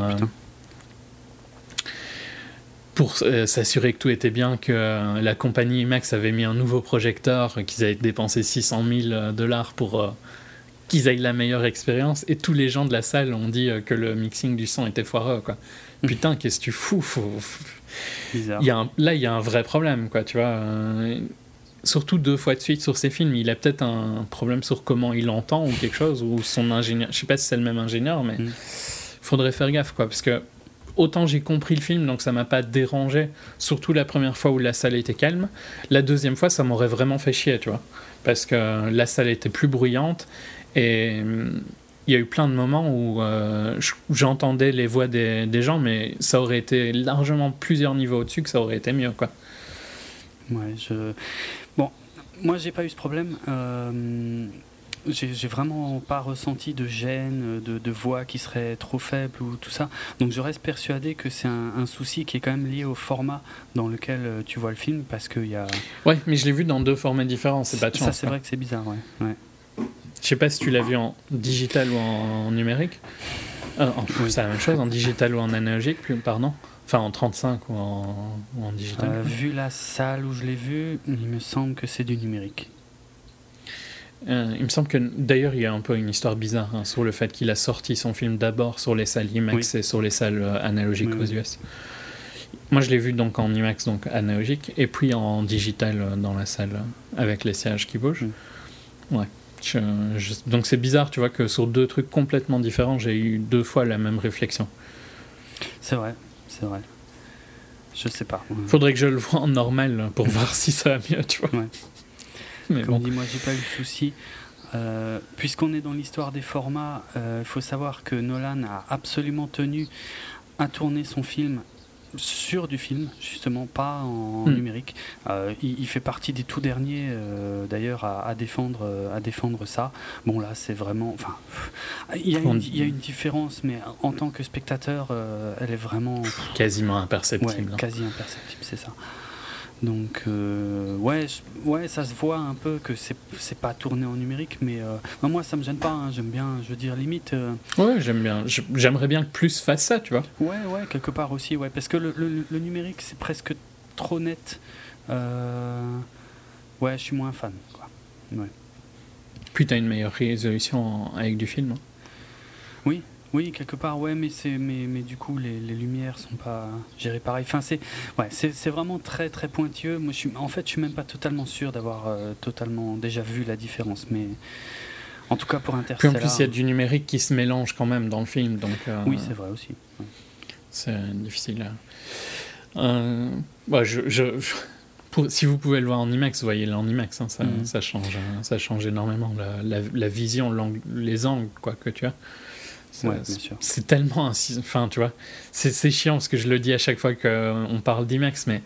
pour s'assurer que tout était bien, que la compagnie IMAX avait mis un nouveau projecteur, qu'ils avaient dépensé 600 000 dollars pour qu'ils aient la meilleure expérience. Et tous les gens de la salle ont dit euh, que le mixing du son était foireux. Quoi. Putain, qu'est-ce que tu fous Il y a Là, il y a un vrai problème, quoi, tu vois. Surtout deux fois de suite sur ces films. Il a peut-être un problème sur comment il entend ou quelque chose, ou son ingénieur. Je sais pas si c'est le même ingénieur, mais il mm. faudrait faire gaffe, quoi. Parce que autant j'ai compris le film, donc ça m'a pas dérangé, surtout la première fois où la salle était calme. La deuxième fois, ça m'aurait vraiment fait chier, tu vois. Parce que la salle était plus bruyante et il y a eu plein de moments où euh, j'entendais les voix des, des, gens, mais ça aurait été largement plusieurs niveaux au-dessus que ça aurait été mieux. Quoi.
Ouais, je... Bon, moi j'ai pas eu ce problème. Euh, j'ai vraiment pas ressenti de gêne, de, de, voix qui serait trop faible ou tout ça. Donc je reste persuadé que c'est un, un, souci qui est quand même lié au format dans lequel euh, tu vois le film parce qu'il y a.
Ouais, mais je l'ai vu dans deux formats différents, c'est pas de chance.
Ça, c'est vrai que c'est bizarre, ouais. ouais.
Je sais pas si tu l'as vu en digital ou en, numérique. Euh, c'est la même chose, en digital ou en analogique, pardon. Enfin, en 35 ou en, en digital.
Euh, vu la salle où je l'ai vu, il me semble que c'est du numérique.
Euh, il me semble que d'ailleurs il y a un peu une histoire bizarre hein, sur le fait qu'il a sorti son film d'abord sur les salles IMAX et sur les salles analogiques aux US. Moi je l'ai vu donc en IMAX donc analogique et puis en digital dans la salle avec les sièges qui bougent. Ouais donc c'est bizarre, tu vois, que sur deux trucs complètement différents, j'ai eu deux fois la même réflexion.
C'est vrai, c'est vrai. Je sais pas.
Faudrait que je le vois en normal pour voir si ça va mieux, tu vois.
Mais Comme bon. dit, moi j'ai pas eu de souci. Euh, puisqu'on est dans l'histoire des formats, il euh, faut savoir que Nolan a absolument tenu à tourner son film sur du film, justement, pas en hmm. numérique. Euh, il, fait partie des tout derniers, euh, d'ailleurs, à, défendre, euh, à défendre ça. Bon, là, c'est vraiment. Enfin, il y, a une, il y, a une, différence, mais en tant que spectateur, elle est vraiment.
Quasiment imperceptible.
Ouais, quasi imperceptible, c'est ça. Donc, euh, ouais, ouais, ça se voit un peu que c'est pas tourné en numérique, mais euh, moi, ça me gêne pas. Hein, j'aime bien, je veux dire, limite. Euh,
ouais, j'aime bien. J'aimerais bien que plus fasse ça, tu vois.
Ouais, ouais, quelque part aussi, ouais. Parce que le, le, numérique, c'est presque trop net. ouais, je suis moins fan, quoi. Ouais.
Puis t'as une meilleure résolution avec du film. Hein.
Oui, oui, quelque part, ouais, mais, c'est, mais, mais du coup, les, les lumières sont pas gérées pareil. Enfin, c'est, ouais, c'est, c'est vraiment très, très pointueux. Moi, je suis, en fait, je suis même pas totalement sûr d'avoir euh, totalement déjà vu la différence, mais en tout cas pour Interstellar.
Puis en plus, il y a du numérique qui se mélange quand même dans le film, donc.
Euh, oui, c'est vrai aussi.
C'est difficile. Euh, je, je, pour, si vous pouvez le voir en IMAX, voyez-le en IMAX. Hein, ça,
Mhm.
ça, change, hein, ça change énormément la, la, la vision, l'angle- les angles quoi, que tu as.
Ouais.
C'est tellement. Enfin, tu vois, c'est chiant parce que je le dis à chaque fois qu'on parle d'IMAX, mais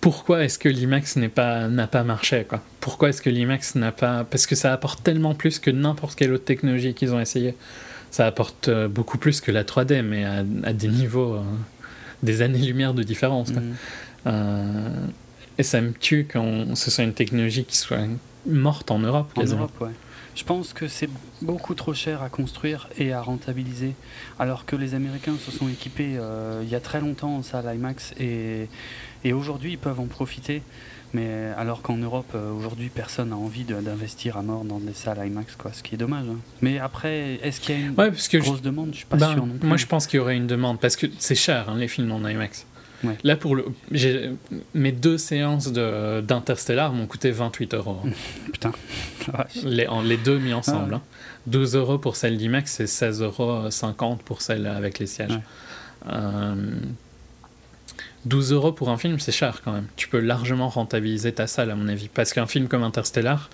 pourquoi est-ce que l'IMAX n'est pas n'a pas marché quoi? Pourquoi est-ce que l'IMAX n'a pas Parce que ça apporte tellement plus que n'importe quelle autre technologie qu'ils ont essayé. Ça apporte euh, beaucoup plus que la 3D, mais à, à des niveaux, euh, des années-lumière de différence. quoi.
Mhm.
Euh, et ça me tue quand ce soit une technologie qui soit morte en Europe.
En
quasiment.
Europe, ouais. Je pense que c'est beaucoup trop cher à construire et à rentabiliser, alors que les Américains se sont équipés euh, il y a très longtemps en salle IMAX et, et aujourd'hui ils peuvent en profiter. Mais alors qu'en Europe, euh, aujourd'hui, personne n'a envie d'investir à mort dans des salles IMAX, quoi, ce qui est dommage. hein. Mais après, est-ce qu'il y a une
Ouais, parce que je-
grosse demande? Je suis pas
Ben,
sûr non plus.
moi, je pense qu'il y aurait une demande parce que c'est cher hein, les films en IMAX.
Ouais.
Là, pour le, mes deux séances de- d'Interstellar m'ont coûté 28 euros. hein.
Putain,
les, en- les deux mis ensemble.
Ah
hein. 12 euros pour celle d'IMAX et 16,50 euros pour celle avec les sièges.
Ouais.
Euh, 12 euros pour un film, c'est cher quand même. Tu peux largement rentabiliser ta salle, à mon avis. Parce qu'un film comme Interstellar,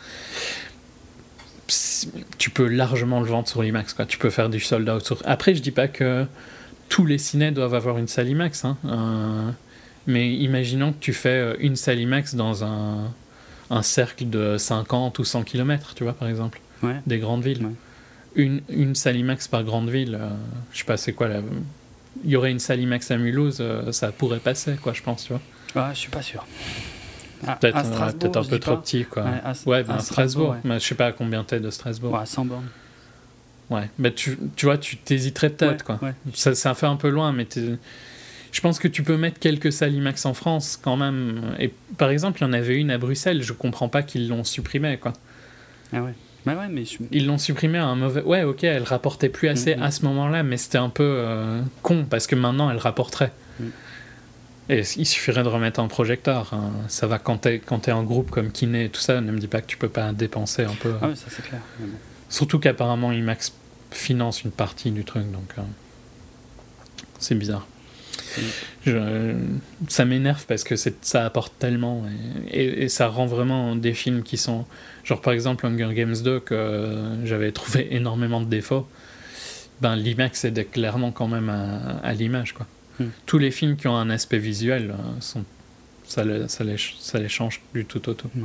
tu peux largement le vendre sur l'IMAX. Tu peux faire du sold out. Sur... Après, je dis pas que tous les ciné doivent avoir une salle IMAX. hein. Euh, mais imaginons que tu fais euh, une salle IMAX dans un, un cercle de 50 ou 100 km, tu vois, par exemple,
Ouais.
des grandes villes.
Ouais.
Une, une salle IMAX par grande ville, euh, je sais pas, c'est quoi là Il y aurait une salle IMAX à Mulhouse, euh, ça pourrait passer, quoi, je pense, tu vois.
Ah, je suis pas sûr. À-
Peut-être un peu trop
pas.
petit, quoi.
Ouais,
Ouais,
à-
ben,
à
Strasbourg,
Strasbourg, ouais.
mais je sais pas à combien t'es de Strasbourg.
Ouais, à 100 bornes.
Ouais, mais tu, tu vois, tu t'hésiterais peut-être,
Ouais,
quoi.
ouais.
Ça, ça fait un peu loin, mais je pense que tu peux mettre quelques salles IMAX en France quand même. Et par exemple, il y en avait une à Bruxelles, je comprends pas qu'ils l'ont supprimée, quoi.
Ah ouais. Bah ouais, mais je-
Ils l'ont supprimée à un mauvais. Ouais, ok, elle rapportait plus assez
Mhm.
à ce moment-là, mais c'était un peu euh, con parce que maintenant elle rapporterait.
Mhm.
Et il suffirait de remettre un projecteur. hein. Ça va quand t'es quand t'es en groupe comme Kiné et tout ça. Ne me dis pas que tu peux pas dépenser un peu.
Ah ouais, ça c'est clair. mais bon.
Surtout qu'apparemment IMAX finance une partie du truc, donc euh, c'est bizarre. Je- ça m'énerve parce que ça apporte tellement et, et- et ça rend vraiment des films qui sont genre par exemple Hunger Games 2 que euh, j'avais trouvé énormément de défauts. Ben l'IMAX aide clairement quand même à, à l'image quoi.
Mhm.
Tous les films qui ont un aspect visuel euh, sont ça les, ça, les, ça les change du tout au tout.
Ouais.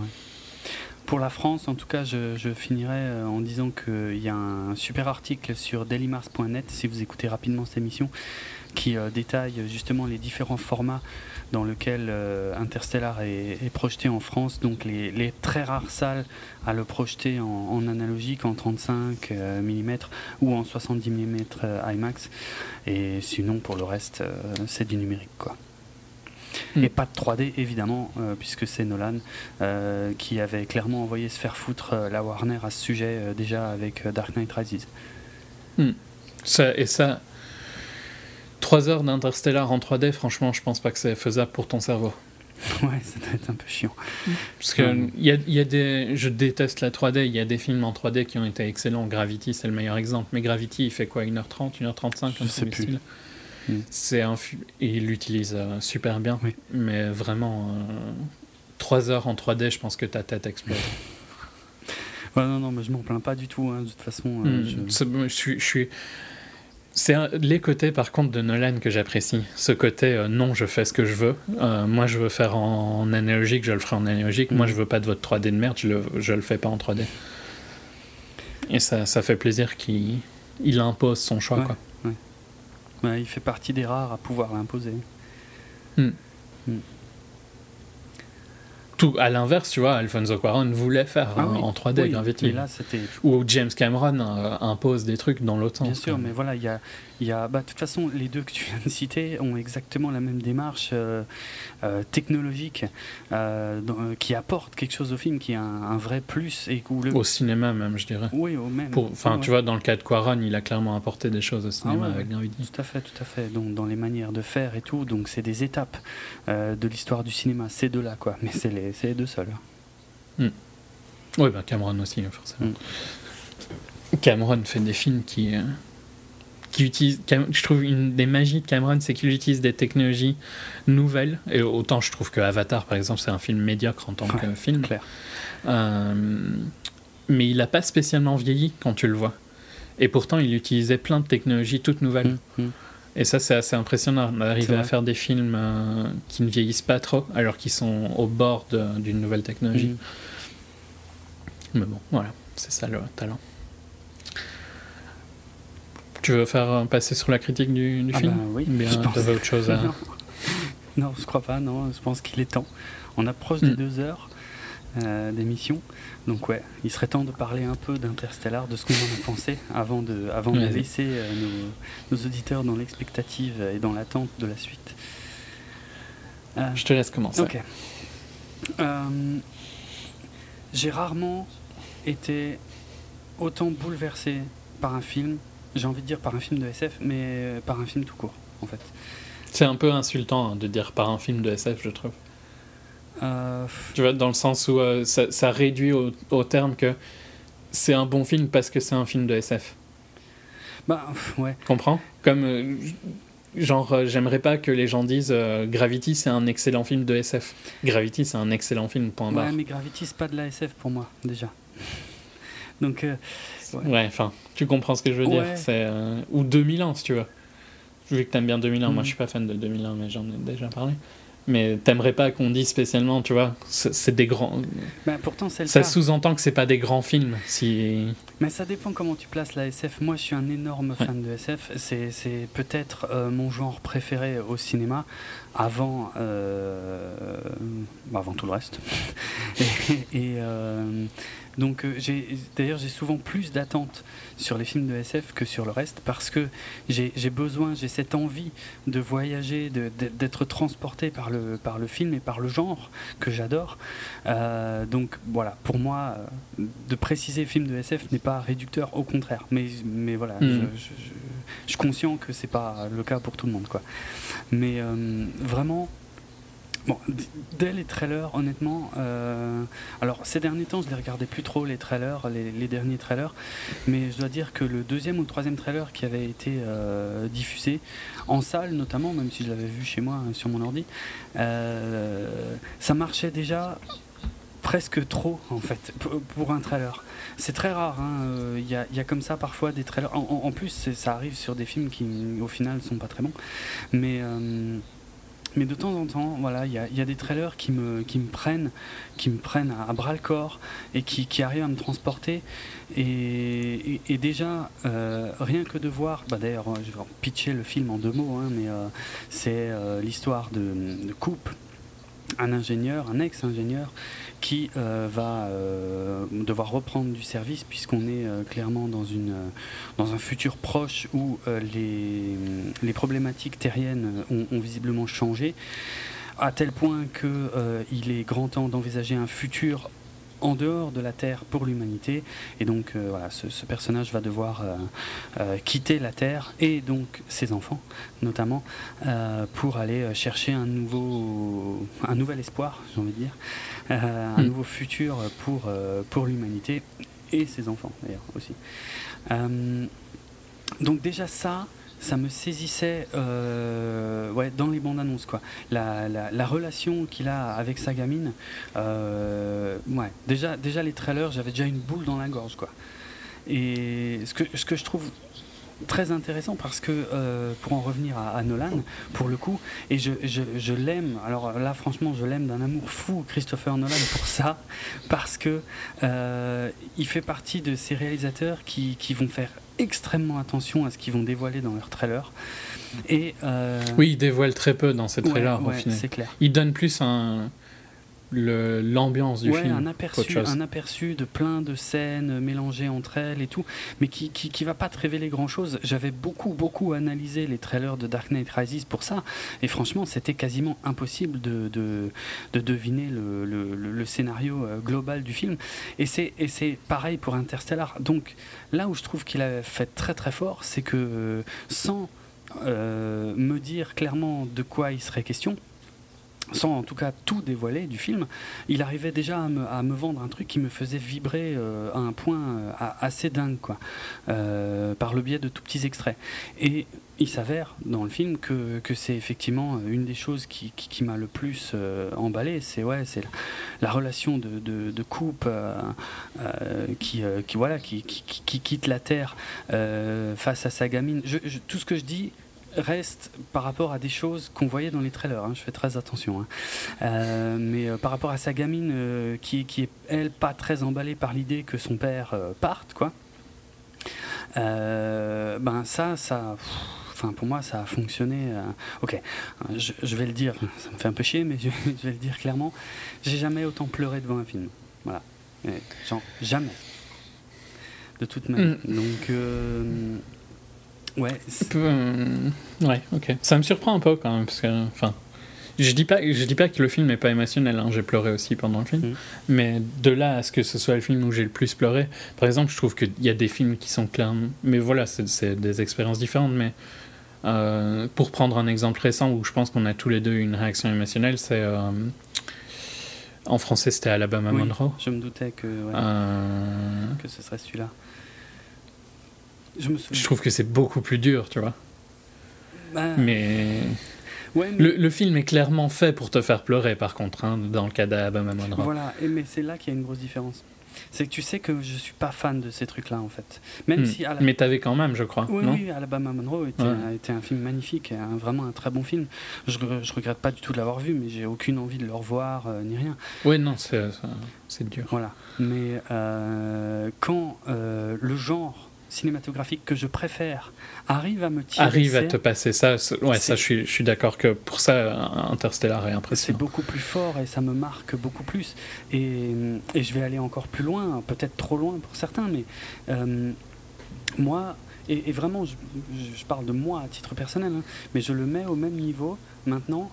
Pour la France, en tout cas, je, je finirai euh, en disant qu'il y a un super article sur dailymars.net, si vous écoutez rapidement cette émission, qui euh, détaille justement les différents formats dans lesquels euh, Interstellar est, projeté en France. Donc les, très rares salles à le projeter en, analogique, en 35 mm ou en 70 mm IMAX. Et sinon, pour le reste, c'est du numérique.
Mm.
Et pas de 3D évidemment, euh, puisque c'est Nolan euh, qui avait clairement envoyé se faire foutre euh, la Warner à ce sujet euh, déjà avec euh, Dark Knight Rises.
Ça, et ça, 3 heures d'Interstellar en 3D, franchement, je pense pas que c'est faisable pour ton cerveau.
ouais, ça doit être un peu chiant.
Parce que il y a, il y a des, je déteste la 3D. Il y a des films en 3D qui ont été excellents. Gravity, c'est le meilleur exemple. Mais Gravity, il fait quoi 1h30, 1h35
Je sais plus.
C'est un il l'utilise euh, super bien.
Oui.
Mais vraiment, 3 heures en 3D, je pense que ta tête explose.
Ouais, non, non, mais je m'en plains pas du tout. hein, de toute façon, euh,
Hmm,
je-
suis. je suis- C'est les côtés par contre de Nolan que j'apprécie. Ce côté euh, non, je fais ce que je veux. Euh, moi, je veux faire en, en analogique, je le ferai en analogique. Moi,
Mhm.
je veux pas de votre 3D de merde, je le, je le fais pas en 3D. Et ça, ça fait plaisir qu'il il impose son choix.
Ouais.
Quoi.
Il fait partie des rares à pouvoir l'imposer.
Tout à l'inverse, tu vois, Alfonso Cuarón voulait faire
Ah
hein,
oui,
en 3D
oui,
Gravity. Ou James Cameron euh, impose des trucs dans sens.
Bien sûr, mais voilà, il y a, il y a bah, de toute façon, les deux que tu viens de citer ont exactement la même démarche euh, euh, technologique euh, dans- qui apporte quelque chose au film, qui a un, un vrai plus et où le.
Au cinéma même, je dirais.
Oui, au même.
Enfin, tu
ouais.
vois, dans le cas de Quaron, il a clairement apporté des choses au cinéma
ouais,
avec. Gravity.
Tout à fait, tout à fait. Donc, dans les manières de faire et tout, donc c'est des étapes de l'histoire du cinéma, ces deux-là, quoi. Mais c'est les, c'est les deux seuls.
Oui, bah Cameron aussi, forcément.
Mm.
Cameron fait des films qui, euh, qui utilise, je trouve une des magies de Cameron, c'est qu'il utilise des technologies nouvelles. Et autant je trouve que Avatar, par exemple, c'est un film médiocre en tant que film.
Clair.
Euh, mais il n'a pas spécialement vieilli quand tu le vois. Et pourtant, il utilisait plein de technologies toutes nouvelles. Mmh, mmh. Et ça, c'est assez impressionnant d'arriver à faire des films euh, qui ne vieillissent pas trop, alors qu'ils sont au bord d'une nouvelle technologie. Mmh. Mais bon, voilà, c'est ça le talent. Tu veux faire passer sur la critique du,
ah
film
bah Oui,
bien
je
autre chose à...
non. je crois pas, non, je pense qu'il est temps. On approche des deux heures euh, d'émission. Donc ouais, il serait temps de parler un peu d'Interstellar, de ce qu'on en a pensé, avant de, avant de laisser euh, nos, nos, auditeurs dans l'expectative et dans l'attente de la suite.
Euh, Je te laisse commencer.
Ok. J'ai rarement été autant bouleversé par un film, j'ai envie de dire par un film de SF, mais par un film tout court, en fait.
C'est un peu insultant hein, de dire par un film de SF, je trouve. Euh, tu vois, dans le sens où euh, ça, réduit au, terme que c'est un bon film parce que c'est un film de SF.
Bah, ouais.
Comprends? Comme. Euh, genre, j'aimerais pas que les gens disent Gravity, c'est un excellent film de SF. Gravity, c'est un excellent film, point barre.
Ouais, mais Gravity, c'est pas de la SF pour moi, déjà. Donc.
Ouais, enfin, tu comprends ce que je veux dire. C'est, ou 2001, si tu veux. Vu que t'aimes bien 2001, moi mm. je suis pas fan de 2001, mais j'en ai déjà parlé mais t'aimerais pas qu'on dise spécialement, tu vois, c'est des grands.
Ben, pourtant,
ça sous-entend que c'est pas des grands films. Si...
Mais ça dépend comment tu places la SF. Moi, je suis un énorme fan de SF. C'est peut-être euh, mon genre préféré au cinéma avant, euh, avant tout le reste. et, euh, donc, euh, d'ailleurs, j'ai souvent plus d'attentes sur les films de SF que sur le reste parce que j'ai besoin, j'ai cette envie de voyager, d'être transporté par le, par le film et par le genre que j'adore. Euh, donc, voilà, pour moi, euh, de préciser film de SF n'est pas réducteur, au contraire. Mais, mais voilà, hmm. je, je, suis conscient que c'est pas le cas pour tout le monde. Quoi. Mais vraiment, Bon, dès les trailers, honnêtement, euh, alors ces derniers temps, je les regardais plus trop les trailers, les, derniers trailers, mais je dois dire que le deuxième ou le troisième trailer qui avait été euh, diffusé en salle, notamment, même si je l'avais vu chez moi hein, sur mon ordi, euh, ça marchait déjà presque trop en fait pour un trailer. C'est très rare. Hein, il y, a, comme ça parfois des trailers. En, en plus, ça arrive sur des films qui au final sont pas très bons, mais mais de temps en temps, voilà, il y a, des trailers qui me, qui me prennent, qui me prennent à, bras le corps et qui, qui, arrivent à me transporter. Et, déjà, euh, rien que de voir, bah d'ailleurs, je vais pitcher le film en deux mots, hein, mais euh, c'est euh, l'histoire de Coupe, un ingénieur, un ex-ingénieur, qui euh, va euh, devoir reprendre du service puisqu'on est euh, clairement dans, une, dans un futur proche où les, les, problématiques terriennes ont, visiblement changé, à tel point qu'il est grand temps d'envisager un futur en dehors de la Terre pour l'humanité. Et donc euh, voilà, ce, personnage va devoir euh, euh, quitter la Terre et donc ses enfants notamment pour aller chercher un nouveau, un nouvel espoir, j'ai envie de dire, un hmm. nouveau futur pour, pour l'humanité et ses enfants d'ailleurs aussi. donc déjà ça, ça me saisissait euh, ouais, dans les bandes annonces. Quoi. La, la, relation qu'il a avec sa gamine, euh, ouais, déjà, déjà les trailers, j'avais déjà une boule dans la gorge. Quoi. Et ce que, ce que je trouve très intéressant parce que euh, pour en revenir à, Nolan pour le coup et je, je, je l'aime alors là franchement je l'aime d'un amour fou Christopher Nolan pour ça parce que il fait partie de ces réalisateurs qui, qui vont faire extrêmement attention à ce qu'ils vont dévoiler dans leur trailer. Et, euh,
Oui, ils dévoilent très peu dans ces trailers au final.
C'est clair.
Ils donnent plus un, l'ambiance du film.
Un aperçu, un aperçu de plein de scènes mélangées entre elles et tout, mais qui, qui, qui va pas te révéler grand chose. J'avais beaucoup, beaucoup analysé les trailers de Dark Knight Rises pour ça, et franchement, c'était quasiment impossible de, de, de deviner le, le, le, scénario euh, global du film. Et c'est pareil pour Interstellar. Donc là où je trouve qu'il a fait très très fort, c'est que euh, sans euh, me dire clairement de quoi il serait question, sans en tout cas tout dévoiler du film, il arrivait déjà à me, vendre un truc qui me faisait vibrer à un point assez dingue, quoi, par le biais de tout petits extraits. Et il s'avère dans le film que, que c'est effectivement une des choses qui, qui, m'a le plus emballé, c'est ouais, c'est la, relation de, de, coupe qui, qui, voilà, qui, qui, quitte la Terre face à sa gamine. tout ce que je dis, reste par rapport à des choses qu'on voyait dans les trailers. Hein, je fais très attention. Hein. Euh, mais euh, par rapport à sa gamine euh, qui, qui est, elle, pas très emballée par l'idée que son père parte, quoi. ben ça, ça. Enfin, pour moi, ça a fonctionné. ok, je, vais le dire, ça me fait un peu chier, mais je, vais le dire clairement. J'ai jamais autant pleuré devant un film. Voilà. genre, jamais. De toute manière. Mm. Donc.
Euh, ouais, ok. Ça me surprend un peu quand même, parce que, enfin, je dis pas, je dis pas que le film n'est pas émotionnel. Hein. J'ai pleuré aussi pendant le film, mm. mais de là à ce que ce soit le film où j'ai le plus pleuré, par exemple, je trouve qu'il y a des films qui sont clairs. Mais voilà, c'est des expériences différentes. Mais euh, pour prendre un exemple récent où je pense qu'on a tous les deux une réaction émotionnelle, c'est euh, en français, c'était Alabama oui, Monroe.
Je me doutais que, que ce serait celui-là.
Je, trouve que c'est beaucoup plus dur, tu vois. Bah, mais... Le, film est clairement fait pour te faire pleurer, par contre, hein, dans le cas d'Alabama Monroe.
Voilà, et, mais c'est là qu'il y a une grosse différence. C'est que tu sais que je suis pas fan de ces trucs-là, en fait. Même hmm. si
Mais t'avais quand même, je crois.
Oui, oui Alabama Monroe était, était, un film magnifique, un, vraiment un très bon film. Je, je regrette pas du tout de l'avoir vu, mais j'ai aucune envie de le revoir, euh, ni rien.
Oui, non, c'est dur.
Voilà. Mais euh, quand euh, le genre cinématographique que je préfère arrive à me tirer.
Arrive à te passer ça. Ouais, ça, je suis, je suis d'accord que pour ça, Interstellar est impressionnant.
C'est beaucoup plus fort et ça me marque beaucoup plus. Et, et je vais aller encore plus loin, peut-être trop loin pour certains, mais euh, moi, et, vraiment, je, je, parle de moi à titre personnel, hein, mais je le mets au même niveau maintenant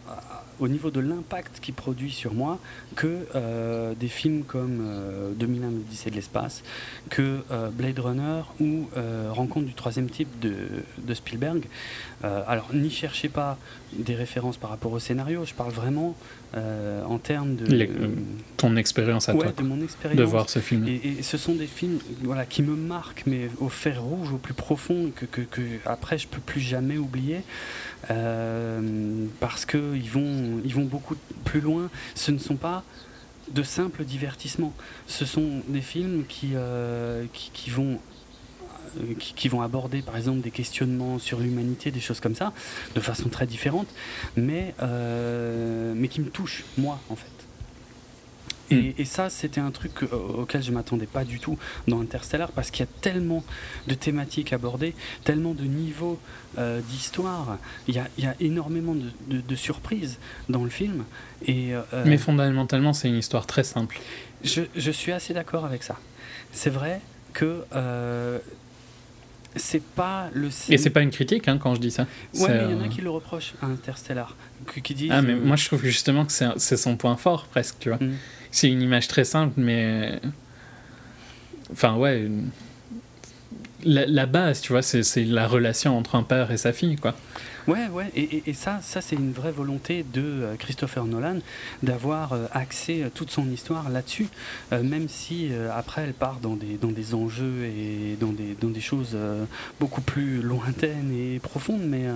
au niveau de l'impact qu'il produit sur moi que euh, des films comme 2001 euh, l'Odyssée de l'espace, que euh, Blade Runner ou Rencontre du troisième type de, de Spielberg. alors n'y cherchez pas des références par rapport au scénario, je parle vraiment en termes de...
ton expérience à toi,
de, mon expérience.
de voir ce film.
Et, ce sont des films voilà, qui me marquent, mais au fer rouge, au plus profond, que, que, que après je peux plus jamais oublier. parce qu'ils vont ils vont beaucoup plus loin. Ce ne sont pas de simples divertissements. Ce sont des films qui, euh, qui, vont euh, qui, vont aborder par exemple des questionnements sur l'humanité, des choses comme ça, de façon très différente, mais, euh, mais qui me touchent, moi, en fait. Et, ça, c'était un truc auquel je m'attendais pas du tout dans Interstellar, parce qu'il y a tellement de thématiques abordées, tellement de niveaux euh, d'histoire. Il y, a, énormément de, surprises dans le film. Et, euh,
Mais fondamentalement, c'est une histoire très simple.
Je, suis assez d'accord avec ça. C'est vrai que euh, c'est pas le.
Et c'est pas une critique hein, quand je dis ça.
Ouais, mais il y en a qui le reprochent à Interstellar, qui disent.
Ah, mais moi je trouve justement que c'est son point fort presque, tu vois. Mm c'est une image très simple, mais. Enfin, ouais. La, base, tu vois, c'est la relation entre un père et sa fille, quoi.
Ouais, ouais, et, et, ça, ça c'est une vraie volonté de euh, Christopher Nolan d'avoir euh, axé euh, toute son histoire là-dessus, même si après elle part dans des, dans des enjeux et dans des, dans des choses beaucoup plus lointaines et profondes, mais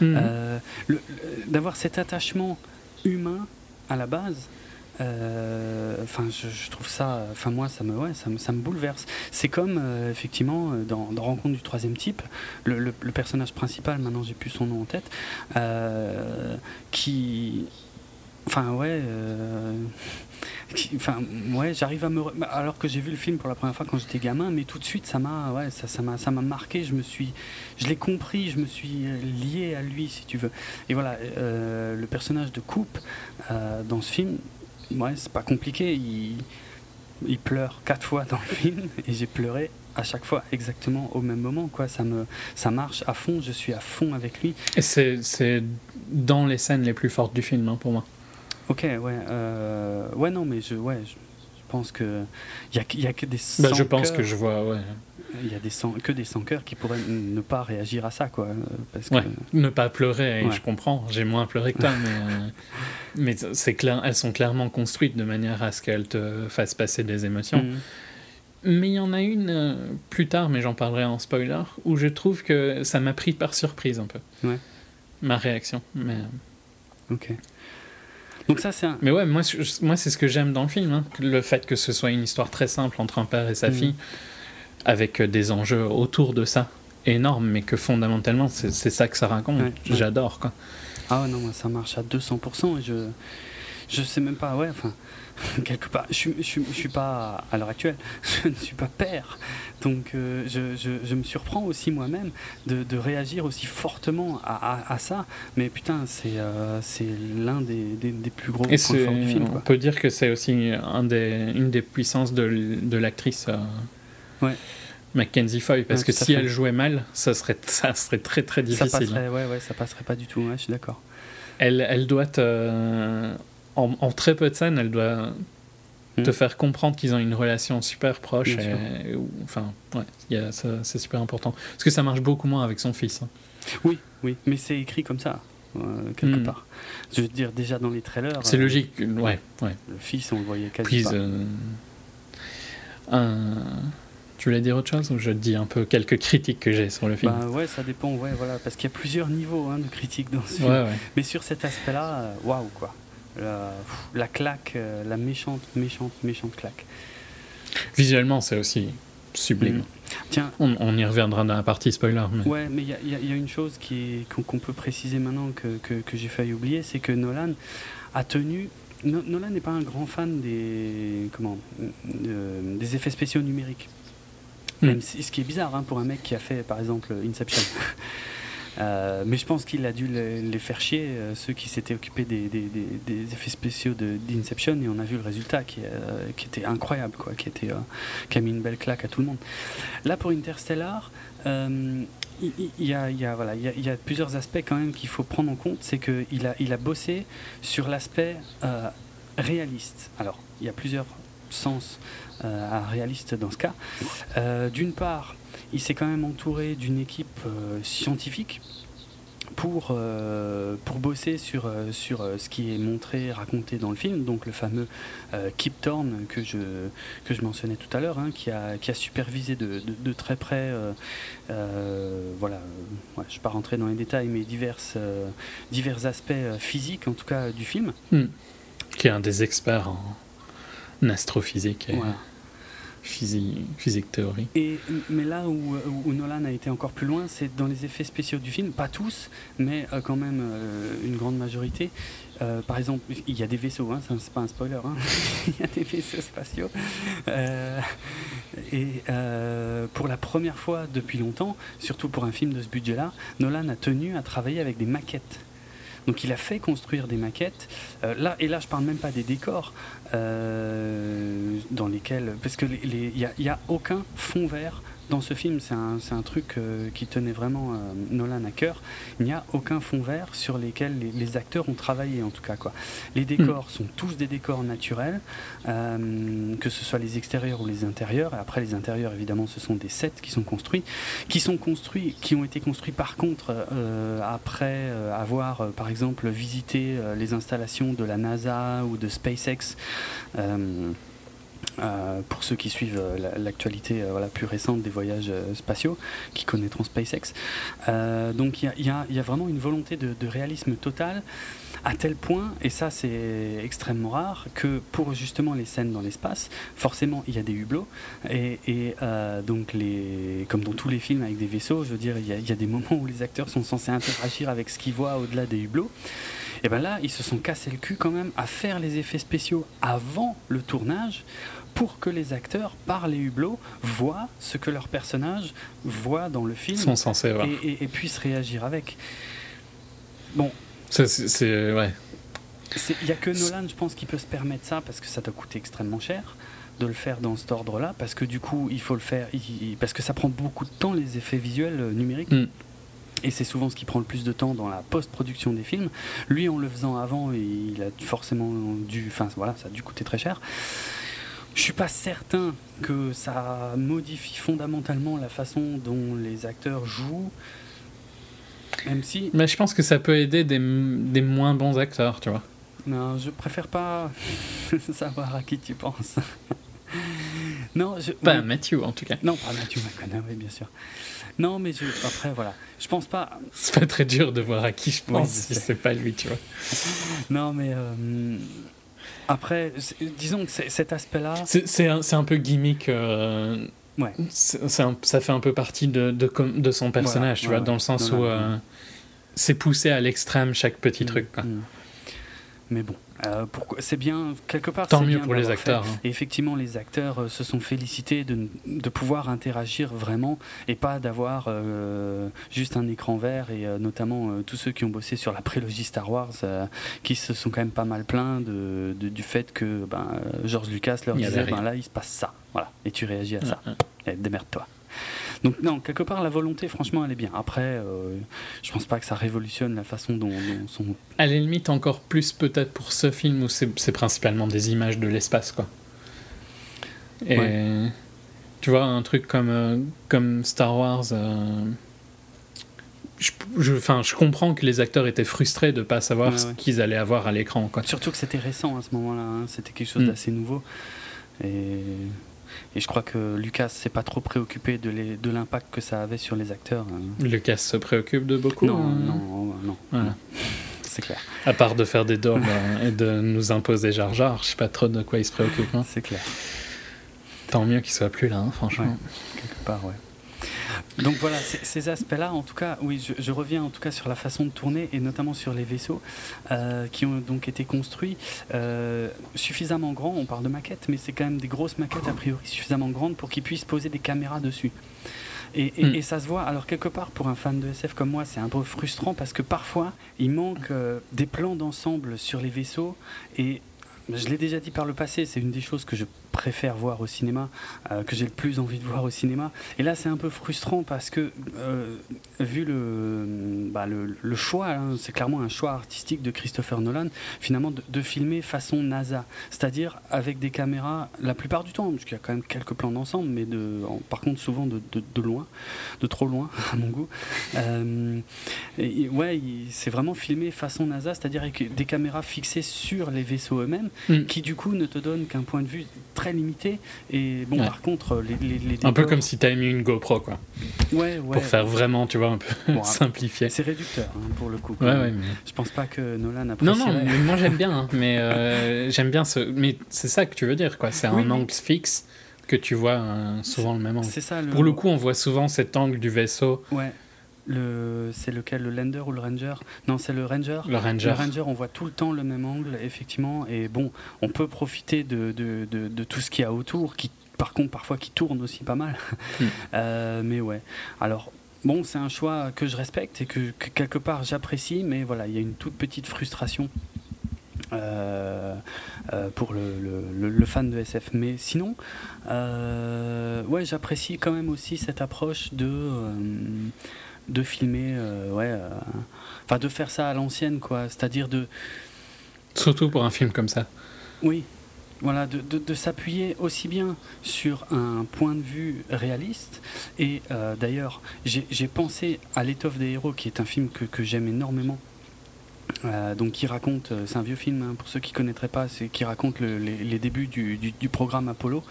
mhm. d'avoir cet attachement humain à la base, enfin, je, trouve ça, enfin moi, ça me, ouais, ça me, ça me bouleverse. C'est comme euh, effectivement euh, dans, Rencontre du troisième type, le, personnage principal, maintenant j'ai plus son nom en tête, qui, enfin ouais, ouais, j'arrive à me, alors que j'ai vu le film pour la première fois quand j'étais gamin, mais tout de suite ça m'a, ouais, ça, ça m'a, ça m'a marqué. Je me suis, je l'ai compris, je me suis lié à lui, si tu veux. Et voilà, le personnage de Coupe dans ce film ouais, c'est pas compliqué. Il, il pleure quatre fois dans le film et j'ai pleuré à chaque fois exactement au même moment quoi. Ça me ça marche à fond je suis à fond avec lui.
Et c'est dans les scènes les plus fortes du film hein, pour moi.
Ok ouais euh, ouais non mais je ouais je, pense que il y a, y a, que des
bah, je pense que je vois ouais
il y a des sans, que des sans-cœurs qui pourraient ne pas réagir à ça, quoi. euh, Parce que,
Ouais, ne pas pleurer,
Ouais.
je comprends, j'ai moins pleuré que toi, mais, euh, mais c'est clair, elles sont clairement construites de manière à ce qu'elles te fassent passer des émotions.
Mhm.
Mais il y en a une euh, plus tard, mais j'en parlerai en spoiler, où je trouve que ça m'a pris par surprise un peu.
Ouais.
Ma réaction. Mais,
Ok. Donc ça, c'est un.
mais ouais, moi, je- moi c'est ce que j'aime dans le film. hein, Le fait que ce soit une histoire très simple entre un père et sa
Mhm.
fille, avec euh, des enjeux autour de ça énormes, mais que fondamentalement, c'est ça que ça raconte.
Ouais, ouais.
J'adore, quoi.
Ah ouais, non, moi, ça marche à 200% et je. Je sais même pas, ouais, enfin, quelque part. Je, je, suis- je suis pas, à l'heure actuelle, je ne suis pas père. Donc, euh, je, je, je me surprends aussi moi-même de, de réagir aussi fortement à, à, à ça. Mais putain, c'est euh, c'est l'un des, des, des plus gros
Et
points
c'est-
forts du film,
on
quoi.
peut dire que c'est aussi un des, une des puissances de, de l'actrice euh,
Ouais.
Mackenzie Foy, parce
Ouais,
que si
fait.
elle jouait mal, ça serait, ça serait très très
Ça
difficile.
passerait, ouais, ouais, ça passerait pas du tout, ouais, je suis d'accord.
Elle, elle doit te- en, en très peu de scènes, elle doit te
Mm.
faire comprendre qu'ils ont une relation super proche. Et- enfin, ouais, ça- c'est super important. Parce que ça marche beaucoup moins avec son fils. hein.
Oui, oui, mais c'est écrit comme ça, euh, quelque
Mm.
part. Je veux dire, déjà dans les trailers.
C'est
euh,
logique. Ouais, ouais.
Le fils, on le voyait quasi
Please.
pas.
euh, un- Tu voulais dire autre chose ou je te dis un peu quelques critiques que j'ai sur le film?
Bah ouais, ça dépend, ouais, voilà, parce qu'il y a plusieurs niveaux hein, de critique dans ce film.
Ouais, ouais.
Mais sur cet aspect-là, euh, waouh, quoi. La, claque, euh, la méchante, méchante, méchante claque.
Visuellement, c'est aussi sublime.
Mm. Tiens,
On, on y reviendra dans la partie spoiler. Mais...
ouais, mais il y a, y y une chose qu'on peut préciser maintenant que, que, que j'ai failli oublier, c'est que Nolan a tenu. No- Nolan n'est pas un grand fan des comment euh, des effets spéciaux numériques.
Mm.
Si- ce qui est bizarre hein, pour un mec qui a fait par exemple Inception. Euh, mais je pense qu'il a dû les, faire chier, euh, ceux qui s'étaient occupés des, effets spéciaux d'Inception, et on a vu le résultat qui, euh, était incroyable, quoi, qui, a mis une belle claque à tout le monde. Là, pour Interstellar, il y, a, plusieurs aspects quand même qu'il faut prendre en compte. C'est qu'il a, bossé sur l'aspect réaliste. Alors, il y a plusieurs sens euh, à réaliste dans ce cas. Euh, D'une part, il s'est quand même entouré d'une équipe euh, scientifique pour, pour bosser sur, sur ce qui est montré, raconté dans le film, donc le fameux Kip Thorne que je, que je mentionnais tout à l'heure, hein, qui, a, qui a supervisé de, de- très près, voilà, je ne vais pas rentrer dans les détails, mais divers, divers aspects physiques en tout cas du film.
Qui est un des experts en astrophysique et
Voilà.
physique, physique théorie.
Et, mais là où, où Nolan a été encore plus loin, c'est dans les effets spéciaux du film, pas tous, mais euh, quand même euh, une grande majorité. Euh, par exemple, il y a des vaisseaux, hein, c'est pas un spoiler, hein. il y a des vaisseaux spatiaux. Euh, et euh, pour la première fois depuis longtemps, surtout pour un film de ce budget-là, Nolan a tenu à travailler avec des maquettes. Donc il a fait construire des maquettes. Euh, là et là, je parle même pas des décors euh, dans lesquels, parce que il n'y a, y a aucun fond vert dans ce film. C'est un, truc euh, qui tenait vraiment euh, Nolan à cœur. Il n'y a aucun fond vert sur lesquels les, les acteurs ont travaillé en tout cas quoi. Les décors sont tous des décors naturels, euh, que ce soit les extérieurs ou les intérieurs. Et après les intérieurs évidemment, ce sont des sets qui sont construits, qui sont construits, qui ont été construits par contre après avoir par exemple visité les installations de la NASA ou de SpaceX. Euh, pour ceux qui suivent euh, la- l'actualité euh, voilà, plus récente des voyages spatiaux, qui connaîtront SpaceX. Donc il y y y a vraiment une volonté de, de réalisme total, à tel point, et ça c'est extrêmement rare, que pour justement les scènes dans l'espace, forcément il y a des hublots, et, et, euh, donc les, comme dans tous les films avec des vaisseaux, je veux dire, il y, a, il y a des moments où les acteurs sont censés interagir avec ce qu'ils voient au-delà des hublots. Et bien là, ils se sont cassés le cul quand même à faire les effets spéciaux avant le tournage pour que les acteurs, par les hublots, voient ce que leur personnage voit dans le film
sont censés
et, et- et puissent réagir avec. Bon,
c'est-. Ouais.
il n'y a que Nolan, je pense, qui peut se permettre ça parce que ça doit coûter extrêmement cher de le faire dans cet ordre-là, parce que du coup, il faut le faire, il- parce que ça prend beaucoup de temps les effets visuels euh, numériques.
Mm.
Et c'est souvent ce qui prend le plus de temps dans la post-production des films. Lui, en le faisant avant, il a forcément dû, enfin voilà, ça a dû coûter très cher. je suis pas certain que ça modifie fondamentalement la façon dont les acteurs jouent. Même si.
Mais je pense que ça peut aider des, des moins bons acteurs, tu vois.
Non, je préfère pas savoir à qui tu penses. non, je...
Pas Matthew en tout cas.
Non, pas Matthew McConaughey, bien sûr. Non, mais je... après, voilà. Je pense pas.
C'est pas très dur de voir à qui je pense si c'est pas lui, tu vois.
non, mais. Euh... Après, disons que cet aspect-là.
C'est un, un, peu gimmick. Euh...
Ouais.
Un, ça fait un peu partie de, de, de son personnage, tu vois, dans le sens où euh, c'est poussé à l'extrême chaque petit mm, truc. Quoi.
Mm. Mais bon, euh, c'est bien, quelque part.
Tant mieux pour les acteurs. Hein.
Et effectivement, les acteurs euh, se sont félicités de, de, pouvoir interagir vraiment et pas d'avoir euh, juste un écran vert. Et notamment tous ceux qui ont bossé sur la prélogie Star Wars, qui se sont quand même pas mal plaints de, du fait que ben, George Lucas leur disait ben, là, il se passe ça. Voilà. Et tu réagis à ça. Démerde-toi. Donc non, quelque part la volonté, franchement, elle est bien. Après, euh, je pense pas que ça révolutionne la façon dont, dont son.
À la limite, encore plus peut-être pour ce film où c'est principalement des images de l'espace, quoi. Et tu vois, un truc comme, euh, comme Star Wars. Euh, je, je, je, comprends que les acteurs étaient frustrés de ne pas savoir ce qu'ils allaient avoir à l'écran.
Surtout que c'était récent à ce moment-là, hein. c'était quelque chose mm. d'assez nouveau. Et et je crois que Lucas s'est pas trop préoccupé de l'impact que ça avait sur les acteurs. Hein.
Lucas se préoccupe de beaucoup
Non, hein. non, non. Voilà. C'est clair.
À part de faire des dômes et de nous imposer Jar Jar, je sais pas trop de quoi il se préoccupe. Hein.
C'est clair.
Tant mieux qu'il soit plus là, franchement.
quelque part, ouais. Donc voilà, ces aspects-là, en tout cas, oui, je, reviens en tout cas sur la façon de tourner et notamment sur les vaisseaux euh, qui ont donc été construits euh, suffisamment grands. On parle de maquettes, mais c'est quand même des grosses maquettes a priori suffisamment grandes pour qu'ils puissent poser des caméras dessus. Et, hmm. ça se voit. Alors quelque part, pour un fan de SF comme moi, c'est un peu frustrant parce que parfois, il manque euh, des plans d'ensemble sur les vaisseaux et je l'ai déjà dit par le passé, c'est une des choses que je préfère voir au cinéma, euh, que j'ai le plus envie de voir au cinéma. Et là, c'est un peu frustrant parce que, euh, vu le, bah, le, choix, hein, c'est clairement un choix artistique de Christopher Nolan, finalement, de, filmer façon NASA. C'est-à-dire avec des caméras, la plupart du temps, parce qu'il y a quand même quelques plans d'ensemble, mais de, par contre, souvent de, de, loin, de trop loin, à mon goût. Euh, et, ouais, c'est vraiment filmé façon NASA, c'est-à-dire avec des caméras fixées sur les vaisseaux eux-mêmes, mm. qui du coup ne te donnent qu'un point de vue très limité. Et bon, par contre, les, les,
Un peu comme si tu avais mis une GoPro, quoi.
Ouais, ouais.
Pour faire vraiment, tu vois, un peu simplifié.
C'est réducteur, hein, pour le coup.
Ouais, ouais, mais...
Je pense pas que Nolan apprécie.
Non, non, moi j'aime bien, hein, mais euh, j'aime bien ce. Mais c'est ça que tu veux dire, quoi. C'est un angle fixe que tu vois hein, souvent le même angle.
C'est ça. Le...
Pour le coup, on voit souvent cet angle du vaisseau.
Ouais. Le, c'est lequel, le Lander ou le Ranger? Non, c'est le Ranger.
Le Ranger.
Le Ranger, on voit tout le temps le même angle, effectivement. Et bon, on peut profiter de, de, de, tout ce qu'il y a autour, qui, par contre, parfois, qui tourne aussi pas mal. Hmm. Euh, mais ouais. Alors, bon, c'est un choix que je respecte et que, quelque part j'apprécie, mais voilà, il y a une toute petite frustration. Euh, euh, pour le, le, le, fan de SF. Mais sinon, ouais, j'apprécie quand même aussi cette approche de de filmer, euh, ouais, euh, enfin de faire ça à l'ancienne, quoi. C'est-à-dire de.
Surtout pour un film comme ça.
Oui, voilà, de, de, s'appuyer aussi bien sur un point de vue réaliste. Et euh, d'ailleurs, j'ai pensé à L'étoffe des héros, qui est un film que, que j'aime énormément. Donc qui raconte, c'est un vieux film hein, pour ceux qui ne connaîtraient pas, qui raconte les, débuts du, programme Apollo.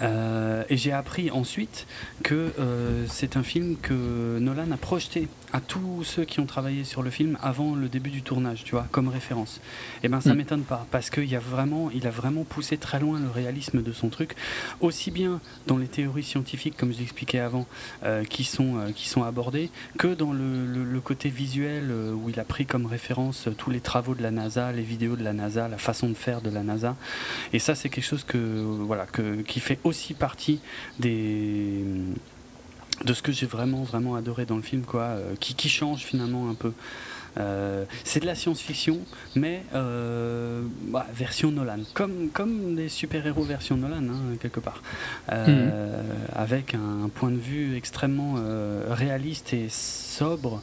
Euh, et j'ai appris ensuite que euh, c'est un film que Nolan a projeté à tous ceux qui ont travaillé sur le film avant le début du tournage, tu vois, comme référence. Et eh ben ça mm. m'étonne pas parce qu'il a vraiment, il a vraiment poussé très loin le réalisme de son truc, aussi bien dans les théories scientifiques, comme je l'expliquais avant, euh, qui sont qui sont abordées, que dans le, le côté visuel où il a pris comme référence tous les travaux de la NASA, les vidéos de la NASA, la façon de faire de la NASA. Et ça, c'est quelque chose que voilà que qui fait aussi partie des de ce que j'ai vraiment vraiment adoré dans le film quoi euh, qui, qui, change finalement un peu. Euh, c'est de la science-fiction mais euh, bah, version Nolan. Comme comme des super-héros version Nolan hein, quelque part. Mhm. avec un, point de vue extrêmement réaliste et sobre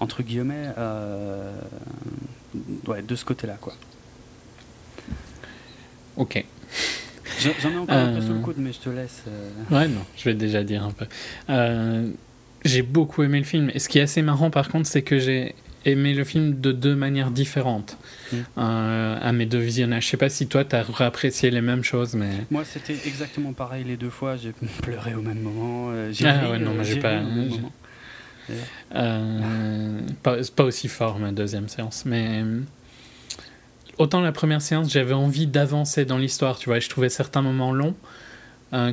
entre guillemets ouais, de ce côté là quoi.
Ok
J'en ai encore un peu sous le coude, mais je te laisse.
Ouais, non, je vais déjà dire un peu. j'ai beaucoup aimé le film. Et ce qui est assez marrant, par contre, c'est que j'ai aimé le film de deux manières différentes mm. euh, à mes deux visionnages. Je sais pas si toi, tu as apprécié les mêmes choses, mais...
Moi, c'était exactement pareil les deux fois. J'ai pleuré au même moment.
Euh, ah ouais, non, moi, j'ai pas... Euh, pas, pas, aussi fort ma deuxième séance, mais autant la première séance, j'avais envie d'avancer dans l'histoire, tu vois, je trouvais certains moments longs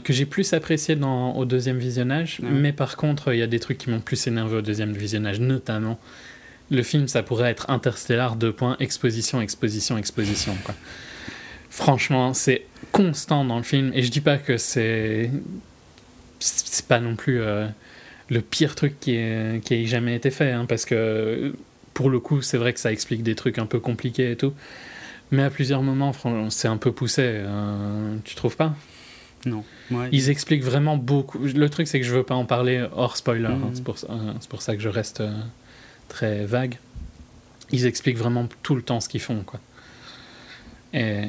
que j'ai plus apprécié dans, au deuxième visionnage, mais par contre, il y a des trucs qui m'ont plus énervé au deuxième visionnage, notamment le film, ça pourrait être Interstellar, deux points, exposition, exposition, exposition. Quoi. Franchement, c'est constant dans le film. Et je dis pas que c'est. C'est pas non plus euh, le pire truc qui, est, qui ait jamais été fait, hein, parce que pour le coup, c'est vrai que ça explique des trucs un peu compliqués et tout. Mais à plusieurs moments, c'est un peu poussé. Hein. tu trouves pas?
Non.
Ils expliquent vraiment beaucoup. Le truc, c'est que je veux pas en parler hors spoiler. Hein. Mm. c'est pour, pour, ça que je reste. Euh, très vague. Ils expliquent vraiment tout le temps ce qu'ils font, quoi. Et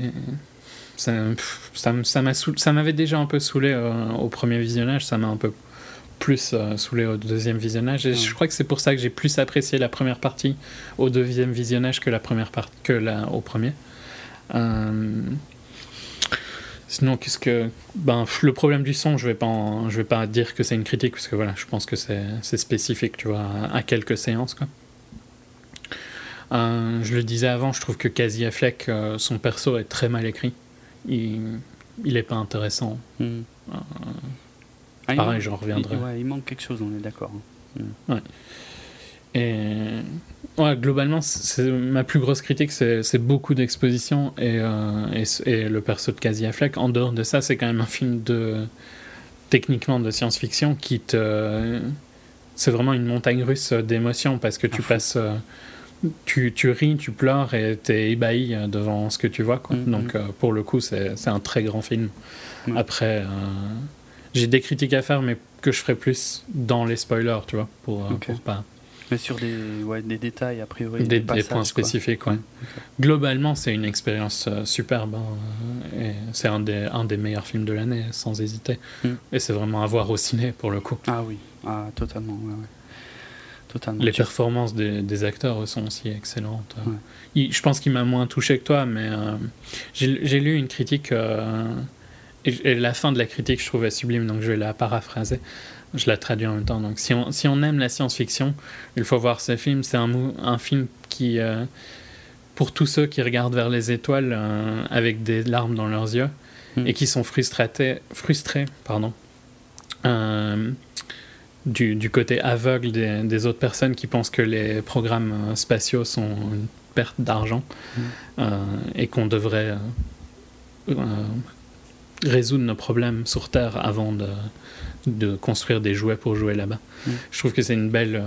ça, ça, m'avait déjà un peu saoulé euh, au premier visionnage, ça m'a un peu plus euh, saoulé au deuxième visionnage. Et je crois que c'est pour ça que j'ai plus apprécié la première partie au deuxième visionnage que la première partie que la, au premier. Euh, sinon, qu'est-ce que ben le problème du son, je vais pas je vais pas dire que c'est une critique parce que voilà, je pense que c'est spécifique, tu vois, à, quelques séances quoi. Euh, je le disais avant, je trouve que Casey Affleck, euh, son perso est très mal écrit. Il, il est pas intéressant. Hmm. Euh, ah, pareil, j'en reviendrai.
Il, ouais, il manque quelque chose, on est d'accord.
Hein. Hmm. Ouais. Et ouais, globalement, ma plus grosse critique, c'est beaucoup d'exposition et, et, et, le perso de Casey Affleck. En dehors de ça, c'est quand même un film de techniquement de science-fiction qui te c'est vraiment une montagne russe d'émotions parce que tu passes tu, tu, ris, tu pleures et t'es ébahi devant ce que tu vois. Quoi. Mm-hmm. Donc, euh, pour le coup, c'est un très grand film. Mm. Après, euh, j'ai des critiques à faire, mais que je ferai plus dans les spoilers, tu vois, pour, euh, pour pas.
Mais sur des, ouais, des détails, a priori.
Des, des, points spécifiques, ouais. Globalement, c'est une expérience superbe. Hein, et c'est un des, un des meilleurs films de l'année, sans hésiter. Mm. Et c'est vraiment à voir au ciné, pour le coup.
Ah oui, ah, totalement, ouais, ouais.
Les performances des, acteurs sont aussi excellentes. je pense qu'il m'a moins touché que toi, mais euh, j'ai lu une critique, euh, et, la fin de la critique, je trouvais sublime, donc je vais la paraphraser. Je la traduis en même temps. Donc, si on, si on aime la science-fiction, il faut voir ce film. C'est un, un film qui, euh, pour tous ceux qui regardent vers les étoiles avec des larmes dans leurs yeux hmm. et qui sont frustrés, frustrés pardon, du, du, côté aveugle des, des, autres personnes qui pensent que les programmes euh, spatiaux sont une perte d'argent mm. euh, et qu'on devrait euh, résoudre nos problèmes sur Terre avant de, de construire des jouets pour jouer là-bas. Mm. Je trouve que c'est une belle...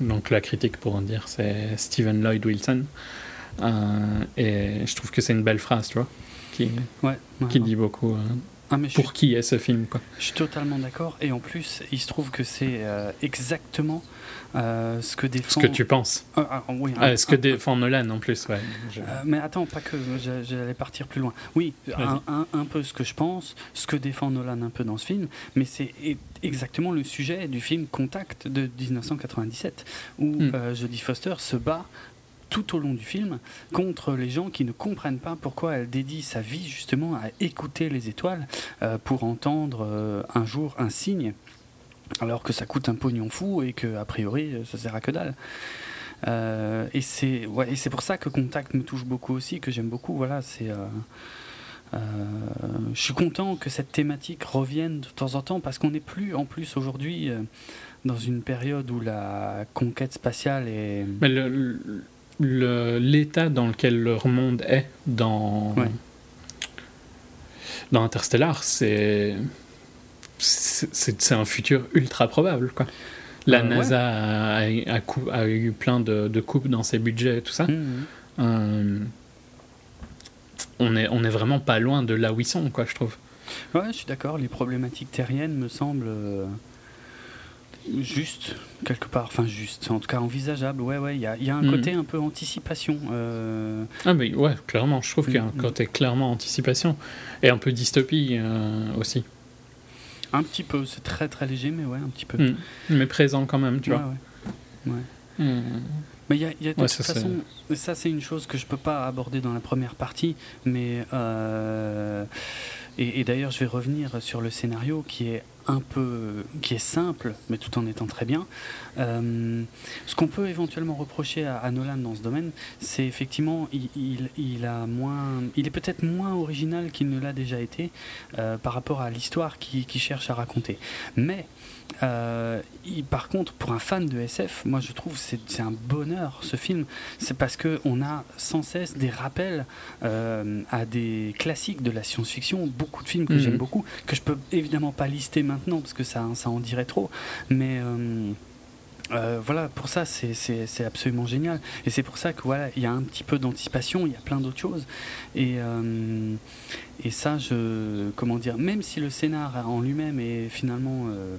donc la critique pour en dire, c'est Stephen Lloyd Wilson. et je trouve que c'est une belle phrase, tu vois, qui, qui dit beaucoup ah, pour qui est ce film quoi.
Je suis totalement d'accord et en plus il se trouve que c'est euh, exactement euh, ce que défend.
Ce que tu penses.
Ah, ah, oui,
ah, ce que défend Nolan en plus, ouais.
Euh, mais attends, pas que j'allais partir plus loin. Oui, un, peu ce que je pense, ce que défend Nolan un peu dans ce film, mais c'est exactement le sujet du film Contact de 1997 où hmm. Jodie Foster se bat tout au long du film contre les gens qui ne comprennent pas pourquoi elle dédie sa vie justement à écouter les étoiles pour entendre un jour un signe alors que ça coûte un pognon fou et que a priori ça sert à que dalle. Euh, et c'est ouais, et c'est pour ça que Contact me touche beaucoup aussi, que j'aime beaucoup. Voilà, c'est je suis content que cette thématique revienne de temps en temps parce qu'on n'est plus en plus aujourd'hui dans une période où la conquête spatiale est.
Mais le, l'état dans lequel leur monde est dans, dans Interstellar, c'est c'est un futur ultra probable. Quoi. La euh, NASA a, a, eu plein de, de, coupes dans ses budgets et tout ça. Mmh, mmh. Euh, on, est, on est vraiment pas loin de là où ils sont, quoi, je trouve.
Ouais, je suis d'accord. Les problématiques terriennes me semblent. Euh, juste, quelque part, enfin juste, en tout cas envisageable, ouais, ouais, il y a, y a, un
Mhm.
côté un peu anticipation. euh,
Ah, mais ouais, clairement, je trouve qu'il y a un côté clairement anticipation et un peu dystopie euh, aussi.
Un petit peu, c'est très très léger, mais ouais, un petit peu.
Mm. Mais présent quand même, tu
Ouais,
vois.
ouais. Ouais.
Mm.
Mais il y a, y a de
Ouais,
toute
ça, c'est-
façon, ça c'est une chose que je peux pas aborder dans la première partie, mais euh, et, et d'ailleurs je vais revenir sur le scénario qui est un peu, qui est simple, mais tout en étant très bien. Euh, ce qu'on peut éventuellement reprocher à, Nolan dans ce domaine, c'est effectivement il, il, a moins, il est peut-être moins original qu'il ne l'a déjà été euh, par rapport à l'histoire qu'il cherche à raconter. Mais euh, il- par contre, pour un fan de SF, moi je trouve c'est c'est un bonheur ce film. C'est parce que on a sans cesse des rappels euh, à des classiques de la science-fiction, beaucoup de films que
Mhm.
j'aime beaucoup, que je peux évidemment pas lister maintenant parce que ça, ça en dirait trop. Mais euh, euh, voilà, pour ça, c'est- absolument génial. Et c'est pour ça que voilà, il y a un petit peu d'anticipation, il y a plein d'autres choses. Et, euh, et ça, je. Comment dire Même si le scénar en lui-même est finalement. euh,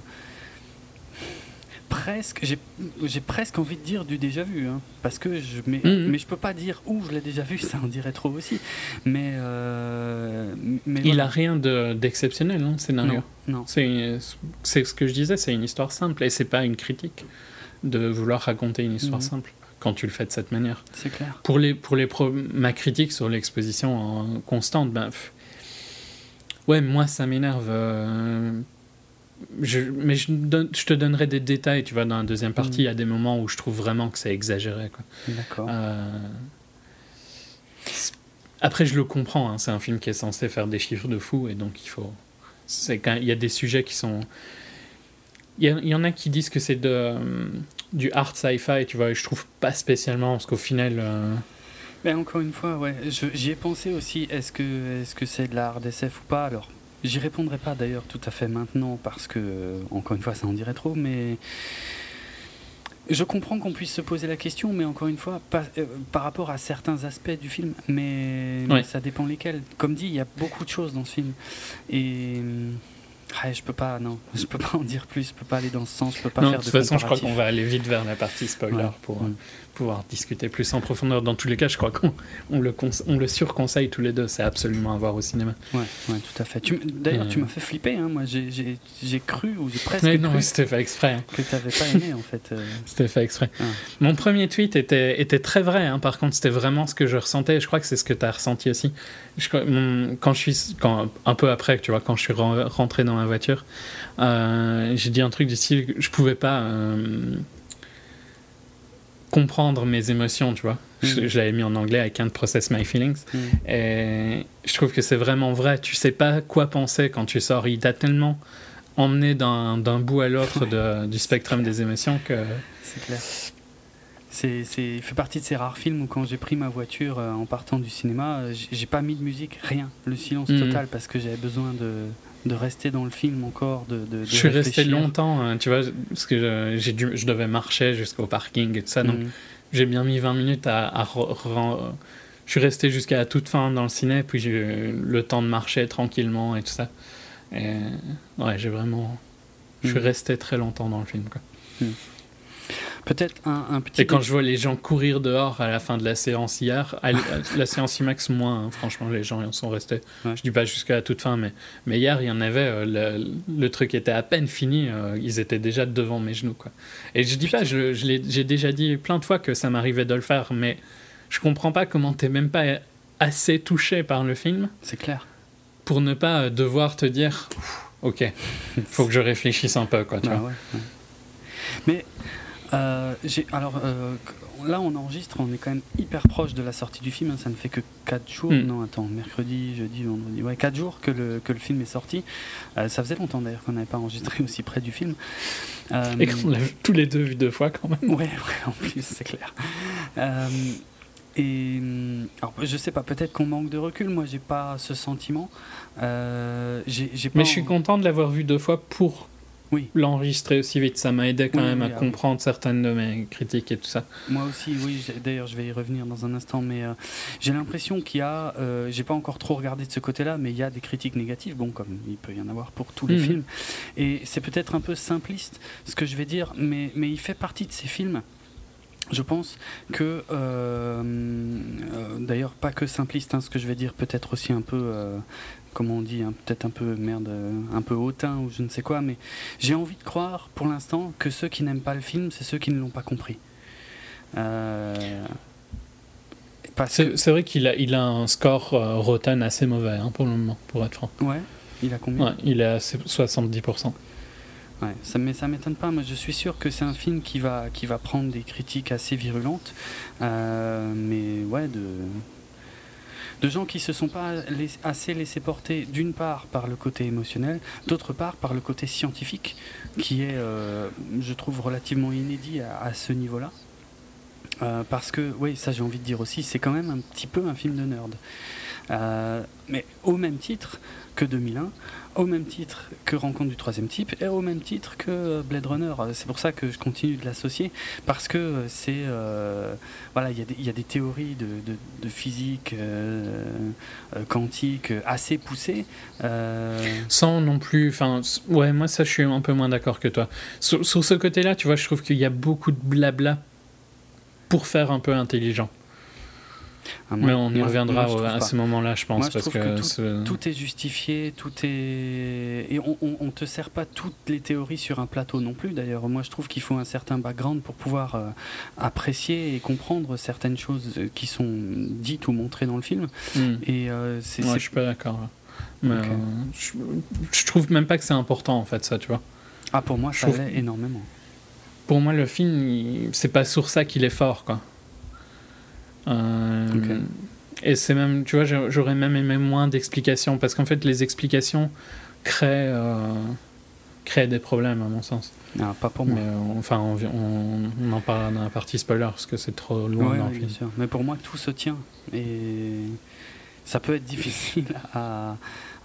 presque. J'ai j'ai presque envie de dire du déjà vu. hein, parce que je. Mais,
Mhm.
mais je peux pas dire où je l'ai déjà vu, ça en dirait trop aussi. Mais. euh, mais
Il
voilà.
a rien de- d'exceptionnel, hein, scénario?
Non, non.
C'est c'est ce que je disais, c'est une histoire simple et c'est pas une critique de vouloir raconter une histoire
Mhm.
simple quand tu le fais de cette manière.
c'est clair.
Pour les pour les pro- ma critique sur l'exposition en constante, ben pff, ouais moi ça m'énerve. euh, je, mais je, te donnerai des détails, tu vois, dans la deuxième partie,
Mhm.
il y a des moments où je trouve vraiment que c'est exagéré.
D'accord.
Euh, Après, je le comprends, hein, c'est un film qui est censé faire des chiffres de fou, et donc il faut. C'est quand il y a des sujets qui sont. Il y, a- il y en a qui disent que c'est de, euh, du art sci-fi, tu vois, et je trouve pas spécialement, parce qu'au final. euh,
Mais encore une fois, ouais, j'y ai pensé aussi. Est-ce que est-ce que c'est de l'art d'SF ou pas? Alors, j'y répondrai pas d'ailleurs tout à fait maintenant parce que euh, encore une fois, ça en dirait trop. Mais je comprends qu'on puisse se poser la question, mais encore une fois, pas- euh, par rapport à certains aspects du film, mais, ça dépend lesquels. Comme dit, il y a beaucoup de choses dans ce film et ouais, je peux pas, non, je peux pas en dire plus. Je peux pas aller dans ce sens. Je peux pas
Non,
faire
de toute façon, je crois qu'on va aller vite vers la partie spoiler
Ouais.
pour euh, pouvoir discuter plus en profondeur. Dans tous les cas, je crois qu'on on le, on le surconseille tous les deux, c'est absolument à voir au cinéma.
Ouais, ouais, tout à fait. D'ailleurs,
Euh.
tu m'as fait flipper. Hein. Moi, j'ai- cru ou j'ai presque
Mais non, c'était fait exprès. hein.
que tu n'avais pas aimé en fait. euh.
C'était fait exprès.
Ah.
Mon premier tweet était, était très vrai, hein. par contre, c'était vraiment ce que je ressentais. Je crois que c'est ce que tu as ressenti aussi. Je mon- quand je suis, quand, un peu après, tu vois, quand je suis ren- rentré dans ma voiture, euh, j'ai dit un truc du style je pouvais pas euh, comprendre mes émotions, tu vois. Je,
Mhm.
je l'avais mis en anglais, I can't process my feelings.
Mm.
Et je trouve que c'est vraiment vrai. Tu sais pas quoi penser quand tu sors. Il t'a tellement emmené d'un bout à l'autre de- du spectre des émotions que.
C'est clair. C'est, fait partie de ces rares films où quand j'ai pris ma voiture euh, en partant du cinéma, euh, j'ai, pas mis de musique, rien, le silence
Mhm.
total parce que j'avais besoin de, de rester dans le film encore, de, de, de
Je suis resté longtemps, hein, tu vois, parce que je, j'ai dû, je devais marcher jusqu'au parking et tout ça, donc
Mhm.
j'ai bien mis 20 minutes à, à re- re- Je suis resté jusqu'à la toute fin dans le ciné, puis j'ai eu le temps de marcher tranquillement et tout ça. Et ouais, j'ai vraiment. Je suis
Mhm.
resté très longtemps dans le film, quoi.
Peut-être un, un petit.
Et quand je vois les gens courir dehors à la fin de la séance hier, à la séance IMAX moins, hein, franchement, les gens y en sont restés.
Ouais.
Je dis pas jusqu'à la toute fin, mais, mais hier, il y en avait, euh, le, le truc était à peine fini, euh, ils étaient déjà devant mes genoux. Quoi. Et je dis pas, je, je j'ai déjà dit plein de fois que ça m'arrivait de le faire, mais je comprends pas comment t'es même pas assez touché par le film
C'est clair.
pour ne pas euh, devoir te dire, ok, faut que je réfléchisse un peu, quoi, tu
Bah
vois.
ouais, ouais. Mais euh, alors euh, là on enregistre, on est quand même hyper proche de la sortie du film. hein, ça ne fait que 4 jours.
Mm.
Non, attends, mercredi, jeudi, vendredi. Ouais, 4 jours que le, que le film est sorti. Euh, ça faisait longtemps d'ailleurs qu'on n'avait pas enregistré aussi près du film.
Et qu'on l'a tous les deux vu deux fois quand même.
Ouais, ouais, en plus, c'est clair. Et hum, alors, je sais pas, peut-être qu'on manque de recul. Moi, j'ai pas ce sentiment. Euh, pas
Mais je suis
en-
content de l'avoir vu deux fois pour
Oui.
l'enregistrer aussi vite. Ça m'a aidé quand
Oui,
même
oui,
à
ah
comprendre certaines de mes critiques et tout ça.
Moi aussi, oui. D'ailleurs, je vais y revenir dans un instant, mais euh, j'ai l'impression qu'il y a, euh, j'ai pas encore trop regardé de ce côté-là, mais il y a des critiques négatives, bon, comme il peut y en avoir pour tous les
Mhm.
films. Et c'est peut-être un peu simpliste ce que je vais dire, mais, mais il fait partie de ces films. Je pense que, euh, euh, d'ailleurs, pas que simpliste, hein, ce que je vais dire, peut-être aussi un peu, euh, comment on dit, hein, peut-être un peu merde, euh, un peu hautain ou je ne sais quoi, mais j'ai envie de croire pour l'instant que ceux qui n'aiment pas le film, c'est ceux qui ne l'ont pas compris. Euh, que,
C'est vrai qu'il a, il a un score euh, Rotten assez mauvais hein, pour le moment, pour être franc.
ouais, il a combien?
Ouais, il est à 70%.
Ouais, ça, mais ça m'étonne pas. Moi, je suis sûr que c'est un film qui va, qui va prendre des critiques assez virulentes. Euh, mais ouais, de, de gens qui se sont pas assez laissés porter, d'une part par le côté émotionnel, d'autre part par le côté scientifique, qui est, euh, je trouve, relativement inédit à, à ce niveau-là. Euh, parce que, oui, ça j'ai envie de dire aussi, c'est quand même un petit peu un film de nerd. Euh, mais au même titre que 2001, au même titre que Rencontre du troisième type et au même titre que euh, Blade Runner. C'est pour ça que je continue de l'associer parce que euh, c'est euh, voilà, il y, y a des théories de, de- physique quantique assez poussées.
Sans non plus. Enfin, ouais, moi, ça, je suis un peu moins d'accord que toi. Sur, sur ce côté-là, tu vois, je trouve qu'il y a beaucoup de blabla pour faire un peu intelligent.
Ah, moi-
Mais on y
moi-
reviendra
moi,
à ce moment-là, je pense,
Moi, je
parce que, ce-
Tout est justifié, tout est. Et on, on, on te sert pas toutes les théories sur un plateau non plus. D'ailleurs, moi je trouve qu'il faut un certain background pour pouvoir euh, apprécier et comprendre certaines choses euh, qui sont dites ou montrées dans le film.
Hmm.
Et euh, c'est.
Ouais,
c'est-
je suis pas d'accord. là. Mais
Ok.
euh, je, je trouve même pas que c'est important en fait, ça, tu vois.
Ah, pour moi,
je
ça
trouve-
l'est énormément.
Pour moi, le film, il- c'est pas sur ça qu'il est fort, quoi. Euh. Et c'est même, tu vois, j'a- j'aurais même aimé moins d'explications parce qu'en fait, les explications créent, euh, créent des problèmes, à mon sens.
Ah, pas pour moi.
Mais euh, enfin, on, on, on en parlera dans la partie spoiler parce que c'est trop loin
Ouais,
dans
ouais,
le film.
sûr. Mais pour moi, tout se tient. Et ça peut être difficile à,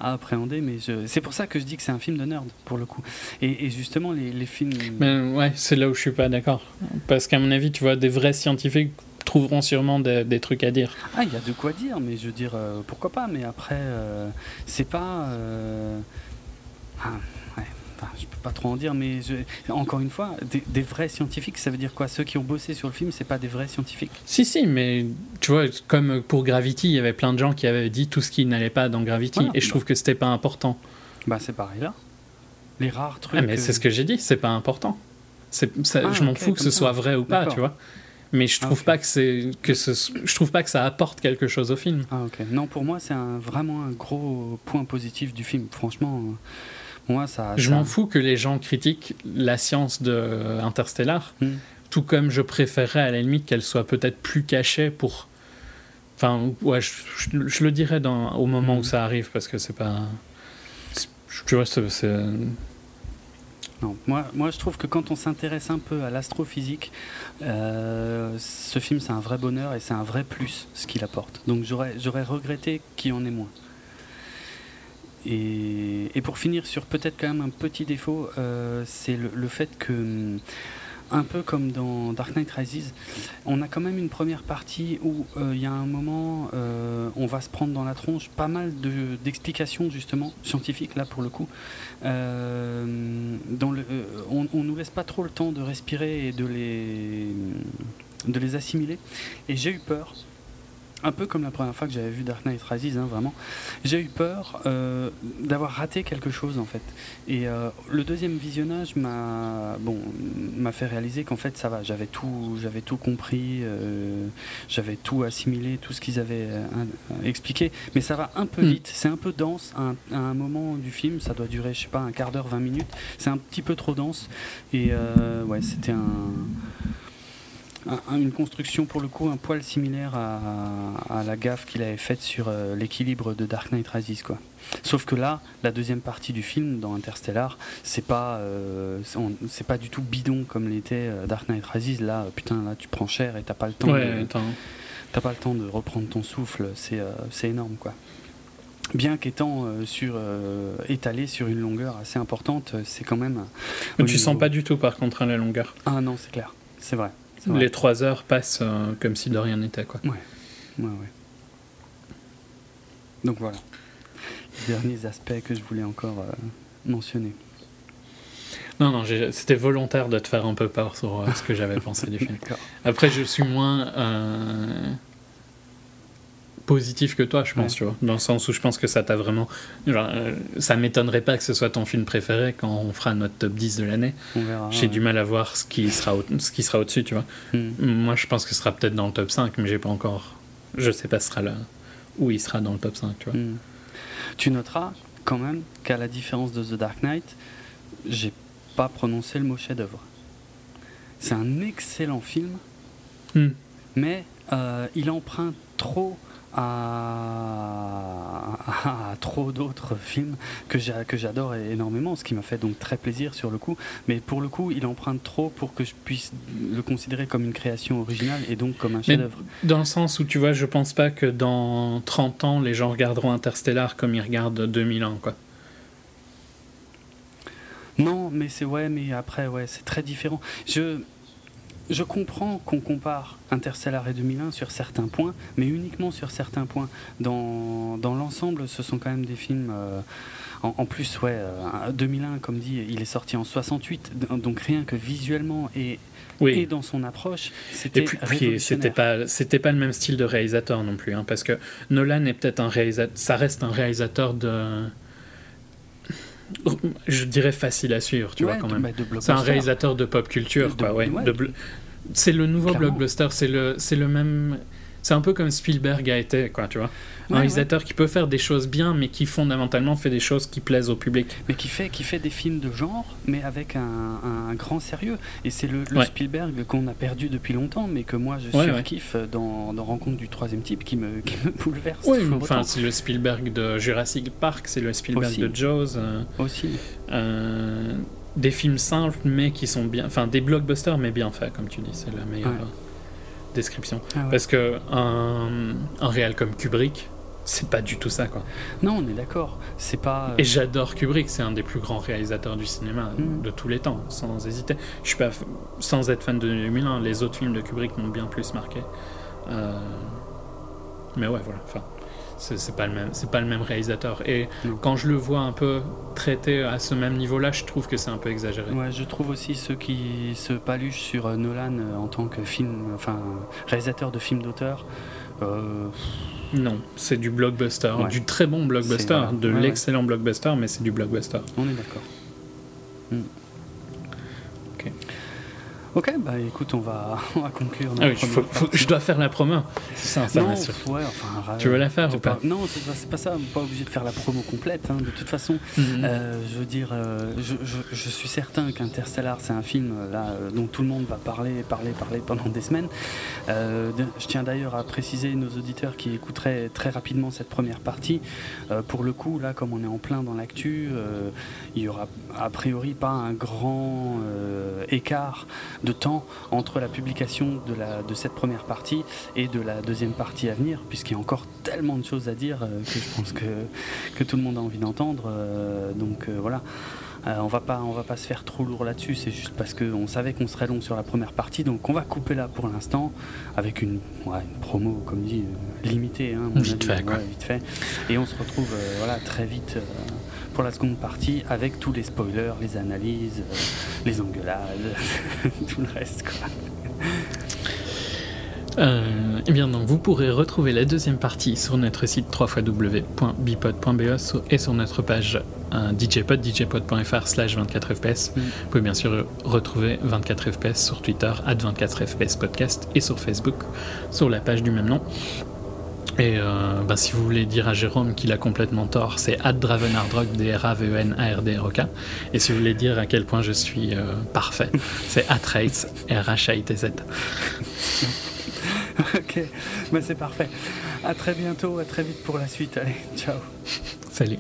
à appréhender, mais je... c'est pour ça que je dis que c'est un film de nerd, pour le coup. Et, et justement, les, les films.
Mais ouais, c'est là où je suis pas d'accord. Parce qu'à mon avis, tu vois, des vrais scientifiques trouveront sûrement des, des trucs à dire.
Ah, il y a de quoi dire, mais je veux dire, euh, pourquoi pas, mais après, euh, c'est pas. euh, Ah, ouais, enfin, je peux pas trop en dire, mais je- encore une fois, des, des vrais scientifiques, ça veut dire quoi? Ceux qui ont bossé sur le film, c'est pas des vrais scientifiques?
Si, si, mais tu vois, comme pour Gravity, il y avait plein de gens qui avaient dit tout ce qui n'allait pas dans Gravity,
Voilà,
et je
bah.
trouve que c'était pas important.
Bah, c'est pareil là. Les rares trucs.
Ah, mais c'est ce que j'ai dit, c'est pas important. Ça-
Ah,
je m'en fous que ce
ça.
soit vrai ou pas, tu vois. Mais je
Ah,
trouve
ok.
pas que c'est que ce, je trouve pas que ça apporte quelque chose au film.
Ah, ok. Non, pour moi, c'est vraiment un gros point positif du film. Franchement, moi, ça.
Je
ça-
m'en fous que les gens critiquent la science de Interstellar,
Hmm.
tout comme je préférerais à la limite qu'elle soit peut-être plus cachée pour. Enfin, ouais, je, je- je le dirai dans, au moment
Hmm.
où ça arrive parce que c'est pas. Tu vois, c'est.
Moi, je trouve que quand on s'intéresse un peu à l'astrophysique, euh, ce film c'est un vrai bonheur et c'est un vrai plus ce qu'il apporte. Donc j'aurais, regretté qu'il en ait moins. Et, pour finir sur peut-être quand même un petit défaut, euh, c'est le, le fait que, hum, un peu comme dans Dark Knight Rises, on a quand même une première partie où euh, il y a un moment, euh, on va se prendre dans la tronche pas mal de- d'explications justement scientifiques là pour le coup. Euh, euh, on, on nous laisse pas trop le temps de respirer et de les, de les assimiler. Et j'ai eu peur, un peu comme la première fois que j'avais vu Dark Knight Rises, hein, vraiment. J'ai eu peur euh, d'avoir raté quelque chose en fait. Et euh, le deuxième visionnage m'a bon, m'a fait réaliser qu'en fait ça va, j'avais tout, j'avais tout compris, euh, j'avais tout assimilé, tout ce qu'ils avaient euh, expliqué. Mais ça va un peu
Mm.
vite, c'est un peu dense à un, à un moment du film, ça doit durer, je sais pas, un quart d'heure, 20 minutes. C'est un petit peu trop dense. Et euh, ouais, c'était un- une construction pour le coup un poil similaire à, à la gaffe qu'il avait faite sur euh, l'équilibre de Dark Knight Rises quoi. Sauf que là, la deuxième partie du film dans Interstellar, c'est pas euh, c'est pas du tout bidon comme l'était euh, Dark Knight Rises. Là, putain, là tu prends cher et t'as pas le temps.
Ouais,
de-. T'as pas le temps de reprendre ton souffle, c'est euh, c'est énorme quoi. bien qu'étant sur étalé sur une longueur assez importante, c'est quand même.
tu ne sens pas du tout par contre hein, la longueur.
Ah non, c'est clair, c'est vrai,
Les trois heures passent comme si de rien n'était quoi.
Ouais, ouais, ouais. Donc voilà, les derniers aspects que je voulais encore mentionner.
Non, non, c'était volontaire de te faire un peu peur sur ce que j'avais pensé du film. Après, je suis moins positif que toi, je pense, tu vois. Dans le sens où je pense que ça t'a vraiment. Euh, ça m'étonnerait pas que ce soit ton film préféré quand on fera notre top 10 de l'année. J'ai du mal à voir ce qui sera, au, ce qui sera au-dessus, tu vois. Hmm. Moi, je pense que ce sera peut-être dans le top 5, mais j'ai pas encore. Je sais pas ce sera là. Où il sera dans le top 5, tu vois. Hmm.
Tu noteras quand même qu'à la différence de The Dark Knight, j'ai pas prononcé le mot chef-d'œuvre. C'est un excellent film, hmm. mais euh, il emprunte trop à, trop d'autres films que j'adore énormément, ce qui m'a fait donc très plaisir sur le coup. Mais pour le coup, il emprunte trop pour que je puisse le considérer comme une création originale et donc comme un chef-d'œuvre.
Dans le sens où tu vois, je pense pas que dans 30 ans, les gens regarderont Interstellar comme ils regardent 2000 ans, quoi.
Non, mais c'est ouais, mais après, ouais, c'est très différent. Je je comprends qu'on compare Interstellar et 2001 sur certains points, mais uniquement sur certains points. Dans, dans l'ensemble, ce sont quand même des films. Euh, en, plus, ouais, 2001, euh, comme dit, il est sorti en 68, donc rien que visuellement et, et dans son approche, c'était. Et puis,
c'était pas, c'était pas le même style de réalisateur non plus, hein, parce que Nolan est peut-être un réalisateur, ça reste un réalisateur de je dirais facile à suivre, tu vois, quand même. C'est un réalisateur de pop culture, quoi, ouais. C'est le nouveau blockbuster, c'est le, c'est le même. C'est un peu comme Spielberg a été, quoi, tu vois. un réalisateur qui peut faire des choses bien, mais qui fondamentalement fait des choses qui plaisent au public.
Mais qui fait, qui fait des films de genre, mais avec un, grand sérieux. Et c'est le, Spielberg qu'on a perdu depuis longtemps, mais que moi je surkiffe dans, dans Rencontre du troisième type, qui me, qui me bouleverse.
Oui, enfin, c'est le Spielberg de Jurassic Park, c'est le Spielberg de Jaws. Euh,
Aussi.
Euh, des films simples, mais qui sont bien. Enfin, des blockbusters, mais bien faits, comme tu dis, c'est la meilleure description. Ah Parce que un, un réel comme Kubrick, c'est pas du tout ça, quoi.
Non, on est d'accord. C'est pas.
Euh, Et j'adore Kubrick, c'est un des plus grands réalisateurs du cinéma mm. de tous les temps, sans hésiter. Je suis pas, sans être fan de 2001, les autres films de Kubrick m'ont bien plus marqué. Euh, mais ouais, voilà. Enfin, c'est pas le même c'est pas le même réalisateur. Et quand je le vois un peu traité à ce même niveau là je trouve que c'est un peu exagéré.
Ouais je trouve aussi ceux qui se paluchent sur euh, Nolan euh, en tant que film enfin réalisateur de films d'auteur euh,
non c'est du blockbuster. Du très bon blockbuster de l'excellent blockbuster mais c'est du blockbuster.
On est d'accord. Hmm. Ok bah écoute, on va, on va conclure.
Ah oui, je dois faire la promo.
C'est ça, non, ouais, enfin,
tu veux la faire ou pas,
Non, c'est pas ça. On n'est pas obligé de faire la promo complète. Hein, de toute façon, mhm. euh, je veux dire, euh, je, je, je, suis certain qu'Interstellar, c'est un film là euh, dont tout le monde va parler, parler, parler pendant des semaines. je tiens d'ailleurs à préciser nos auditeurs qui écouteraient très rapidement cette première partie. pour le coup, là, comme on est en plein dans l'actu, il y aura a priori pas un grand écart de temps entre la publication de, la, de cette première partie et de la deuxième partie à venir, puisqu'il y a encore tellement de choses à dire euh, que je pense que, que tout le monde a envie d'entendre. Euh, donc euh, voilà. on va pas, on va pas se faire trop lourd là-dessus. C'est juste parce qu'on savait qu'on serait long sur la première partie, donc on va couper là pour l'instant avec une, promo, comme dit, limitée, hein,
vite, fait,
vite, fait, Et on se retrouve voilà très vite pour la seconde partie avec tous les spoilers, les analyses, euh, les engueulades, tout le reste. Quoi.
Euh, eh bien donc vous pourrez retrouver la deuxième partie sur notre site www.bipod.be et sur notre page euh, djpod djpod.fr slash 24fps. Mm. Vous pouvez bien sûr retrouver 24fps sur Twitter at 24fps podcast et sur Facebook sur la page du même nom. Et euh, bah, si vous voulez dire à Jérôme qu'il a complètement tort, c'est Dravenardrock, D-R-A-V-E-N-A-R-D-R-O-K. Et si vous voulez dire à quel point je suis euh, parfait, c'est Atrace, R-H-A-I-T-Z.
ok, bah, c'est parfait. À très bientôt, à très vite pour la suite. Allez, ciao.
Salut.